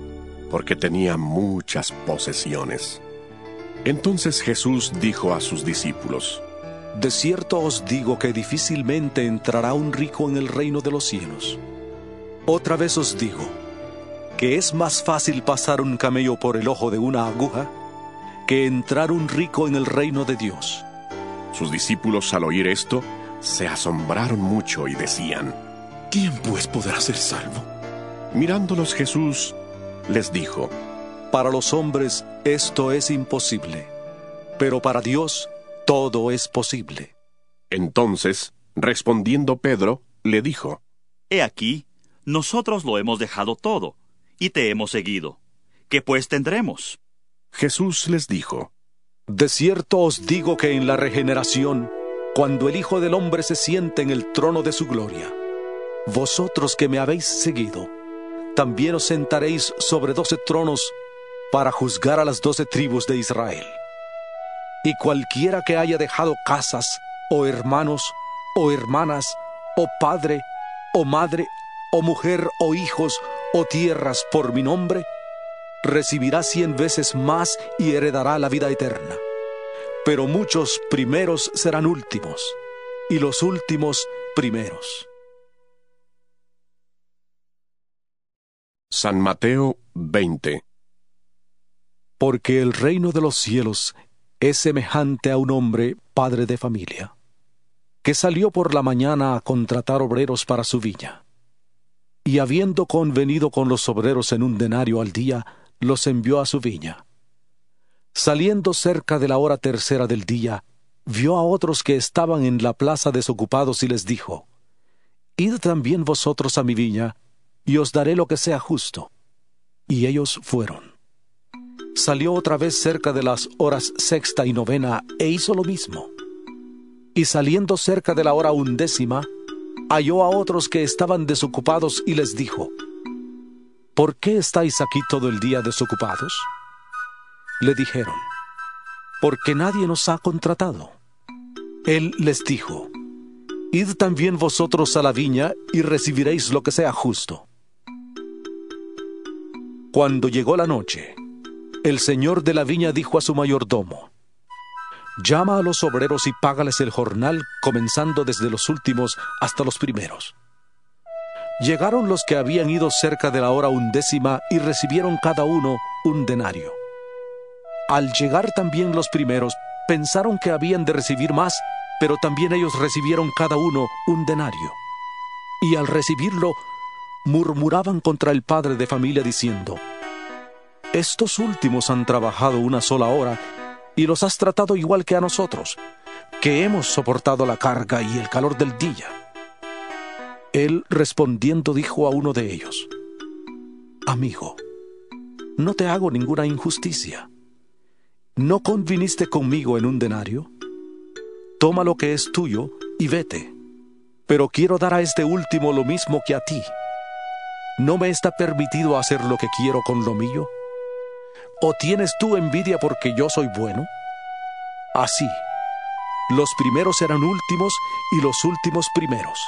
porque tenía muchas posesiones. Entonces Jesús dijo a sus discípulos, De cierto os digo que difícilmente entrará un rico en el reino de los cielos. Otra vez os digo, que es más fácil pasar un camello por el ojo de una aguja que entrar un rico en el reino de Dios. Sus discípulos al oír esto se asombraron mucho y decían, ¿Quién pues podrá ser salvo? Mirándolos Jesús les dijo, Para los hombres esto es imposible, pero para Dios todo es posible. Entonces, respondiendo Pedro, le dijo, He aquí, nosotros lo hemos dejado todo, y te hemos seguido. ¿Qué pues tendremos? Jesús les dijo, De cierto os digo que en la regeneración, cuando el Hijo del Hombre se siente en el trono de su gloria, vosotros que me habéis seguido, también os sentaréis sobre doce tronos para juzgar a las doce tribus de Israel. Y cualquiera que haya dejado casas, o hermanos, o hermanas, o padre, o madre, o mujer, o hijos, o tierras por mi nombre, recibirá cien veces más y heredará la vida eterna. Pero muchos primeros serán últimos, y los últimos primeros. San Mateo 20. Porque el reino de los cielos es semejante a un hombre, padre de familia, que salió por la mañana a contratar obreros para su viña. Y habiendo convenido con los obreros en un denario al día, los envió a su viña. Saliendo cerca de la hora tercera del día, vio a otros que estaban en la plaza desocupados y les dijo, Id también vosotros a mi viña, y os daré lo que sea justo. Y ellos fueron. Salió otra vez cerca de las horas sexta y novena e hizo lo mismo. Y saliendo cerca de la hora undécima, halló a otros que estaban desocupados y les dijo, ¿Por qué estáis aquí todo el día desocupados? Le dijeron, porque nadie nos ha contratado. Él les dijo, Id también vosotros a la viña y recibiréis lo que sea justo. Cuando llegó la noche, el señor de la viña dijo a su mayordomo, Llama a los obreros y págales el jornal, comenzando desde los últimos hasta los primeros. Llegaron los que habían ido cerca de la hora undécima y recibieron cada uno un denario. Al llegar también los primeros, pensaron que habían de recibir más, pero también ellos recibieron cada uno un denario. Y al recibirlo, murmuraban contra el padre de familia diciendo, Estos últimos han trabajado una sola hora y los has tratado igual que a nosotros, que hemos soportado la carga y el calor del día. Él respondiendo dijo a uno de ellos, Amigo, no te hago ninguna injusticia. ¿No conviniste conmigo en un denario? Toma lo que es tuyo y vete. Pero quiero dar a este último lo mismo que a ti. ¿No me está permitido hacer lo que quiero con lo mío? ¿O tienes tú envidia porque yo soy bueno? Así, los primeros serán últimos y los últimos primeros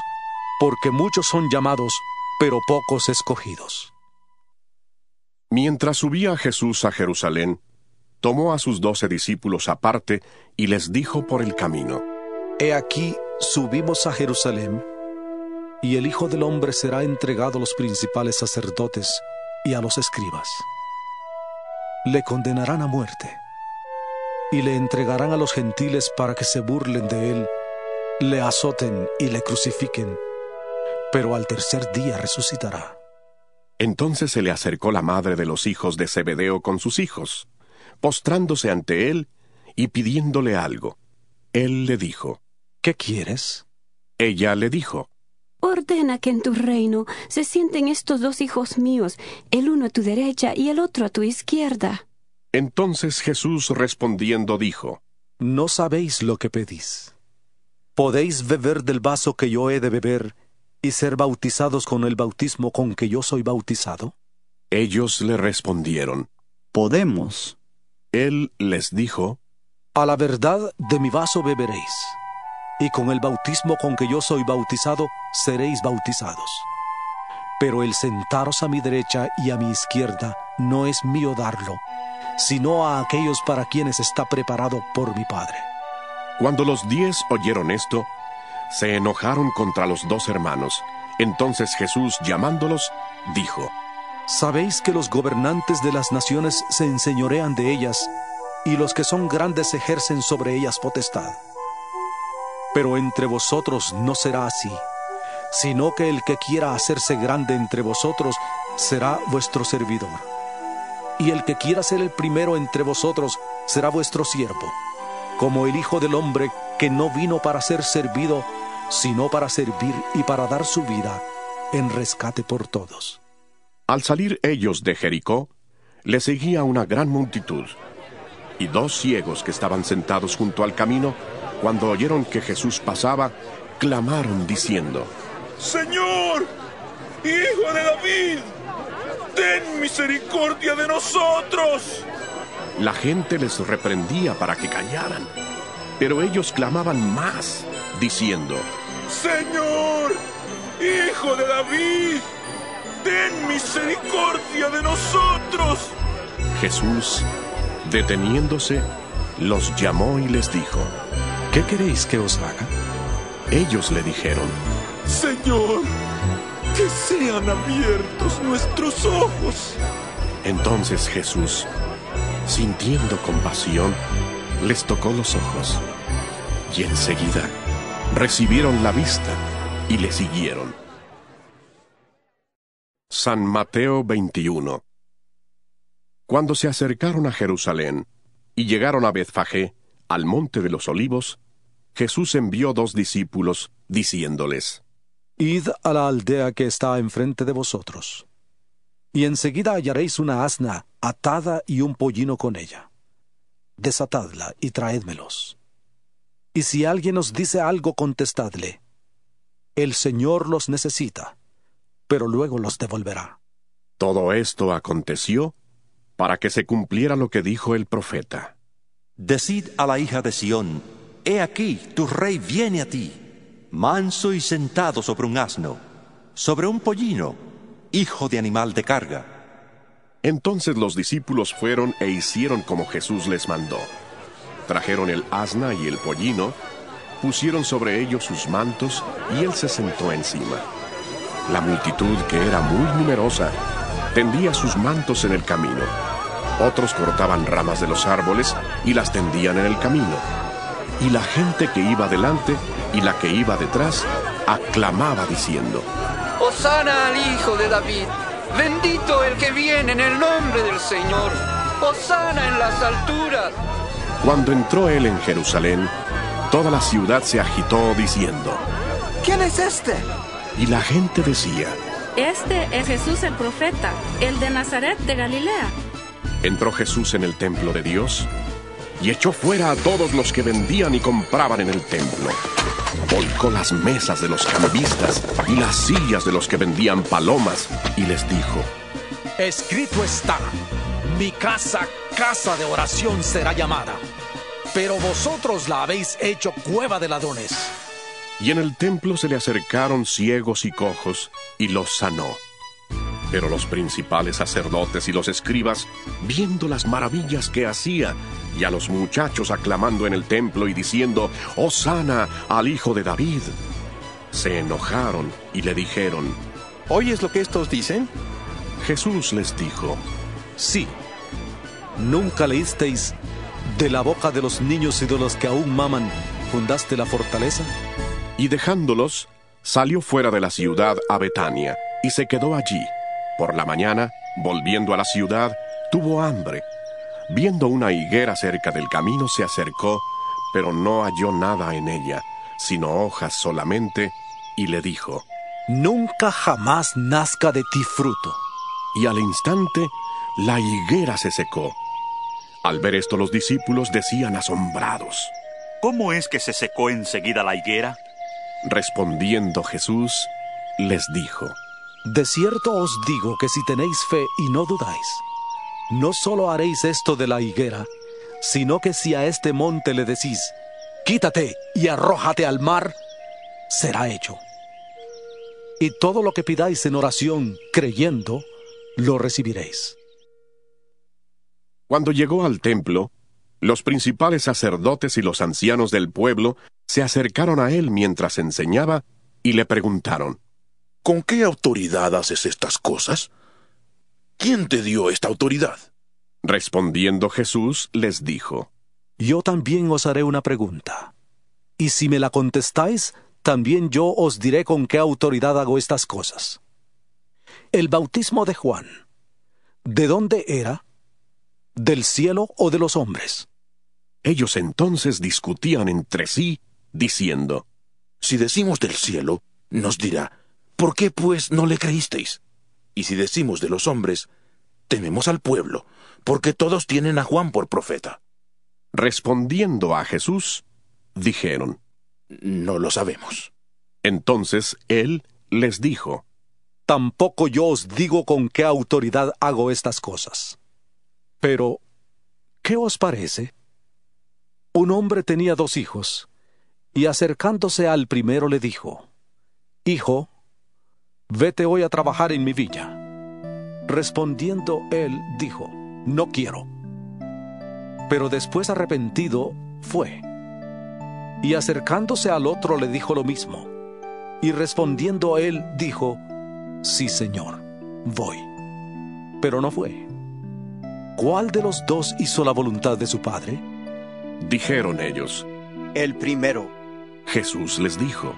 porque muchos son llamados, pero pocos escogidos. Mientras subía Jesús a Jerusalén, tomó a sus doce discípulos aparte y les dijo por el camino, He aquí, subimos a Jerusalén, y el Hijo del Hombre será entregado a los principales sacerdotes y a los escribas. Le condenarán a muerte, y le entregarán a los gentiles para que se burlen de él, le azoten y le crucifiquen pero al tercer día resucitará. Entonces se le acercó la madre de los hijos de Zebedeo con sus hijos, postrándose ante él y pidiéndole algo. Él le dijo, ¿Qué quieres? Ella le dijo, Ordena que en tu reino se sienten estos dos hijos míos, el uno a tu derecha y el otro a tu izquierda. Entonces Jesús respondiendo dijo, No sabéis lo que pedís. ¿Podéis beber del vaso que yo he de beber y ser bautizados con el bautismo con que yo soy bautizado? Ellos le respondieron, Podemos. Él les dijo, A la verdad de mi vaso beberéis, y con el bautismo con que yo soy bautizado seréis bautizados. Pero el sentaros a mi derecha y a mi izquierda no es mío darlo, sino a aquellos para quienes está preparado por mi Padre. Cuando los diez oyeron esto, se enojaron contra los dos hermanos. Entonces Jesús, llamándolos, dijo, Sabéis que los gobernantes de las naciones se enseñorean de ellas, y los que son grandes ejercen sobre ellas potestad. Pero entre vosotros no será así, sino que el que quiera hacerse grande entre vosotros será vuestro servidor. Y el que quiera ser el primero entre vosotros será vuestro siervo, como el Hijo del Hombre que no vino para ser servido, sino para servir y para dar su vida en rescate por todos. Al salir ellos de Jericó, le seguía una gran multitud, y dos ciegos que estaban sentados junto al camino, cuando oyeron que Jesús pasaba, clamaron diciendo, Señor, Hijo de David, ten misericordia de nosotros. La gente les reprendía para que callaran, pero ellos clamaban más, diciendo, Señor, Hijo de David, ten misericordia de nosotros. Jesús, deteniéndose, los llamó y les dijo, ¿qué queréis que os haga? Ellos le dijeron, Señor, que sean abiertos nuestros ojos. Entonces Jesús, sintiendo compasión, les tocó los ojos y enseguida recibieron la vista y le siguieron. San Mateo 21 Cuando se acercaron a Jerusalén y llegaron a Betfagé, al monte de los olivos, Jesús envió dos discípulos, diciéndoles, Id a la aldea que está enfrente de vosotros, y enseguida hallaréis una asna atada y un pollino con ella. Desatadla y traédmelos. Y si alguien os dice algo, contestadle, El Señor los necesita, pero luego los devolverá. Todo esto aconteció para que se cumpliera lo que dijo el profeta. Decid a la hija de Sión, He aquí, tu rey viene a ti, manso y sentado sobre un asno, sobre un pollino, hijo de animal de carga. Entonces los discípulos fueron e hicieron como Jesús les mandó. Trajeron el asna y el pollino, pusieron sobre ellos sus mantos y él se sentó encima. La multitud, que era muy numerosa, tendía sus mantos en el camino. Otros cortaban ramas de los árboles y las tendían en el camino y la gente que iba delante y la que iba detrás aclamaba diciendo, Hosana al Hijo de David, bendito el que viene en el nombre del Señor, Hosana en las alturas. Cuando entró él en Jerusalén, toda la ciudad se agitó diciendo, ¿Quién es este? Y la gente decía, Este es Jesús el profeta, el de Nazaret de Galilea. Entró Jesús en el templo de Dios y echó fuera a todos los que vendían y compraban en el templo. Volcó las mesas de los cambistas y las sillas de los que vendían palomas y les dijo, Escrito está, mi casa, casa de oración será llamada, pero vosotros la habéis hecho cueva de ladrones. Y en el templo se le acercaron ciegos y cojos y los sanó. Pero los principales sacerdotes y los escribas, viendo las maravillas que hacía, y a los muchachos aclamando en el templo y diciendo, Hosana al hijo de David, se enojaron y le dijeron, ¿Oyes lo que estos dicen? Jesús les dijo, Sí, ¿nunca leísteis de la boca de los niños y de los que aún maman, fundaste la fortaleza? Y dejándolos, salió fuera de la ciudad a Betania y se quedó allí. Por la mañana, volviendo a la ciudad, tuvo hambre. Viendo una higuera cerca del camino, se acercó, pero no halló nada en ella, sino hojas solamente, y le dijo, Nunca jamás nazca de ti fruto. Y al instante, la higuera se secó. Al ver esto los discípulos decían asombrados, ¿Cómo es que se secó enseguida la higuera? Respondiendo Jesús, les dijo, De cierto os digo que si tenéis fe y no dudáis, no solo haréis esto de la higuera, sino que si a este monte le decís, quítate y arrójate al mar, será hecho. Y todo lo que pidáis en oración, creyendo, lo recibiréis. Cuando llegó al templo, los principales sacerdotes y los ancianos del pueblo se acercaron a él mientras enseñaba y le preguntaron, ¿Con qué autoridad haces estas cosas? ¿Quién te dio esta autoridad? Respondiendo Jesús les dijo, Yo también os haré una pregunta. Y si me la contestáis, también yo os diré con qué autoridad hago estas cosas. El bautismo de Juan, ¿de dónde era? ¿Del cielo o de los hombres? Ellos entonces discutían entre sí, diciendo, Si decimos del cielo, nos dirá, ¿por qué pues no le creísteis? Y si decimos de los hombres, tememos al pueblo, porque todos tienen a Juan por profeta. Respondiendo a Jesús, dijeron, No lo sabemos. Entonces él les dijo, Tampoco yo os digo con qué autoridad hago estas cosas. Pero, ¿qué os parece? Un hombre tenía dos hijos, y acercándose al primero le dijo, Hijo, vete hoy a trabajar en mi viña. Respondiendo él, dijo, No quiero. Pero después arrepentido, fue. Y acercándose al otro le dijo lo mismo. Y respondiendo él, dijo, Sí, Señor, voy. Pero no fue. ¿cuál de los dos hizo la voluntad de su padre? Dijeron ellos. El primero. Jesús les dijo.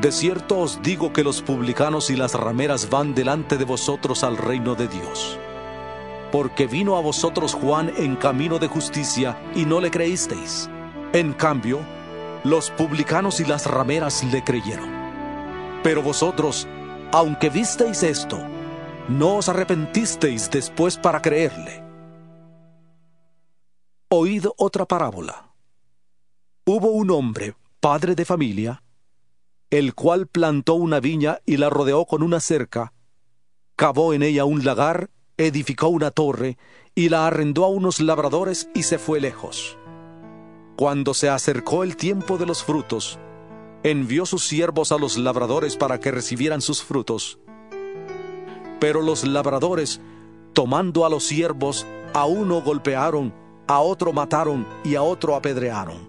De cierto os digo que los publicanos y las rameras van delante de vosotros al reino de Dios. Porque vino a vosotros Juan en camino de justicia y no le creísteis. En cambio, los publicanos y las rameras le creyeron. Pero vosotros, aunque visteis esto, no os arrepentisteis después para creerle. Oíd otra parábola. Hubo un hombre, padre de familia, el cual plantó una viña y la rodeó con una cerca, cavó en ella un lagar, edificó una torre, y la arrendó a unos labradores y se fue lejos. Cuando se acercó el tiempo de los frutos, envió sus siervos a los labradores para que recibieran sus frutos. Pero los labradores, tomando a los siervos, a uno golpearon, a otro mataron y a otro apedrearon.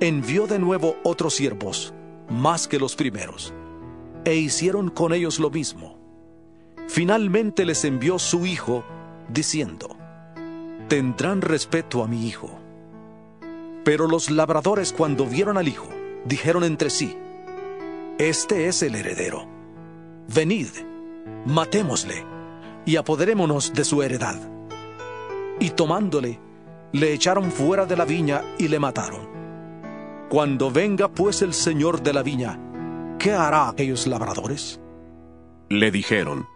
Envió de nuevo otros siervos, más que los primeros, e hicieron con ellos lo mismo. Finalmente les envió su hijo, diciendo, Tendrán respeto a mi hijo. Pero los labradores cuando vieron al hijo, dijeron entre sí, Este es el heredero. Venid, matémosle, y apoderémonos de su heredad. Y tomándole, le echaron fuera de la viña y le mataron. Cuando venga pues el señor de la viña, ¿qué hará aquellos labradores? Le dijeron,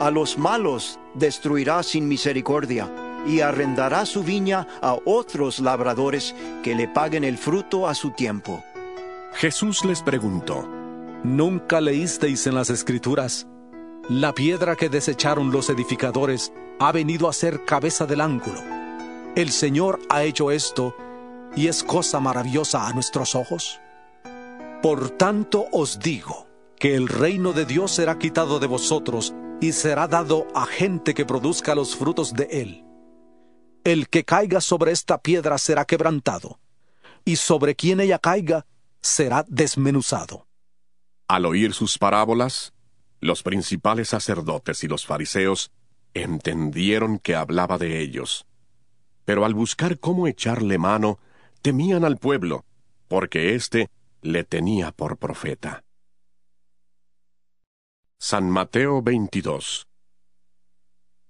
A los malos destruirá sin misericordia y arrendará su viña a otros labradores que le paguen el fruto a su tiempo. Jesús les preguntó, ¿Nunca leísteis en las escrituras? La piedra que desecharon los edificadores ha venido a ser cabeza del ángulo. El Señor ha hecho esto y es cosa maravillosa a nuestros ojos. Por tanto os digo que el reino de Dios será quitado de vosotros y será dado a gente que produzca los frutos de él. El que caiga sobre esta piedra será quebrantado, y sobre quien ella caiga será desmenuzado. Al oír sus parábolas, los principales sacerdotes y los fariseos entendieron que hablaba de ellos. Pero al buscar cómo echarle mano, temían al pueblo, porque éste le tenía por profeta. San Mateo 22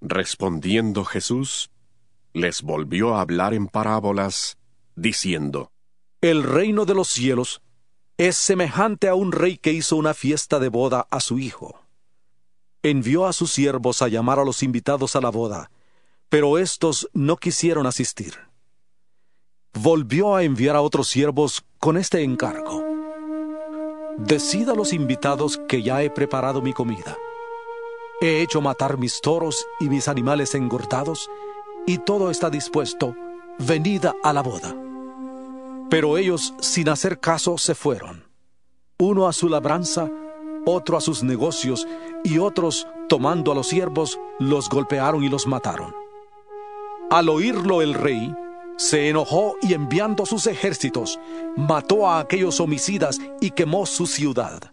Respondiendo Jesús, les volvió a hablar en parábolas, diciendo, El reino de los cielos es semejante a un rey que hizo una fiesta de boda a su hijo. Envió a sus siervos a llamar a los invitados a la boda, pero éstos no quisieron asistir. Volvió a enviar a otros siervos con este encargo. Decid a los invitados que ya he preparado mi comida. He hecho matar mis toros y mis animales engordados, y todo está dispuesto. Venida a la boda. Pero ellos, sin hacer caso, se fueron. Uno a su labranza, otro a sus negocios, y otros, tomando a los siervos, los golpearon y los mataron. Al oírlo el rey, se enojó y enviando sus ejércitos, mató a aquellos homicidas y quemó su ciudad.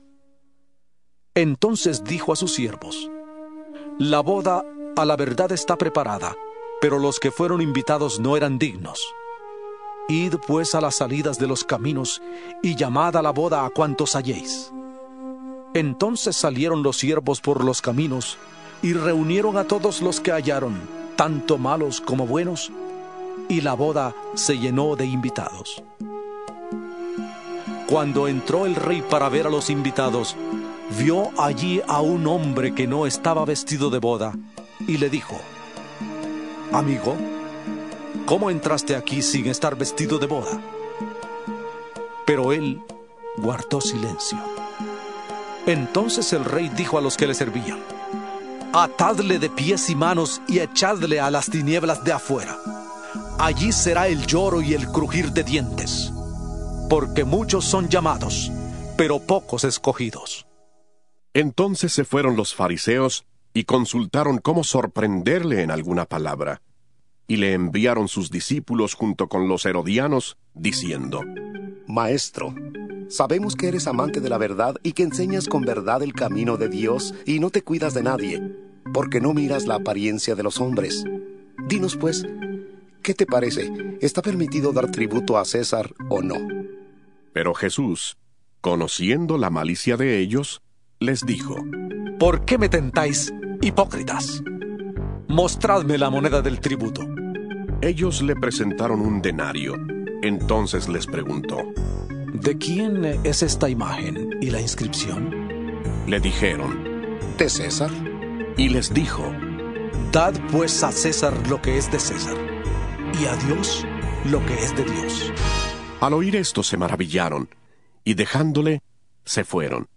Entonces dijo a sus siervos, La boda a la verdad está preparada, pero los que fueron invitados no eran dignos. Id pues a las salidas de los caminos y llamad a la boda a cuantos halléis. Entonces salieron los siervos por los caminos y reunieron a todos los que hallaron, tanto malos como buenos, y la boda se llenó de invitados. Cuando entró el rey para ver a los invitados, vio allí a un hombre que no estaba vestido de boda, y le dijo, Amigo, ¿cómo entraste aquí sin estar vestido de boda? Pero él guardó silencio. Entonces el rey dijo a los que le servían, Atadle de pies y manos y echadle a las tinieblas de afuera. Allí será el lloro y el crujir de dientes, porque muchos son llamados, pero pocos escogidos. Entonces se fueron los fariseos y consultaron cómo sorprenderle en alguna palabra. Y le enviaron sus discípulos junto con los herodianos, diciendo, Maestro, sabemos que eres amante de la verdad y que enseñas con verdad el camino de Dios y no te cuidas de nadie, porque no miras la apariencia de los hombres. Dinos pues, ¿qué te parece? ¿Está permitido dar tributo a César o no? Pero Jesús, conociendo la malicia de ellos, les dijo, ¿Por qué me tentáis, hipócritas? Mostradme la moneda del tributo. Ellos le presentaron un denario. Entonces les preguntó, ¿De quién es esta imagen y la inscripción? Le dijeron, ¿De César? Y les dijo, Dad pues a César lo que es de César, y a Dios lo que es de Dios. Al oír esto se maravillaron, y dejándole, se fueron.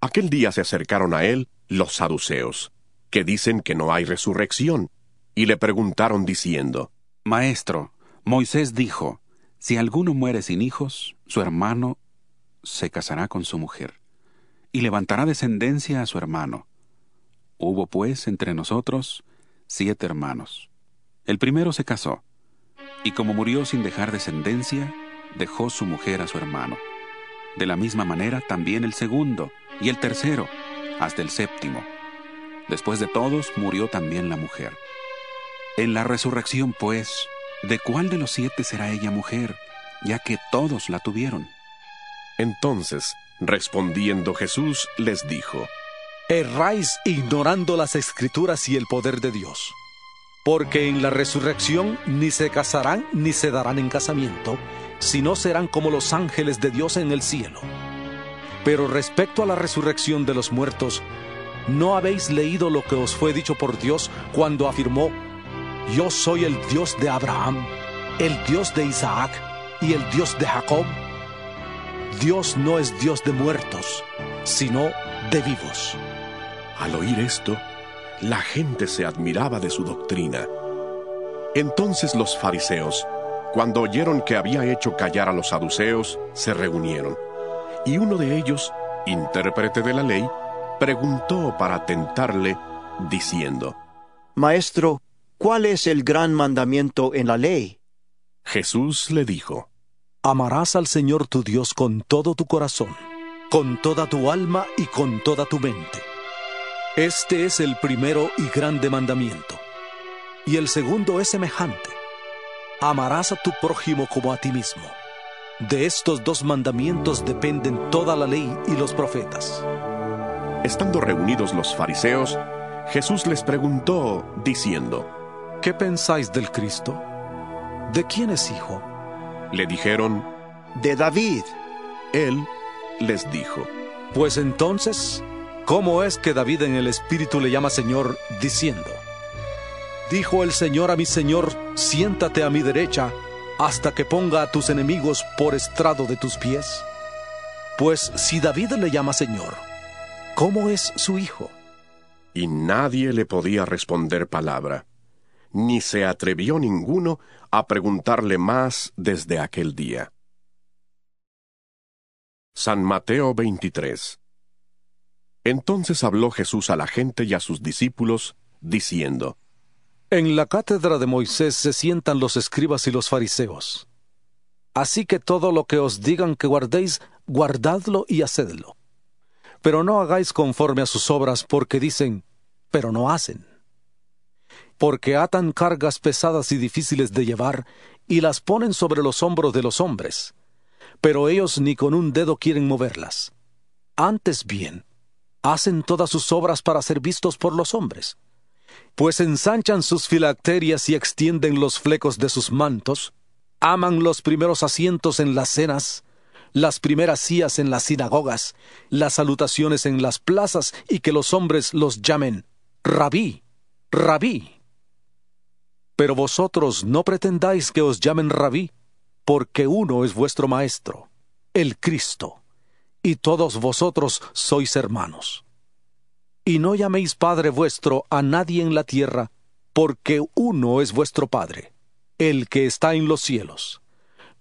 Aquel día se acercaron a él los saduceos, que dicen que no hay resurrección, y le preguntaron diciendo, Maestro, Moisés dijo, si alguno muere sin hijos, su hermano se casará con su mujer, y levantará descendencia a su hermano. Hubo pues entre nosotros siete hermanos. El primero se casó, y como murió sin dejar descendencia, dejó su mujer a su hermano. De la misma manera también el segundo, y el tercero, hasta el séptimo. Después de todos murió también la mujer. En la resurrección, pues, ¿de cuál de los siete será ella mujer, ya que todos la tuvieron? Entonces, respondiendo Jesús, les dijo, Erráis ignorando las escrituras y el poder de Dios. Porque en la resurrección ni se casarán ni se darán en casamiento, sino serán como los ángeles de Dios en el cielo. Pero respecto a la resurrección de los muertos, ¿no habéis leído lo que os fue dicho por Dios cuando afirmó, Yo soy el Dios de Abraham, el Dios de Isaac y el Dios de Jacob? Dios no es Dios de muertos, sino de vivos. Al oír esto, la gente se admiraba de su doctrina. Entonces los fariseos, cuando oyeron que había hecho callar a los saduceos, se reunieron. Y uno de ellos, intérprete de la ley, preguntó para tentarle, diciendo, Maestro, ¿cuál es el gran mandamiento en la ley? Jesús le dijo, Amarás al Señor tu Dios con todo tu corazón, con toda tu alma y con toda tu mente. Este es el primero y grande mandamiento. Y el segundo es semejante. Amarás a tu prójimo como a ti mismo. De estos dos mandamientos dependen toda la ley y los profetas. Estando reunidos los fariseos, Jesús les preguntó, diciendo, ¿Qué pensáis del Cristo? ¿De quién es hijo? Le dijeron, De David. Él les dijo, Pues entonces, ¿cómo es que David en el Espíritu le llama Señor, diciendo, Dijo el Señor a mi Señor, siéntate a mi derecha, hasta que ponga a tus enemigos por estrado de tus pies? Pues si David le llama Señor, ¿cómo es su hijo? Y nadie le podía responder palabra, ni se atrevió ninguno a preguntarle más desde aquel día. San Mateo 23 Entonces habló Jesús a la gente y a sus discípulos, diciendo, En la cátedra de Moisés se sientan los escribas y los fariseos. Así que todo lo que os digan que guardéis, guardadlo y hacedlo. Pero no hagáis conforme a sus obras, porque dicen, pero no hacen. Porque atan cargas pesadas y difíciles de llevar, y las ponen sobre los hombros de los hombres, pero ellos ni con un dedo quieren moverlas. Antes bien, hacen todas sus obras para ser vistos por los hombres. Pues ensanchan sus filacterias y extienden los flecos de sus mantos, aman los primeros asientos en las cenas, las primeras sillas en las sinagogas, las salutaciones en las plazas y que los hombres los llamen rabí, rabí. Pero vosotros no pretendáis que os llamen rabí, porque uno es vuestro Maestro, el Cristo, y todos vosotros sois hermanos. Y no llaméis Padre vuestro a nadie en la tierra, porque uno es vuestro Padre, el que está en los cielos.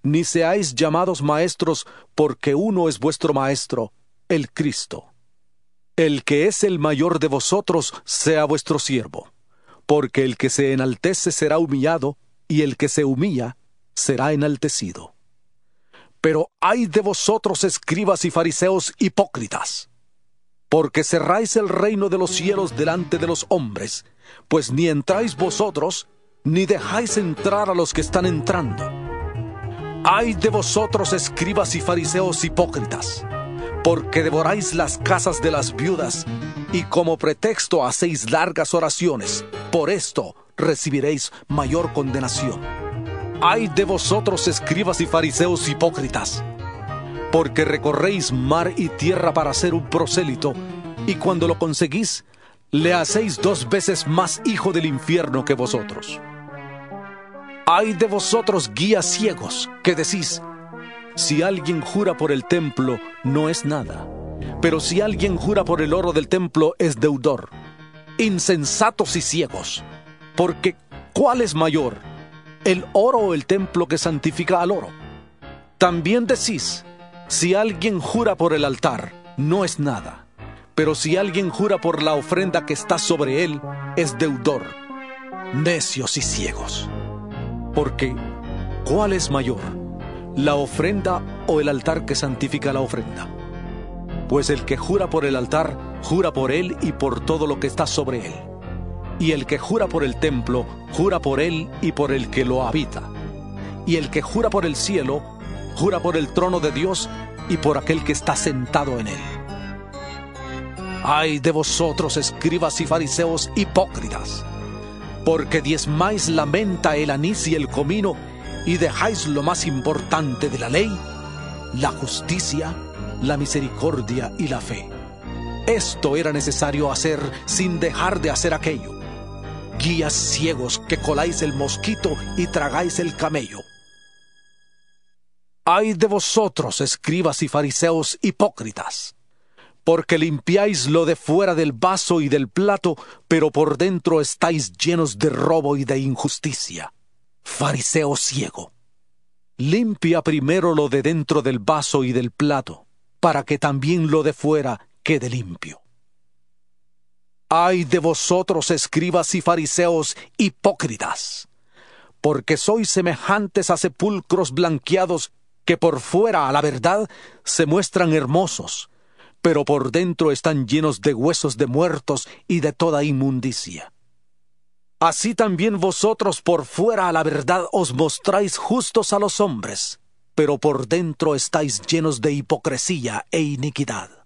Ni seáis llamados maestros, porque uno es vuestro Maestro, el Cristo. El que es el mayor de vosotros sea vuestro siervo, porque el que se enaltece será humillado, y el que se humilla será enaltecido. Pero ay de vosotros, escribas y fariseos hipócritas, porque cerráis el reino de los cielos delante de los hombres, pues ni entráis vosotros, ni dejáis entrar a los que están entrando. Ay de vosotros, escribas y fariseos hipócritas, porque devoráis las casas de las viudas, y como pretexto hacéis largas oraciones, por esto recibiréis mayor condenación. Ay de vosotros, escribas y fariseos hipócritas, porque recorréis mar y tierra para ser un prosélito, y cuando lo conseguís, le hacéis dos veces más hijo del infierno que vosotros. Ay de vosotros, guías ciegos, que decís, si alguien jura por el templo, no es nada, pero si alguien jura por el oro del templo, es deudor. Insensatos y ciegos, porque ¿cuál es mayor? ¿El oro el templo que santifica al oro? También decís, si alguien jura por el altar, no es nada. Pero si alguien jura por la ofrenda que está sobre él, es deudor. Necios y ciegos. Porque, ¿cuál es mayor? ¿La ofrenda o el altar que santifica la ofrenda? Pues el que jura por el altar, jura por él y por todo lo que está sobre él. Y el que jura por el templo, jura por él y por el que lo habita. Y el que jura por el cielo, jura por el trono de Dios y por aquel que está sentado en él. Ay de vosotros, escribas y fariseos hipócritas, porque diezmáis la menta, el anís y el comino, y dejáis lo más importante de la ley, la justicia, la misericordia y la fe. Esto era necesario hacer sin dejar de hacer aquello. Guías ciegos que coláis el mosquito y tragáis el camello. Ay de vosotros, escribas y fariseos hipócritas, porque limpiáis lo de fuera del vaso y del plato, pero por dentro estáis llenos de robo y de injusticia. Fariseo ciego, limpia primero lo de dentro del vaso y del plato, para que también lo de fuera quede limpio. Ay de vosotros, escribas y fariseos hipócritas, porque sois semejantes a sepulcros blanqueados que por fuera a la verdad se muestran hermosos, pero por dentro están llenos de huesos de muertos y de toda inmundicia. Así también vosotros por fuera a la verdad os mostráis justos a los hombres, pero por dentro estáis llenos de hipocresía e iniquidad.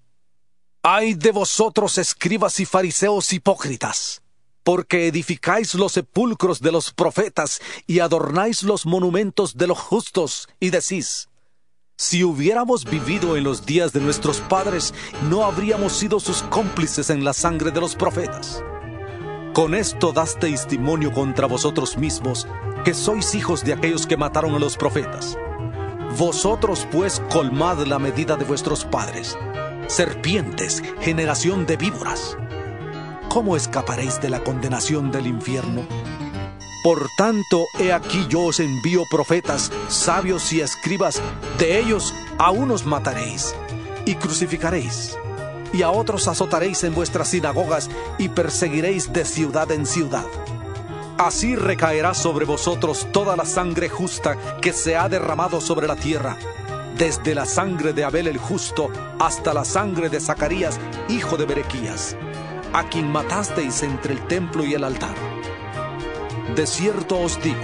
Ay de vosotros, escribas y fariseos hipócritas, porque edificáis los sepulcros de los profetas y adornáis los monumentos de los justos, y decís, si hubiéramos vivido en los días de nuestros padres, no habríamos sido sus cómplices en la sangre de los profetas. Con esto das testimonio contra vosotros mismos, que sois hijos de aquellos que mataron a los profetas. Vosotros pues colmad la medida de vuestros padres. Serpientes, generación de víboras. ¿Cómo escaparéis de la condenación del infierno? Por tanto, he aquí yo os envío profetas, sabios y escribas, de ellos a unos mataréis y crucificaréis, y a otros azotaréis en vuestras sinagogas y perseguiréis de ciudad en ciudad. Así recaerá sobre vosotros toda la sangre justa que se ha derramado sobre la tierra, desde la sangre de Abel el justo hasta la sangre de Zacarías, hijo de Berequías, a quien matasteis entre el templo y el altar. De cierto os digo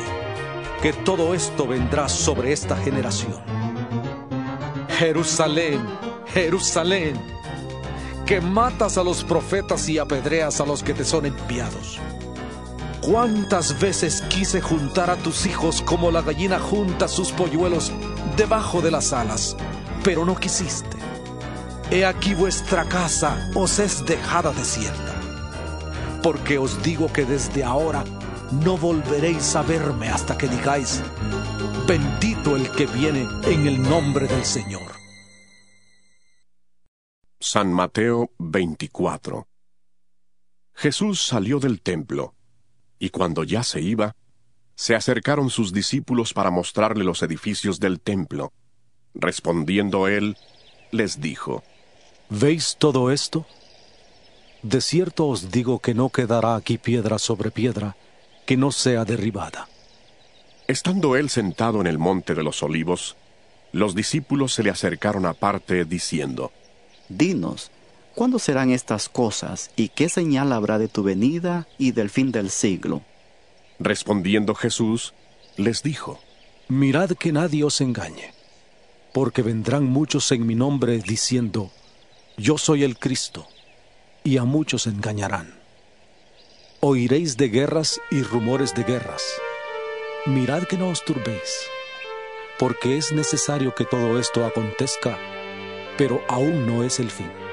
que todo esto vendrá sobre esta generación. Jerusalén, Jerusalén, que matas a los profetas y apedreas a los que te son enviados. ¿Cuántas veces quise juntar a tus hijos como la gallina junta sus polluelos debajo de las alas, pero no quisiste? He aquí vuestra casa os es dejada desierta. Porque os digo que desde ahora no volveréis a verme hasta que digáis, bendito el que viene en el nombre del Señor. San Mateo 24 Jesús salió del templo, y cuando ya se iba, se acercaron sus discípulos para mostrarle los edificios del templo. Respondiendo él, les dijo, ¿Veis todo esto? De cierto os digo que no quedará aquí piedra sobre piedra que no sea derribada. Estando él sentado en el monte de los olivos, los discípulos se le acercaron aparte diciendo, Dinos, ¿Cuándo serán estas cosas y qué señal habrá de tu venida y del fin del siglo? Respondiendo Jesús, les dijo, Mirad que nadie os engañe, porque vendrán muchos en mi nombre diciendo, Yo soy el Cristo, y a muchos engañarán. Oiréis de guerras y rumores de guerras. Mirad que no os turbéis, porque es necesario que todo esto acontezca, pero aún no es el fin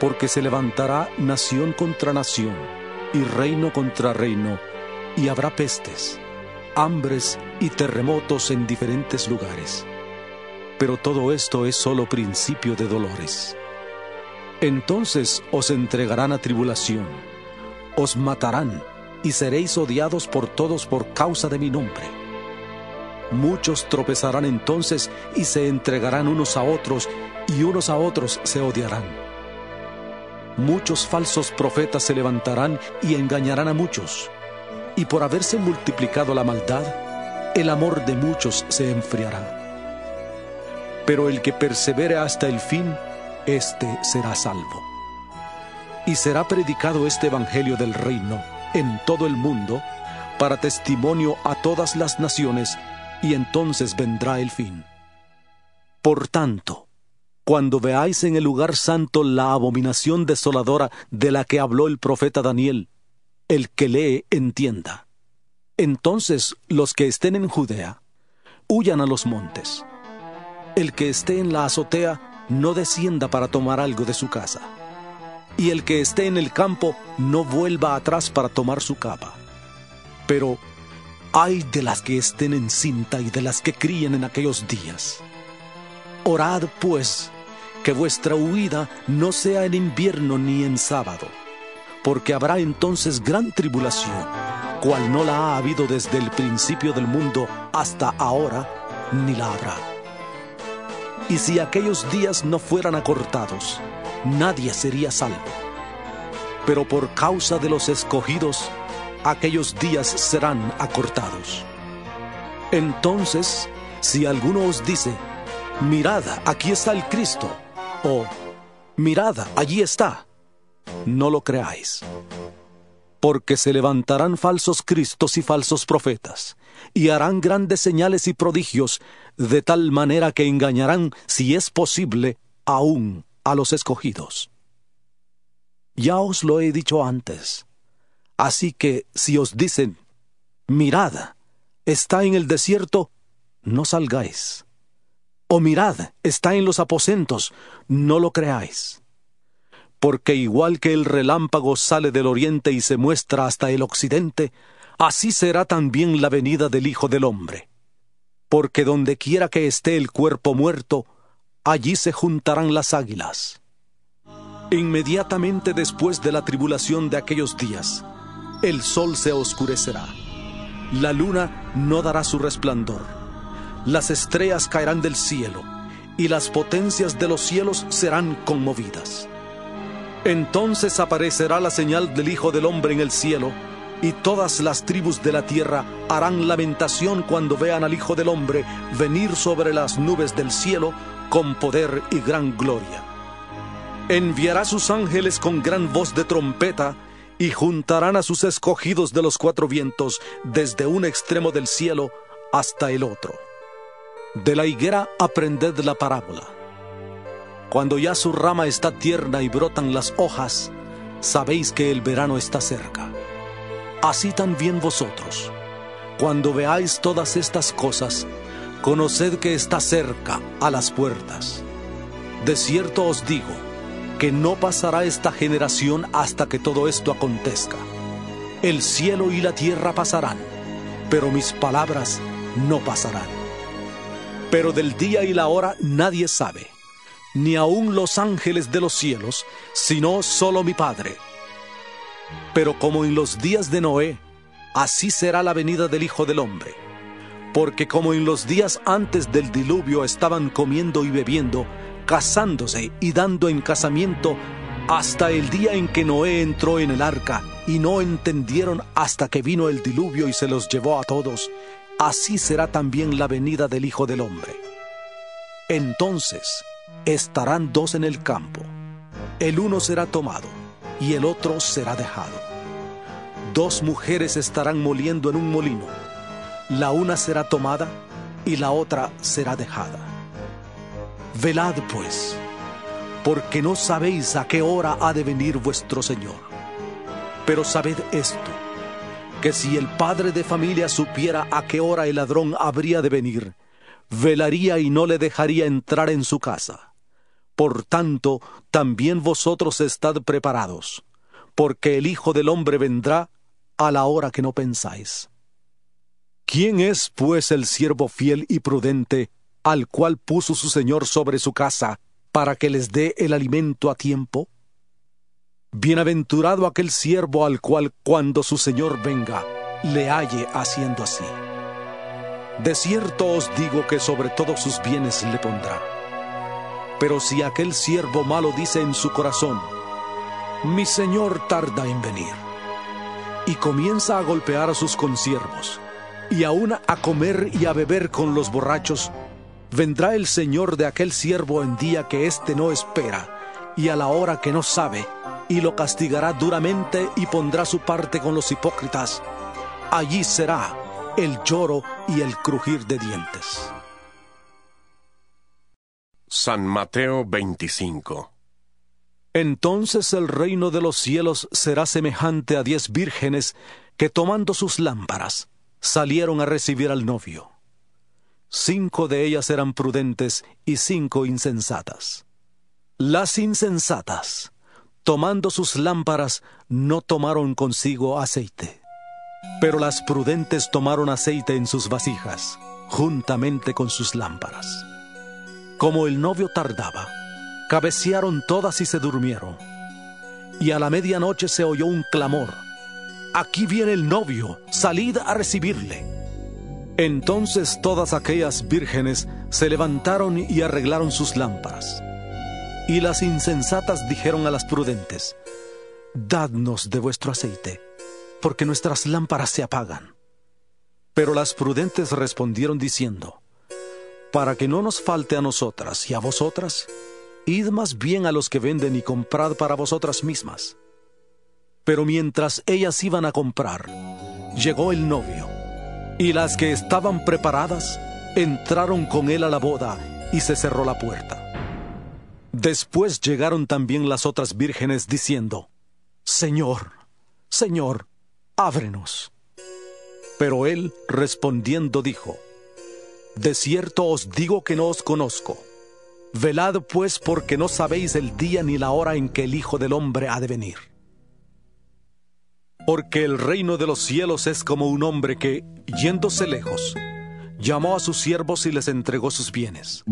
porque se levantará nación contra nación y reino contra reino, y habrá pestes, hambres y terremotos en diferentes lugares. Pero todo esto es solo principio de dolores. Entonces os entregarán a tribulación, os matarán y seréis odiados por todos por causa de mi nombre. Muchos tropezarán entonces y se entregarán unos a otros y unos a otros se odiarán muchos falsos profetas se levantarán y engañarán a muchos. Y por haberse multiplicado la maldad, el amor de muchos se enfriará. Pero el que persevere hasta el fin, éste será salvo. Y será predicado este Evangelio del reino en todo el mundo para testimonio a todas las naciones, y entonces vendrá el fin. Por tanto, cuando veáis en el lugar santo la abominación desoladora de la que habló el profeta Daniel, el que lee entienda. Entonces los que estén en Judea, huyan a los montes. El que esté en la azotea, no descienda para tomar algo de su casa. Y el que esté en el campo, no vuelva atrás para tomar su capa. Pero ay de las que estén en cinta y de las que críen en aquellos días. Orad, pues, que vuestra huida no sea en invierno ni en sábado, porque habrá entonces gran tribulación, cual no la ha habido desde el principio del mundo hasta ahora, ni la habrá. Y si aquellos días no fueran acortados, nadie sería salvo. Pero por causa de los escogidos, aquellos días serán acortados. Entonces, si alguno os dice, mirad, aquí está el Cristo, o mirad, allí está. No lo creáis. Porque se levantarán falsos cristos y falsos profetas, y harán grandes señales y prodigios, de tal manera que engañarán, si es posible, aún a los escogidos. Ya os lo he dicho antes. Así que si os dicen, mirad, está en el desierto, no salgáis o mirad, está en los aposentos, no lo creáis. Porque igual que el relámpago sale del oriente y se muestra hasta el occidente, así será también la venida del Hijo del Hombre. Porque donde quiera que esté el cuerpo muerto, allí se juntarán las águilas. Inmediatamente después de la tribulación de aquellos días, el sol se oscurecerá, la luna no dará su resplandor las estrellas caerán del cielo, y las potencias de los cielos serán conmovidas. Entonces aparecerá la señal del Hijo del Hombre en el cielo, y todas las tribus de la tierra harán lamentación cuando vean al Hijo del Hombre venir sobre las nubes del cielo con poder y gran gloria. Enviará sus ángeles con gran voz de trompeta, y juntarán a sus escogidos de los cuatro vientos desde un extremo del cielo hasta el otro. De la higuera aprended la parábola. Cuando ya su rama está tierna y brotan las hojas, sabéis que el verano está cerca. Así también vosotros, cuando veáis todas estas cosas, conoced que está cerca a las puertas. De cierto os digo, que no pasará esta generación hasta que todo esto acontezca. El cielo y la tierra pasarán, pero mis palabras no pasarán pero del día y la hora nadie sabe, ni aun los ángeles de los cielos, sino solo mi Padre. Pero como en los días de Noé, así será la venida del Hijo del Hombre. Porque como en los días antes del diluvio estaban comiendo y bebiendo, casándose y dando en casamiento, hasta el día en que Noé entró en el arca, y no entendieron hasta que vino el diluvio y se los llevó a todos, así será también la venida del Hijo del Hombre. Entonces estarán dos en el campo, el uno será tomado y el otro será dejado. Dos mujeres estarán moliendo en un molino, la una será tomada y la otra será dejada. Velad pues, porque no sabéis a qué hora ha de venir vuestro Señor. Pero sabed esto, que si el padre de familia supiera a qué hora el ladrón habría de venir, velaría y no le dejaría entrar en su casa. Por tanto, también vosotros estad preparados, porque el Hijo del Hombre vendrá a la hora que no pensáis. ¿Quién es, pues, el siervo fiel y prudente, al cual puso su Señor sobre su casa, para que les dé el alimento a tiempo? Bienaventurado aquel siervo al cual cuando su Señor venga, le halle haciendo así. De cierto os digo que sobre todos sus bienes le pondrá. Pero si aquel siervo malo dice en su corazón, mi señor tarda en venir, y comienza a golpear a sus consiervos, y aún a comer y a beber con los borrachos, vendrá el señor de aquel siervo en día que éste no espera, y a la hora que no sabe, y lo castigará duramente y pondrá su parte con los hipócritas. Allí será el lloro y el crujir de dientes. San Mateo 25 Entonces el reino de los cielos será semejante a diez vírgenes que tomando sus lámparas salieron a recibir al novio. Cinco de ellas eran prudentes y cinco insensatas. Las insensatas, tomando sus lámparas, no tomaron consigo aceite. Pero las prudentes tomaron aceite en sus vasijas, juntamente con sus lámparas. Como el novio tardaba, cabecearon todas y se durmieron. Y a la medianoche se oyó un clamor. Aquí viene el novio, salid a recibirle. Entonces todas aquellas vírgenes se levantaron y arreglaron sus lámparas. Y las insensatas dijeron a las prudentes, Dadnos de vuestro aceite porque nuestras lámparas se apagan. Pero las prudentes respondieron diciendo, Para que no nos falte a nosotras y a vosotras, id más bien a los que venden y comprad para vosotras mismas. Pero mientras ellas iban a comprar, llegó el novio, y las que estaban preparadas entraron con él a la boda y se cerró la puerta. Después llegaron también las otras vírgenes diciendo, Señor, Señor, ábrenos. Pero él respondiendo dijo, De cierto os digo que no os conozco. Velad pues porque no sabéis el día ni la hora en que el Hijo del Hombre ha de venir. Porque el reino de los cielos es como un hombre que, yéndose lejos, llamó a sus siervos y les entregó sus bienes.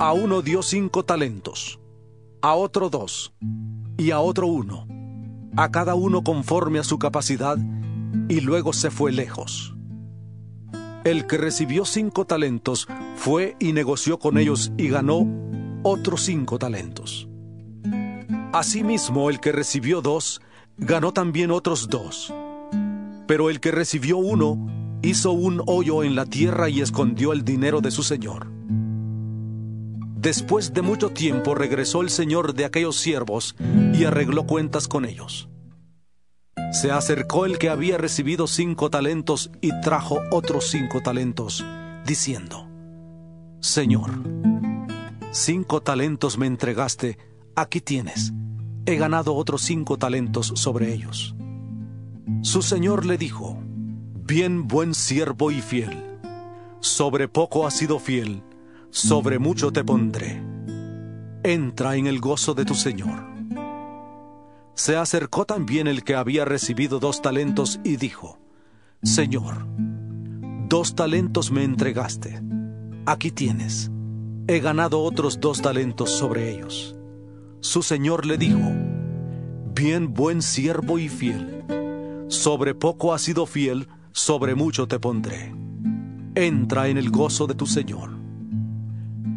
A uno dio cinco talentos, a otro dos, y a otro uno a cada uno conforme a su capacidad, y luego se fue lejos. El que recibió cinco talentos fue y negoció con ellos y ganó otros cinco talentos. Asimismo, el que recibió dos, ganó también otros dos. Pero el que recibió uno, hizo un hoyo en la tierra y escondió el dinero de su señor. Después de mucho tiempo regresó el señor de aquellos siervos y arregló cuentas con ellos. Se acercó el que había recibido cinco talentos y trajo otros cinco talentos, diciendo, Señor, cinco talentos me entregaste, aquí tienes, he ganado otros cinco talentos sobre ellos. Su señor le dijo, Bien buen siervo y fiel, sobre poco has sido fiel, sobre mucho te pondré. Entra en el gozo de tu Señor. Se acercó también el que había recibido dos talentos y dijo, Señor, dos talentos me entregaste, aquí tienes, he ganado otros dos talentos sobre ellos. Su Señor le dijo, Bien buen siervo y fiel, sobre poco has sido fiel, sobre mucho te pondré. Entra en el gozo de tu Señor.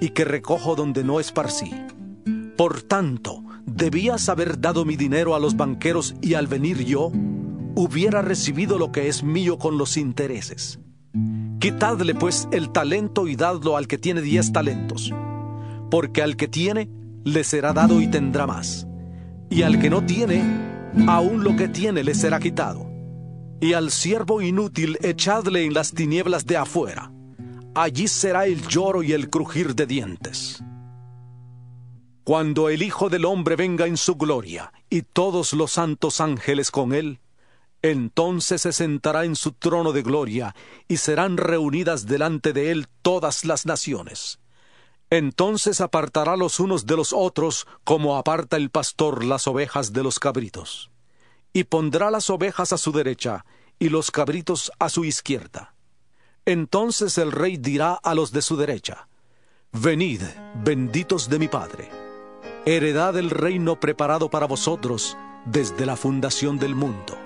y que recojo donde no esparcí? Por tanto, debías haber dado mi dinero a los banqueros y al venir yo, hubiera recibido lo que es mío con los intereses. Quitadle pues el talento y dadlo al que tiene diez talentos, porque al que tiene le será dado y tendrá más, y al que no tiene, aún lo que tiene le será quitado. Y al siervo inútil echadle en las tinieblas de afuera, allí será el lloro y el crujir de dientes. Cuando el Hijo del Hombre venga en su gloria y todos los santos ángeles con él, entonces se sentará en su trono de gloria y serán reunidas delante de él todas las naciones. Entonces apartará los unos de los otros como aparta el pastor las ovejas de los cabritos. Y pondrá las ovejas a su derecha y los cabritos a su izquierda. Entonces el rey dirá a los de su derecha, Venid, benditos de mi Padre, heredad del reino preparado para vosotros desde la fundación del mundo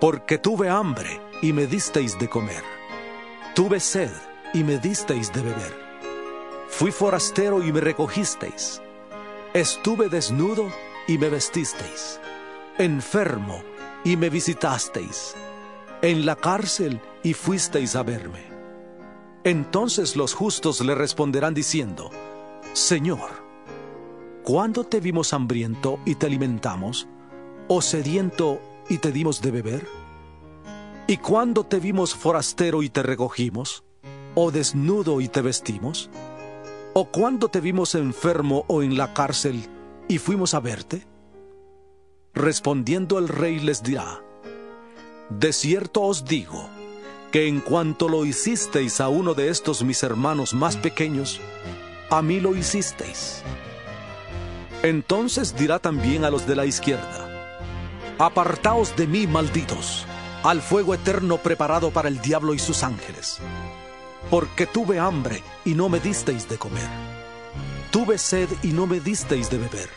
porque tuve hambre y me disteis de comer. Tuve sed y me disteis de beber. Fui forastero y me recogisteis. Estuve desnudo y me vestisteis. Enfermo y me visitasteis. En la cárcel y fuisteis a verme. Entonces los justos le responderán diciendo, Señor, ¿cuándo te vimos hambriento y te alimentamos? ¿O sediento y te dimos de beber? ¿Y cuándo te vimos forastero y te recogimos? ¿O desnudo y te vestimos? ¿O cuándo te vimos enfermo o en la cárcel y fuimos a verte? Respondiendo el rey les dirá, De cierto os digo, que en cuanto lo hicisteis a uno de estos mis hermanos más pequeños, a mí lo hicisteis. Entonces dirá también a los de la izquierda, Apartaos de mí, malditos, al fuego eterno preparado para el diablo y sus ángeles. Porque tuve hambre y no me disteis de comer. Tuve sed y no me disteis de beber.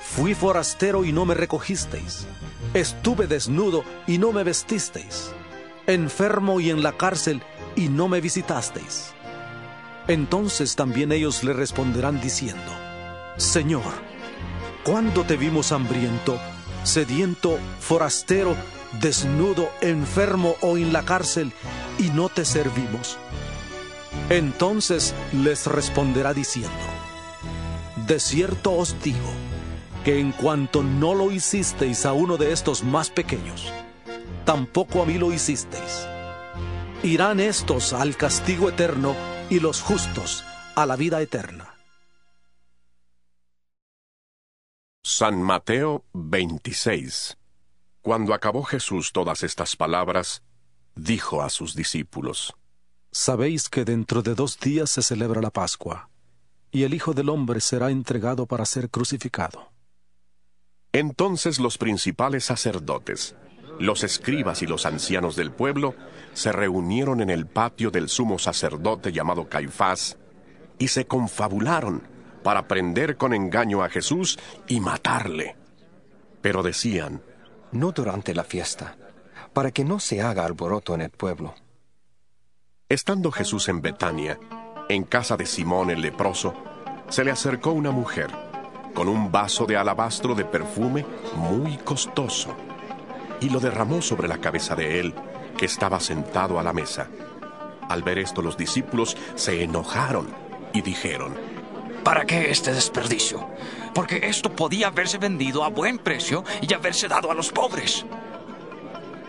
Fui forastero y no me recogisteis. Estuve desnudo y no me vestisteis. Enfermo y en la cárcel y no me visitasteis. Entonces también ellos le responderán diciendo, Señor, ¿cuándo te vimos hambriento sediento, forastero, desnudo, enfermo o en la cárcel, y no te servimos? Entonces les responderá diciendo, De cierto os digo, que en cuanto no lo hicisteis a uno de estos más pequeños, tampoco a mí lo hicisteis. Irán estos al castigo eterno y los justos a la vida eterna. San Mateo 26 Cuando acabó Jesús todas estas palabras, dijo a sus discípulos, Sabéis que dentro de dos días se celebra la Pascua, y el Hijo del Hombre será entregado para ser crucificado. Entonces los principales sacerdotes, los escribas y los ancianos del pueblo se reunieron en el patio del sumo sacerdote llamado Caifás, y se confabularon para prender con engaño a Jesús y matarle. Pero decían, No durante la fiesta, para que no se haga alboroto en el pueblo. Estando Jesús en Betania, en casa de Simón el leproso, se le acercó una mujer con un vaso de alabastro de perfume muy costoso y lo derramó sobre la cabeza de él, que estaba sentado a la mesa. Al ver esto los discípulos se enojaron y dijeron, ¿Para qué este desperdicio? Porque esto podía haberse vendido a buen precio y haberse dado a los pobres.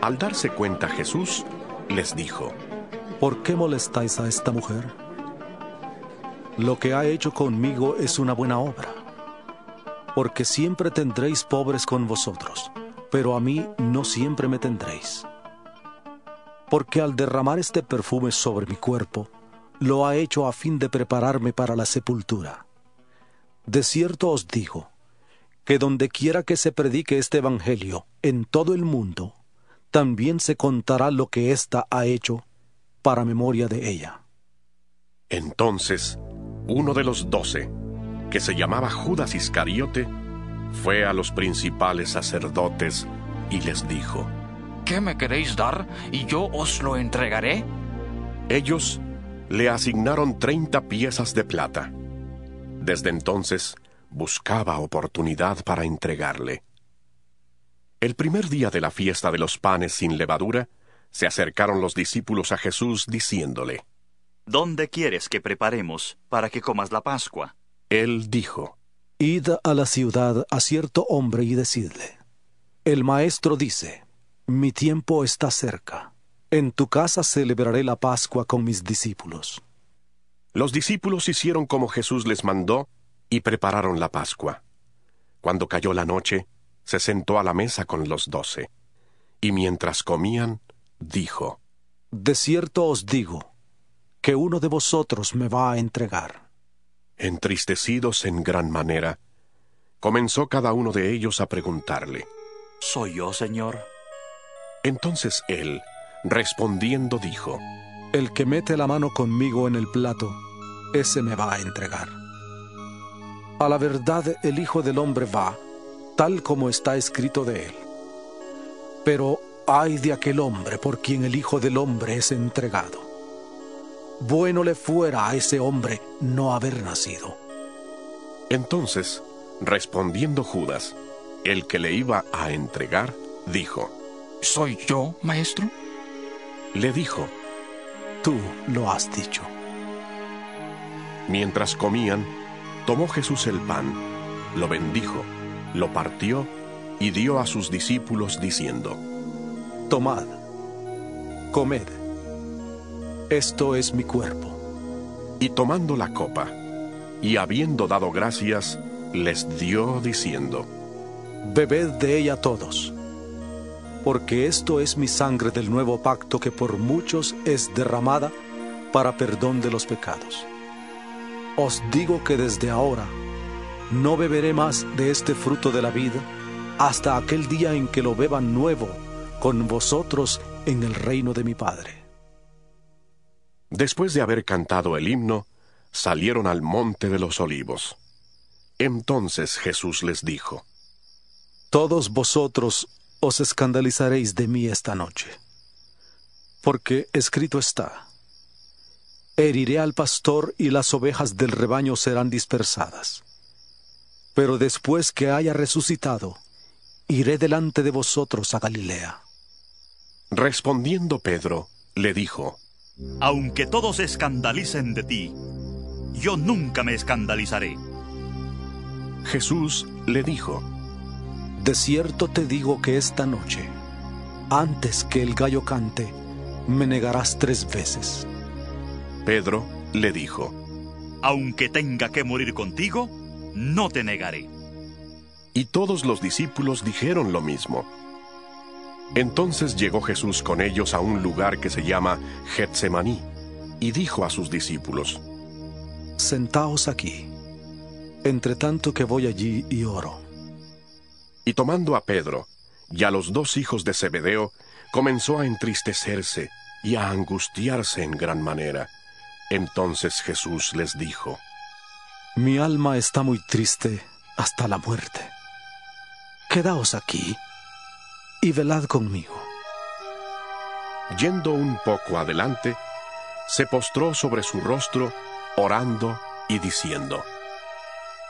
Al darse cuenta Jesús, les dijo, ¿Por qué molestáis a esta mujer? Lo que ha hecho conmigo es una buena obra. Porque siempre tendréis pobres con vosotros, pero a mí no siempre me tendréis. Porque al derramar este perfume sobre mi cuerpo, lo ha hecho a fin de prepararme para la sepultura. De cierto os digo, que donde quiera que se predique este Evangelio en todo el mundo, también se contará lo que ésta ha hecho para memoria de ella. Entonces, uno de los doce, que se llamaba Judas Iscariote, fue a los principales sacerdotes y les dijo, ¿Qué me queréis dar y yo os lo entregaré? Ellos le asignaron treinta piezas de plata. Desde entonces buscaba oportunidad para entregarle. El primer día de la fiesta de los panes sin levadura, se acercaron los discípulos a Jesús diciéndole, ¿Dónde quieres que preparemos para que comas la Pascua? Él dijo, Id a la ciudad a cierto hombre y decidle, El maestro dice, Mi tiempo está cerca. En tu casa celebraré la Pascua con mis discípulos. Los discípulos hicieron como Jesús les mandó y prepararon la Pascua. Cuando cayó la noche, se sentó a la mesa con los doce, y mientras comían, dijo, De cierto os digo, que uno de vosotros me va a entregar. Entristecidos en gran manera, comenzó cada uno de ellos a preguntarle, ¿Soy yo, Señor? Entonces él, respondiendo, dijo, El que mete la mano conmigo en el plato, ese me va a entregar. A la verdad el Hijo del Hombre va, tal como está escrito de él. Pero ay de aquel hombre por quien el Hijo del Hombre es entregado. Bueno le fuera a ese hombre no haber nacido. Entonces, respondiendo Judas, el que le iba a entregar, dijo, ¿Soy yo, maestro? Le dijo, Tú lo has dicho. Mientras comían, tomó Jesús el pan, lo bendijo, lo partió y dio a sus discípulos diciendo, Tomad, comed, esto es mi cuerpo. Y tomando la copa, y habiendo dado gracias, les dio diciendo, Bebed de ella todos, porque esto es mi sangre del nuevo pacto que por muchos es derramada para perdón de los pecados. Os digo que desde ahora no beberé más de este fruto de la vida hasta aquel día en que lo beba nuevo con vosotros en el reino de mi Padre. Después de haber cantado el himno, salieron al monte de los olivos. Entonces Jesús les dijo, Todos vosotros os escandalizaréis de mí esta noche, porque escrito está, heriré al pastor y las ovejas del rebaño serán dispersadas. Pero después que haya resucitado, iré delante de vosotros a Galilea. Respondiendo Pedro, le dijo, Aunque todos se escandalicen de ti, yo nunca me escandalizaré. Jesús le dijo, De cierto te digo que esta noche, antes que el gallo cante, me negarás tres veces. Pedro le dijo, Aunque tenga que morir contigo, no te negaré. Y todos los discípulos dijeron lo mismo. Entonces llegó Jesús con ellos a un lugar que se llama Getsemaní, y dijo a sus discípulos, Sentaos aquí, entre tanto que voy allí y oro. Y tomando a Pedro y a los dos hijos de Zebedeo, comenzó a entristecerse y a angustiarse en gran manera. Entonces Jesús les dijo, Mi alma está muy triste hasta la muerte. Quedaos aquí y velad conmigo. Yendo un poco adelante, se postró sobre su rostro, orando y diciendo,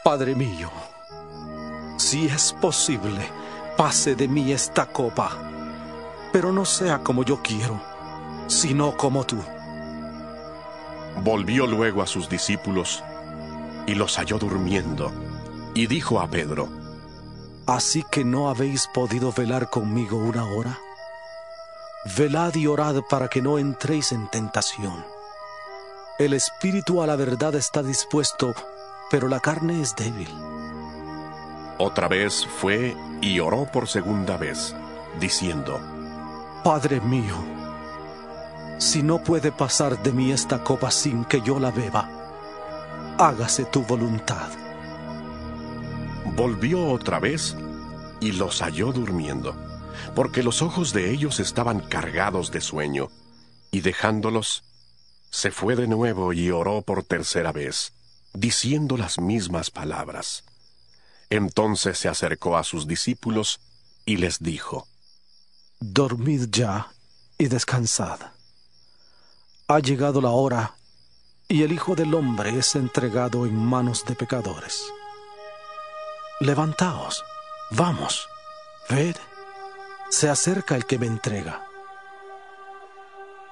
Padre mío, si es posible, pase de mí esta copa, pero no sea como yo quiero, sino como tú. Volvió luego a sus discípulos y los halló durmiendo, y dijo a Pedro, ¿Así que no habéis podido velar conmigo una hora? Velad y orad para que no entréis en tentación. El espíritu a la verdad está dispuesto, pero la carne es débil. Otra vez fue y oró por segunda vez, diciendo, Padre mío, si no puede pasar de mí esta copa sin que yo la beba, hágase tu voluntad. Volvió otra vez y los halló durmiendo, porque los ojos de ellos estaban cargados de sueño, y dejándolos, se fue de nuevo y oró por tercera vez, diciendo las mismas palabras. Entonces se acercó a sus discípulos y les dijo, Dormid ya y descansad. Ha llegado la hora y el Hijo del Hombre es entregado en manos de pecadores. Levantaos, vamos, ved, se acerca el que me entrega.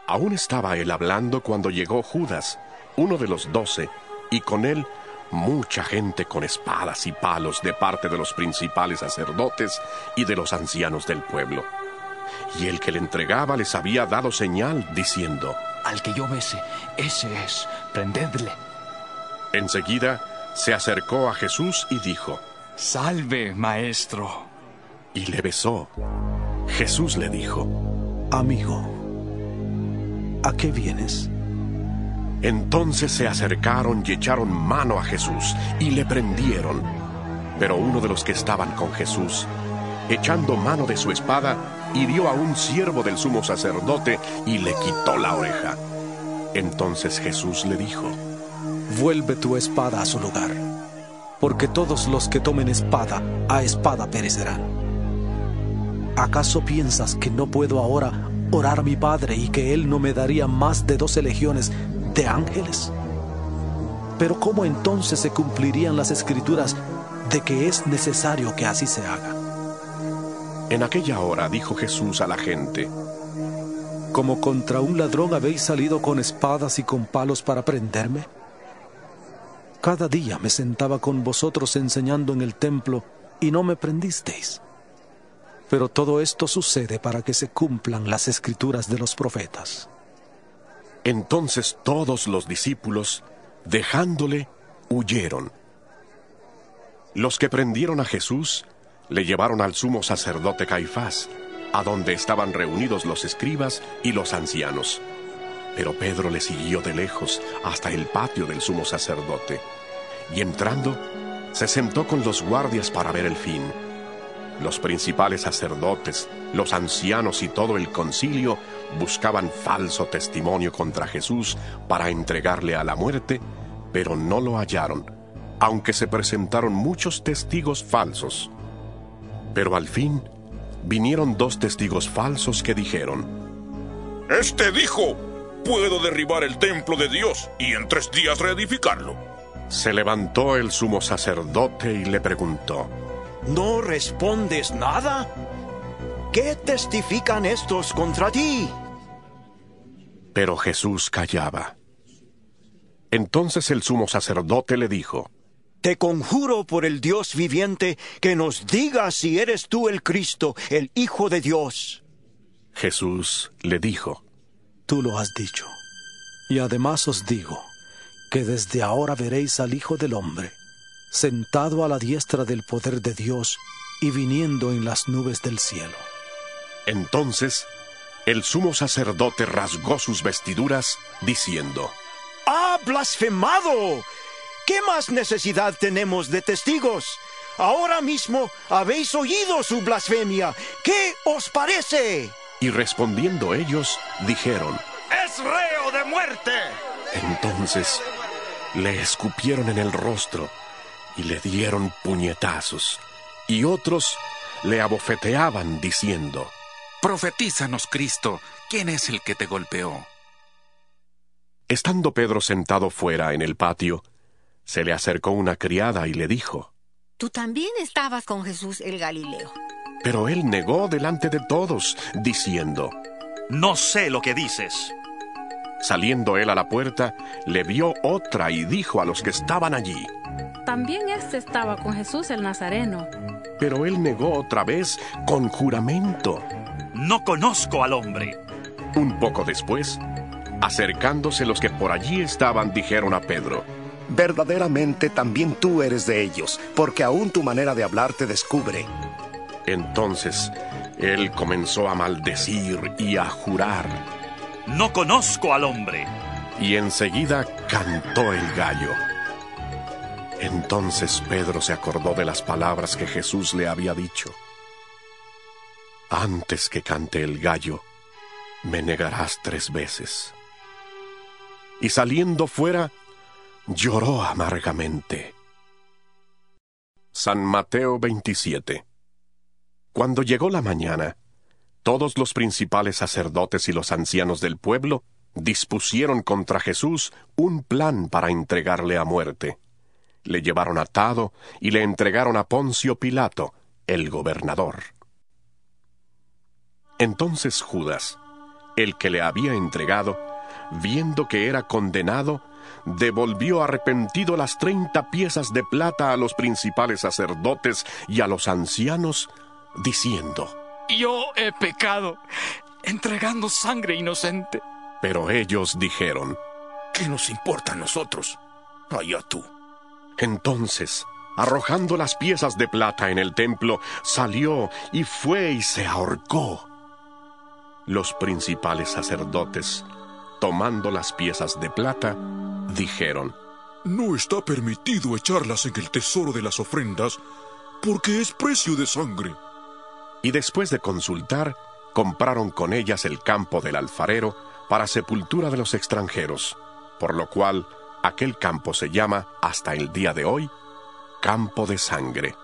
Aún estaba él hablando cuando llegó Judas, uno de los doce, y con él mucha gente con espadas y palos de parte de los principales sacerdotes y de los ancianos del pueblo. Y el que le entregaba les había dado señal, diciendo, Al que yo bese, ese es, prendedle. Enseguida se acercó a Jesús y dijo, Salve, maestro. Y le besó. Jesús le dijo, Amigo, ¿a qué vienes? Entonces se acercaron y echaron mano a Jesús y le prendieron. Pero uno de los que estaban con Jesús, echando mano de su espada, hirió a un siervo del sumo sacerdote y le quitó la oreja. Entonces Jesús le dijo, Vuelve tu espada a su lugar, porque todos los que tomen espada, a espada perecerán. ¿Acaso piensas que no puedo ahora orar a mi Padre y que Él no me daría más de doce legiones de ángeles? Pero ¿cómo entonces se cumplirían las escrituras de que es necesario que así se haga? En aquella hora dijo Jesús a la gente, ¿Como contra un ladrón habéis salido con espadas y con palos para prenderme? Cada día me sentaba con vosotros enseñando en el templo y no me prendisteis. Pero todo esto sucede para que se cumplan las escrituras de los profetas. Entonces todos los discípulos, dejándole, huyeron. Los que prendieron a Jesús le llevaron al sumo sacerdote Caifás, a donde estaban reunidos los escribas y los ancianos. Pero Pedro le siguió de lejos hasta el patio del sumo sacerdote, y entrando, se sentó con los guardias para ver el fin. Los principales sacerdotes, los ancianos y todo el concilio buscaban falso testimonio contra Jesús para entregarle a la muerte, pero no lo hallaron, aunque se presentaron muchos testigos falsos. Pero al fin vinieron dos testigos falsos que dijeron, Este dijo, puedo derribar el templo de Dios y en tres días reedificarlo. Se levantó el sumo sacerdote y le preguntó, ¿No respondes nada? ¿Qué testifican estos contra ti? Pero Jesús callaba. Entonces el sumo sacerdote le dijo, Te conjuro por el Dios viviente que nos digas si eres tú el Cristo, el Hijo de Dios. Jesús le dijo, Tú lo has dicho. Y además os digo, que desde ahora veréis al Hijo del Hombre, sentado a la diestra del poder de Dios y viniendo en las nubes del cielo. Entonces el sumo sacerdote rasgó sus vestiduras, diciendo, ¡Ha blasfemado! ¿Qué más necesidad tenemos de testigos? Ahora mismo habéis oído su blasfemia. ¿Qué os parece? Y respondiendo ellos, dijeron, ¡Es reo de muerte! Entonces le escupieron en el rostro y le dieron puñetazos, y otros le abofeteaban diciendo, Profetízanos, Cristo, ¿quién es el que te golpeó? Estando Pedro sentado fuera en el patio, se le acercó una criada y le dijo, Tú también estabas con Jesús el Galileo. Pero él negó delante de todos, diciendo, No sé lo que dices. Saliendo él a la puerta, le vio otra y dijo a los que estaban allí, También este estaba con Jesús el Nazareno. Pero él negó otra vez con juramento. No conozco al hombre. Un poco después, acercándose los que por allí estaban, dijeron a Pedro, Verdaderamente también tú eres de ellos, porque aún tu manera de hablar te descubre. Entonces él comenzó a maldecir y a jurar. No conozco al hombre. Y enseguida cantó el gallo. Entonces Pedro se acordó de las palabras que Jesús le había dicho. Antes que cante el gallo, me negarás tres veces. Y saliendo fuera, lloró amargamente. San Mateo 27 Cuando llegó la mañana, todos los principales sacerdotes y los ancianos del pueblo dispusieron contra Jesús un plan para entregarle a muerte. Le llevaron atado y le entregaron a Poncio Pilato, el gobernador. Entonces Judas, el que le había entregado, viendo que era condenado, devolvió arrepentido las treinta piezas de plata a los principales sacerdotes y a los ancianos, diciendo, Yo he pecado, entregando sangre inocente. Pero ellos dijeron, ¿Qué nos importa a nosotros? Allá tú. Entonces, arrojando las piezas de plata en el templo, salió y fue y se ahorcó. Los principales sacerdotes, tomando las piezas de plata, dijeron, No está permitido echarlas en el tesoro de las ofrendas, porque es precio de sangre. Y después de consultar, compraron con ellas el campo del alfarero para sepultura de los extranjeros, por lo cual aquel campo se llama hasta el día de hoy campo de sangre.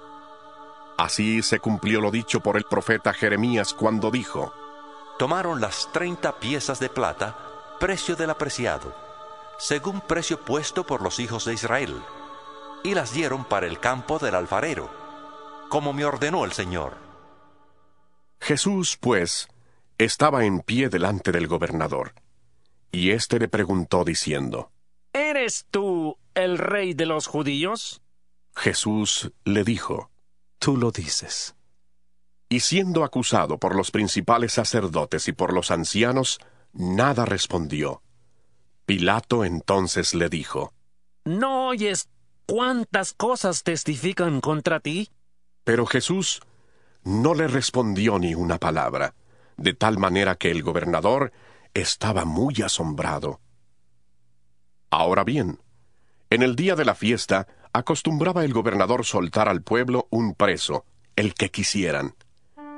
Así se cumplió lo dicho por el profeta Jeremías cuando dijo, Tomaron las treinta piezas de plata, precio del apreciado, según precio puesto por los hijos de Israel, y las dieron para el campo del alfarero, como me ordenó el Señor. Jesús, pues, estaba en pie delante del gobernador, y éste le preguntó diciendo, ¿Eres tú el rey de los judíos? Jesús le dijo, Tú lo dices. Y siendo acusado por los principales sacerdotes y por los ancianos, nada respondió. Pilato entonces le dijo, ¿No oyes cuántas cosas testifican contra ti? Pero Jesús no le respondió ni una palabra, de tal manera que el gobernador estaba muy asombrado. Ahora bien, en el día de la fiesta acostumbraba el gobernador soltar al pueblo un preso, el que quisieran.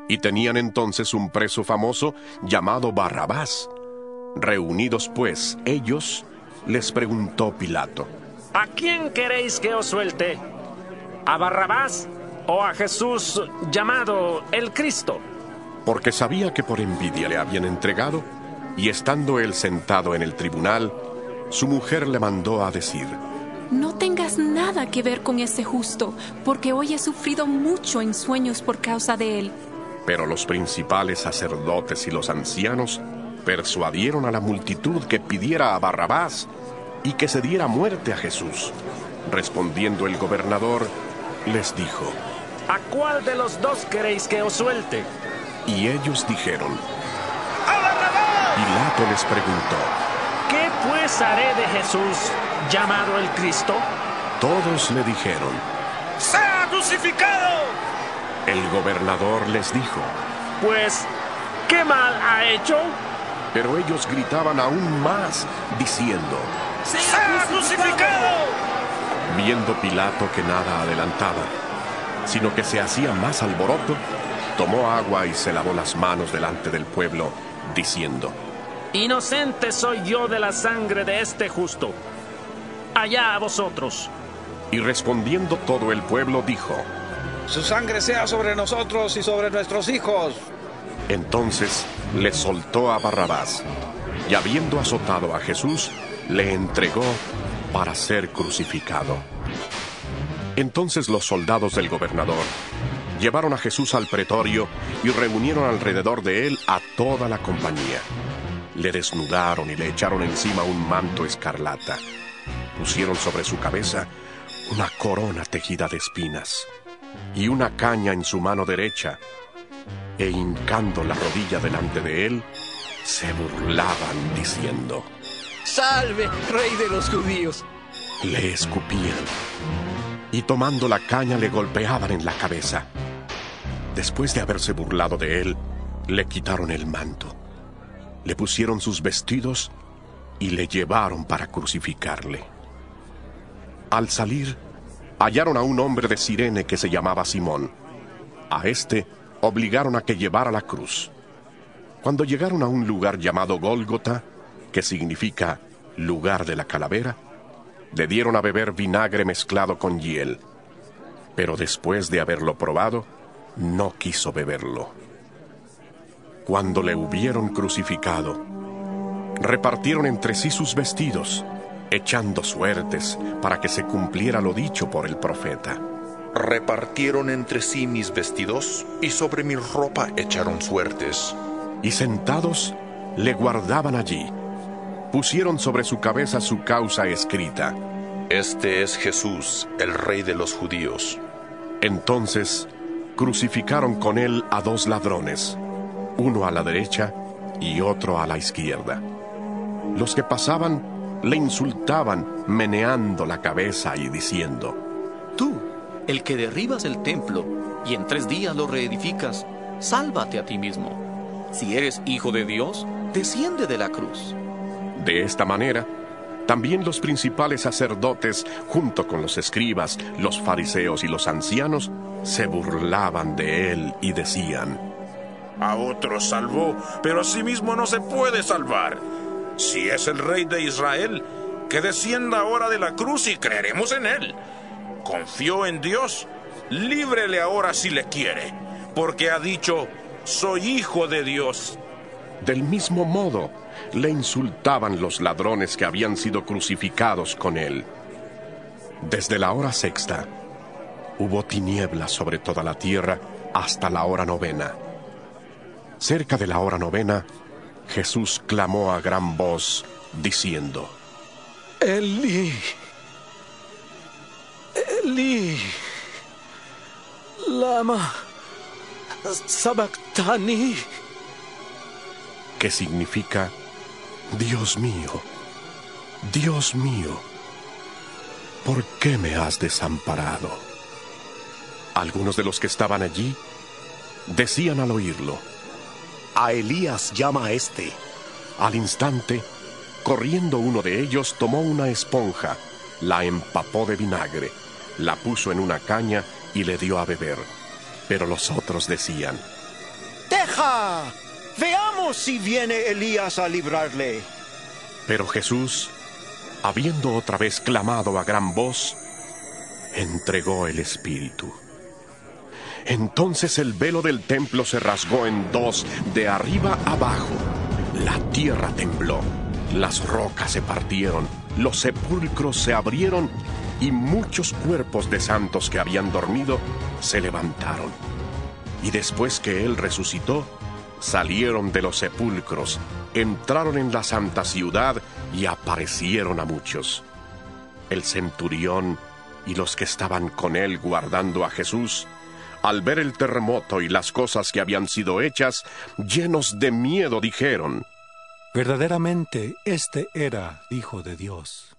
Y tenían entonces un preso famoso llamado Barrabás. Reunidos pues ellos, les preguntó Pilato, ¿A quién queréis que os suelte? ¿A Barrabás o a Jesús llamado el Cristo? Porque sabía que por envidia le habían entregado, y estando él sentado en el tribunal, su mujer le mandó a decir, No tengas nada que ver con ese justo, porque hoy he sufrido mucho en sueños por causa de él. Pero los principales sacerdotes y los ancianos persuadieron a la multitud que pidiera a Barrabás y que se diera muerte a Jesús. Respondiendo el gobernador, les dijo, ¿A cuál de los dos queréis que os suelte? Y ellos dijeron, Pilato les preguntó, ¿Qué pues haré de Jesús llamado el Cristo? Todos le dijeron, ¡Sea crucificado! El gobernador les dijo, Pues, ¿qué mal ha hecho? Pero ellos gritaban aún más, diciendo, ¡Sea crucificado! Viendo Pilato que nada adelantaba, sino que se hacía más alboroto, tomó agua y se lavó las manos delante del pueblo, diciendo, Inocente soy yo de la sangre de este justo. Allá a vosotros. Y respondiendo todo el pueblo dijo, Su sangre sea sobre nosotros y sobre nuestros hijos. Entonces le soltó a Barrabás, y habiendo azotado a Jesús, le entregó para ser crucificado. Entonces los soldados del gobernador llevaron a Jesús al pretorio y reunieron alrededor de él a toda la compañía. Le desnudaron y le echaron encima un manto escarlata. Pusieron sobre su cabeza una corona tejida de espinas y una caña en su mano derecha, e hincando la rodilla delante de él, se burlaban diciendo, Salve, rey de los judíos. Le escupían y tomando la caña le golpeaban en la cabeza. Después de haberse burlado de él, le quitaron el manto, le pusieron sus vestidos y le llevaron para crucificarle. Al salir, hallaron a un hombre de Sirene que se llamaba Simón. A este obligaron a que llevara la cruz. Cuando llegaron a un lugar llamado Gólgota, que significa lugar de la calavera, le dieron a beber vinagre mezclado con hiel. Pero después de haberlo probado, no quiso beberlo. Cuando le hubieron crucificado, repartieron entre sí sus vestidos, echando suertes para que se cumpliera lo dicho por el profeta. Repartieron entre sí mis vestidos y sobre mi ropa echaron suertes. Y sentados le guardaban allí. Pusieron sobre su cabeza su causa escrita. Este es Jesús, el rey de los judíos. Entonces crucificaron con él a dos ladrones, uno a la derecha y otro a la izquierda. Los que pasaban le insultaban meneando la cabeza y diciendo, Tú, el que derribas el templo y en tres días lo reedificas, sálvate a ti mismo. Si eres hijo de Dios, desciende de la cruz. De esta manera, también los principales sacerdotes, junto con los escribas, los fariseos y los ancianos, se burlaban de él y decían, A otro salvó, pero a sí mismo no se puede salvar. Si es el rey de Israel, que descienda ahora de la cruz y creeremos en él. Confió en Dios, líbrele ahora si le quiere, porque ha dicho, soy hijo de Dios. Del mismo modo, le insultaban los ladrones que habían sido crucificados con él. Desde la hora sexta, hubo tinieblas sobre toda la tierra hasta la hora novena. Cerca de la hora novena, Jesús clamó a gran voz, diciendo, Eli, Eli, lama sabactani, que significa, Dios mío, Dios mío, ¿por qué me has desamparado? Algunos de los que estaban allí decían al oírlo, A Elías llama a este. Al instante, corriendo uno de ellos, tomó una esponja, la empapó de vinagre, la puso en una caña y le dio a beber. Pero los otros decían, ¡Deja! Veamos si viene Elías a librarle. Pero Jesús, habiendo otra vez clamado a gran voz, entregó el Espíritu. Entonces el velo del templo se rasgó en dos, de arriba abajo. La tierra tembló, las rocas se partieron, los sepulcros se abrieron y muchos cuerpos de santos que habían dormido se levantaron. Y después que Él resucitó, salieron de los sepulcros, entraron en la santa ciudad y aparecieron a muchos. El centurión y los que estaban con él guardando a Jesús, al ver el terremoto y las cosas que habían sido hechas, llenos de miedo dijeron, Verdaderamente este era Hijo de Dios.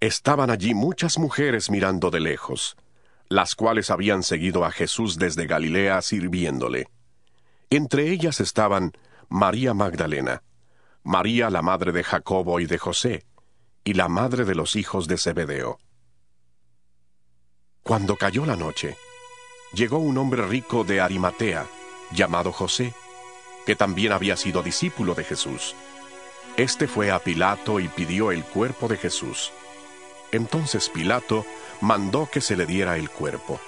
Estaban allí muchas mujeres mirando de lejos, las cuales habían seguido a Jesús desde Galilea sirviéndole. Entre ellas estaban María Magdalena, María la madre de Jacobo y de José, y la madre de los hijos de Zebedeo. Cuando cayó la noche, llegó un hombre rico de Arimatea, llamado José, que también había sido discípulo de Jesús. Este fue a Pilato y pidió el cuerpo de Jesús. Entonces Pilato mandó que se le diera el cuerpo.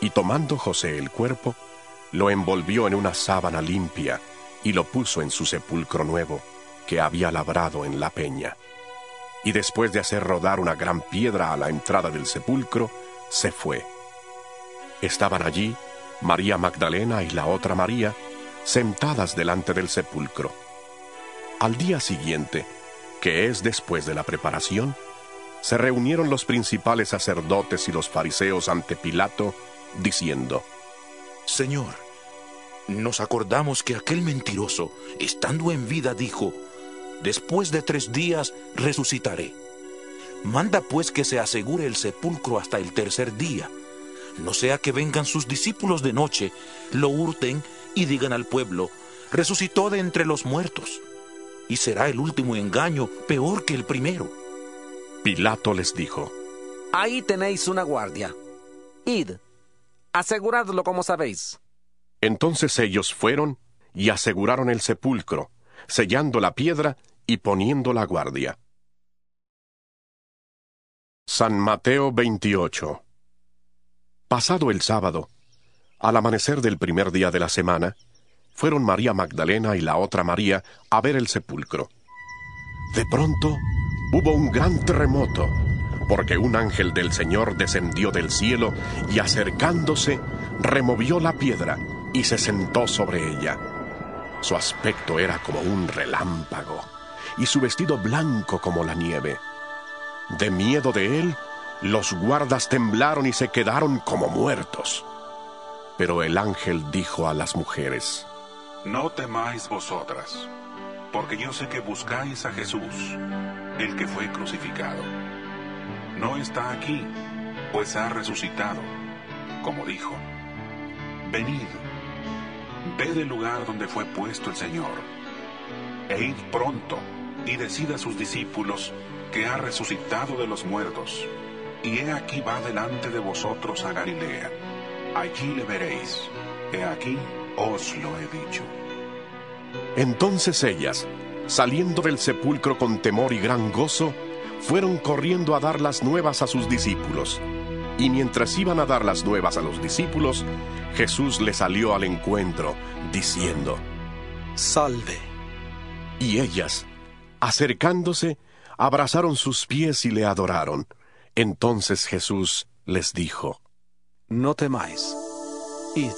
Y tomando José el cuerpo, lo envolvió en una sábana limpia y lo puso en su sepulcro nuevo, que había labrado en la peña. Y después de hacer rodar una gran piedra a la entrada del sepulcro, se fue. Estaban allí María Magdalena y la otra María, sentadas delante del sepulcro. Al día siguiente, que es después de la preparación, se reunieron los principales sacerdotes y los fariseos ante Pilato, diciendo, Señor, nos acordamos que aquel mentiroso, estando en vida, dijo, Después de tres días resucitaré. Manda pues que se asegure el sepulcro hasta el tercer día, no sea que vengan sus discípulos de noche, lo hurten y digan al pueblo, resucitó de entre los muertos. Y será el último engaño peor que el primero. Pilato les dijo, Ahí tenéis una guardia. Id, aseguradlo como sabéis. Entonces ellos fueron y aseguraron el sepulcro, sellando la piedra y poniendo la guardia. San Mateo 28 Pasado el sábado, al amanecer del primer día de la semana, fueron María Magdalena y la otra María a ver el sepulcro. De pronto hubo un gran terremoto, porque un ángel del Señor descendió del cielo y acercándose, removió la piedra y se sentó sobre ella. Su aspecto era como un relámpago y su vestido blanco como la nieve. De miedo de él, los guardas temblaron y se quedaron como muertos. Pero el ángel dijo a las mujeres, No temáis vosotras, porque yo sé que buscáis a Jesús, el que fue crucificado. No está aquí, pues ha resucitado, como dijo. Venid, ved el lugar donde fue puesto el Señor, e id pronto y decid a sus discípulos que ha resucitado de los muertos, y he aquí va delante de vosotros a Galilea. Allí le veréis. He aquí os lo he dicho. Entonces ellas, saliendo del sepulcro con temor y gran gozo, fueron corriendo a dar las nuevas a sus discípulos. Y mientras iban a dar las nuevas a los discípulos, Jesús les salió al encuentro, diciendo, Salve. Y ellas, acercándose, abrazaron sus pies y le adoraron. Entonces Jesús les dijo, No temáis, id,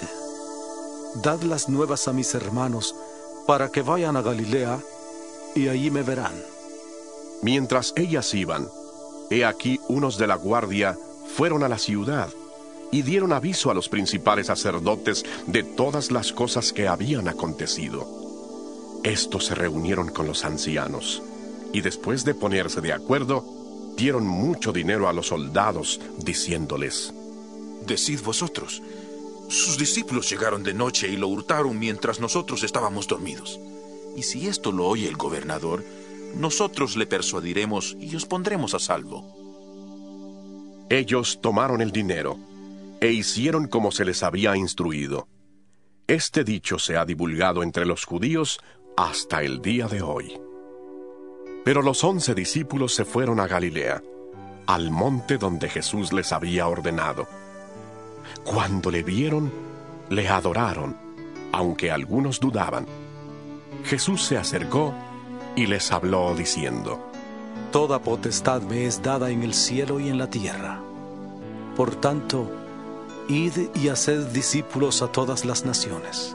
dad las nuevas a mis hermanos, para que vayan a Galilea, y allí me verán. Mientras ellas iban, he aquí unos de la guardia fueron a la ciudad y dieron aviso a los principales sacerdotes de todas las cosas que habían acontecido. Estos se reunieron con los ancianos y después de ponerse de acuerdo, dieron mucho dinero a los soldados, diciéndoles, Decid vosotros, sus discípulos llegaron de noche y lo hurtaron mientras nosotros estábamos dormidos. Y si esto lo oye el gobernador, nosotros le persuadiremos y os pondremos a salvo. Ellos tomaron el dinero e hicieron como se les había instruido. Este dicho se ha divulgado entre los judíos hasta el día de hoy. Pero los once discípulos se fueron a Galilea, al monte donde Jesús les había ordenado. Cuando le vieron, le adoraron, aunque algunos dudaban. Jesús se acercó y les habló diciendo, Toda potestad me es dada en el cielo y en la tierra. Por tanto, id y haced discípulos a todas las naciones,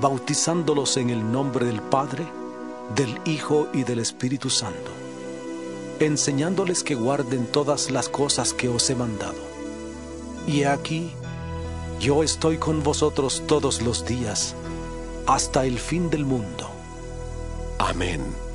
bautizándolos en el nombre del Padre, del Hijo y del Espíritu Santo, enseñándoles que guarden todas las cosas que os he mandado. Y aquí, yo estoy con vosotros todos los días, hasta el fin del mundo. Amén.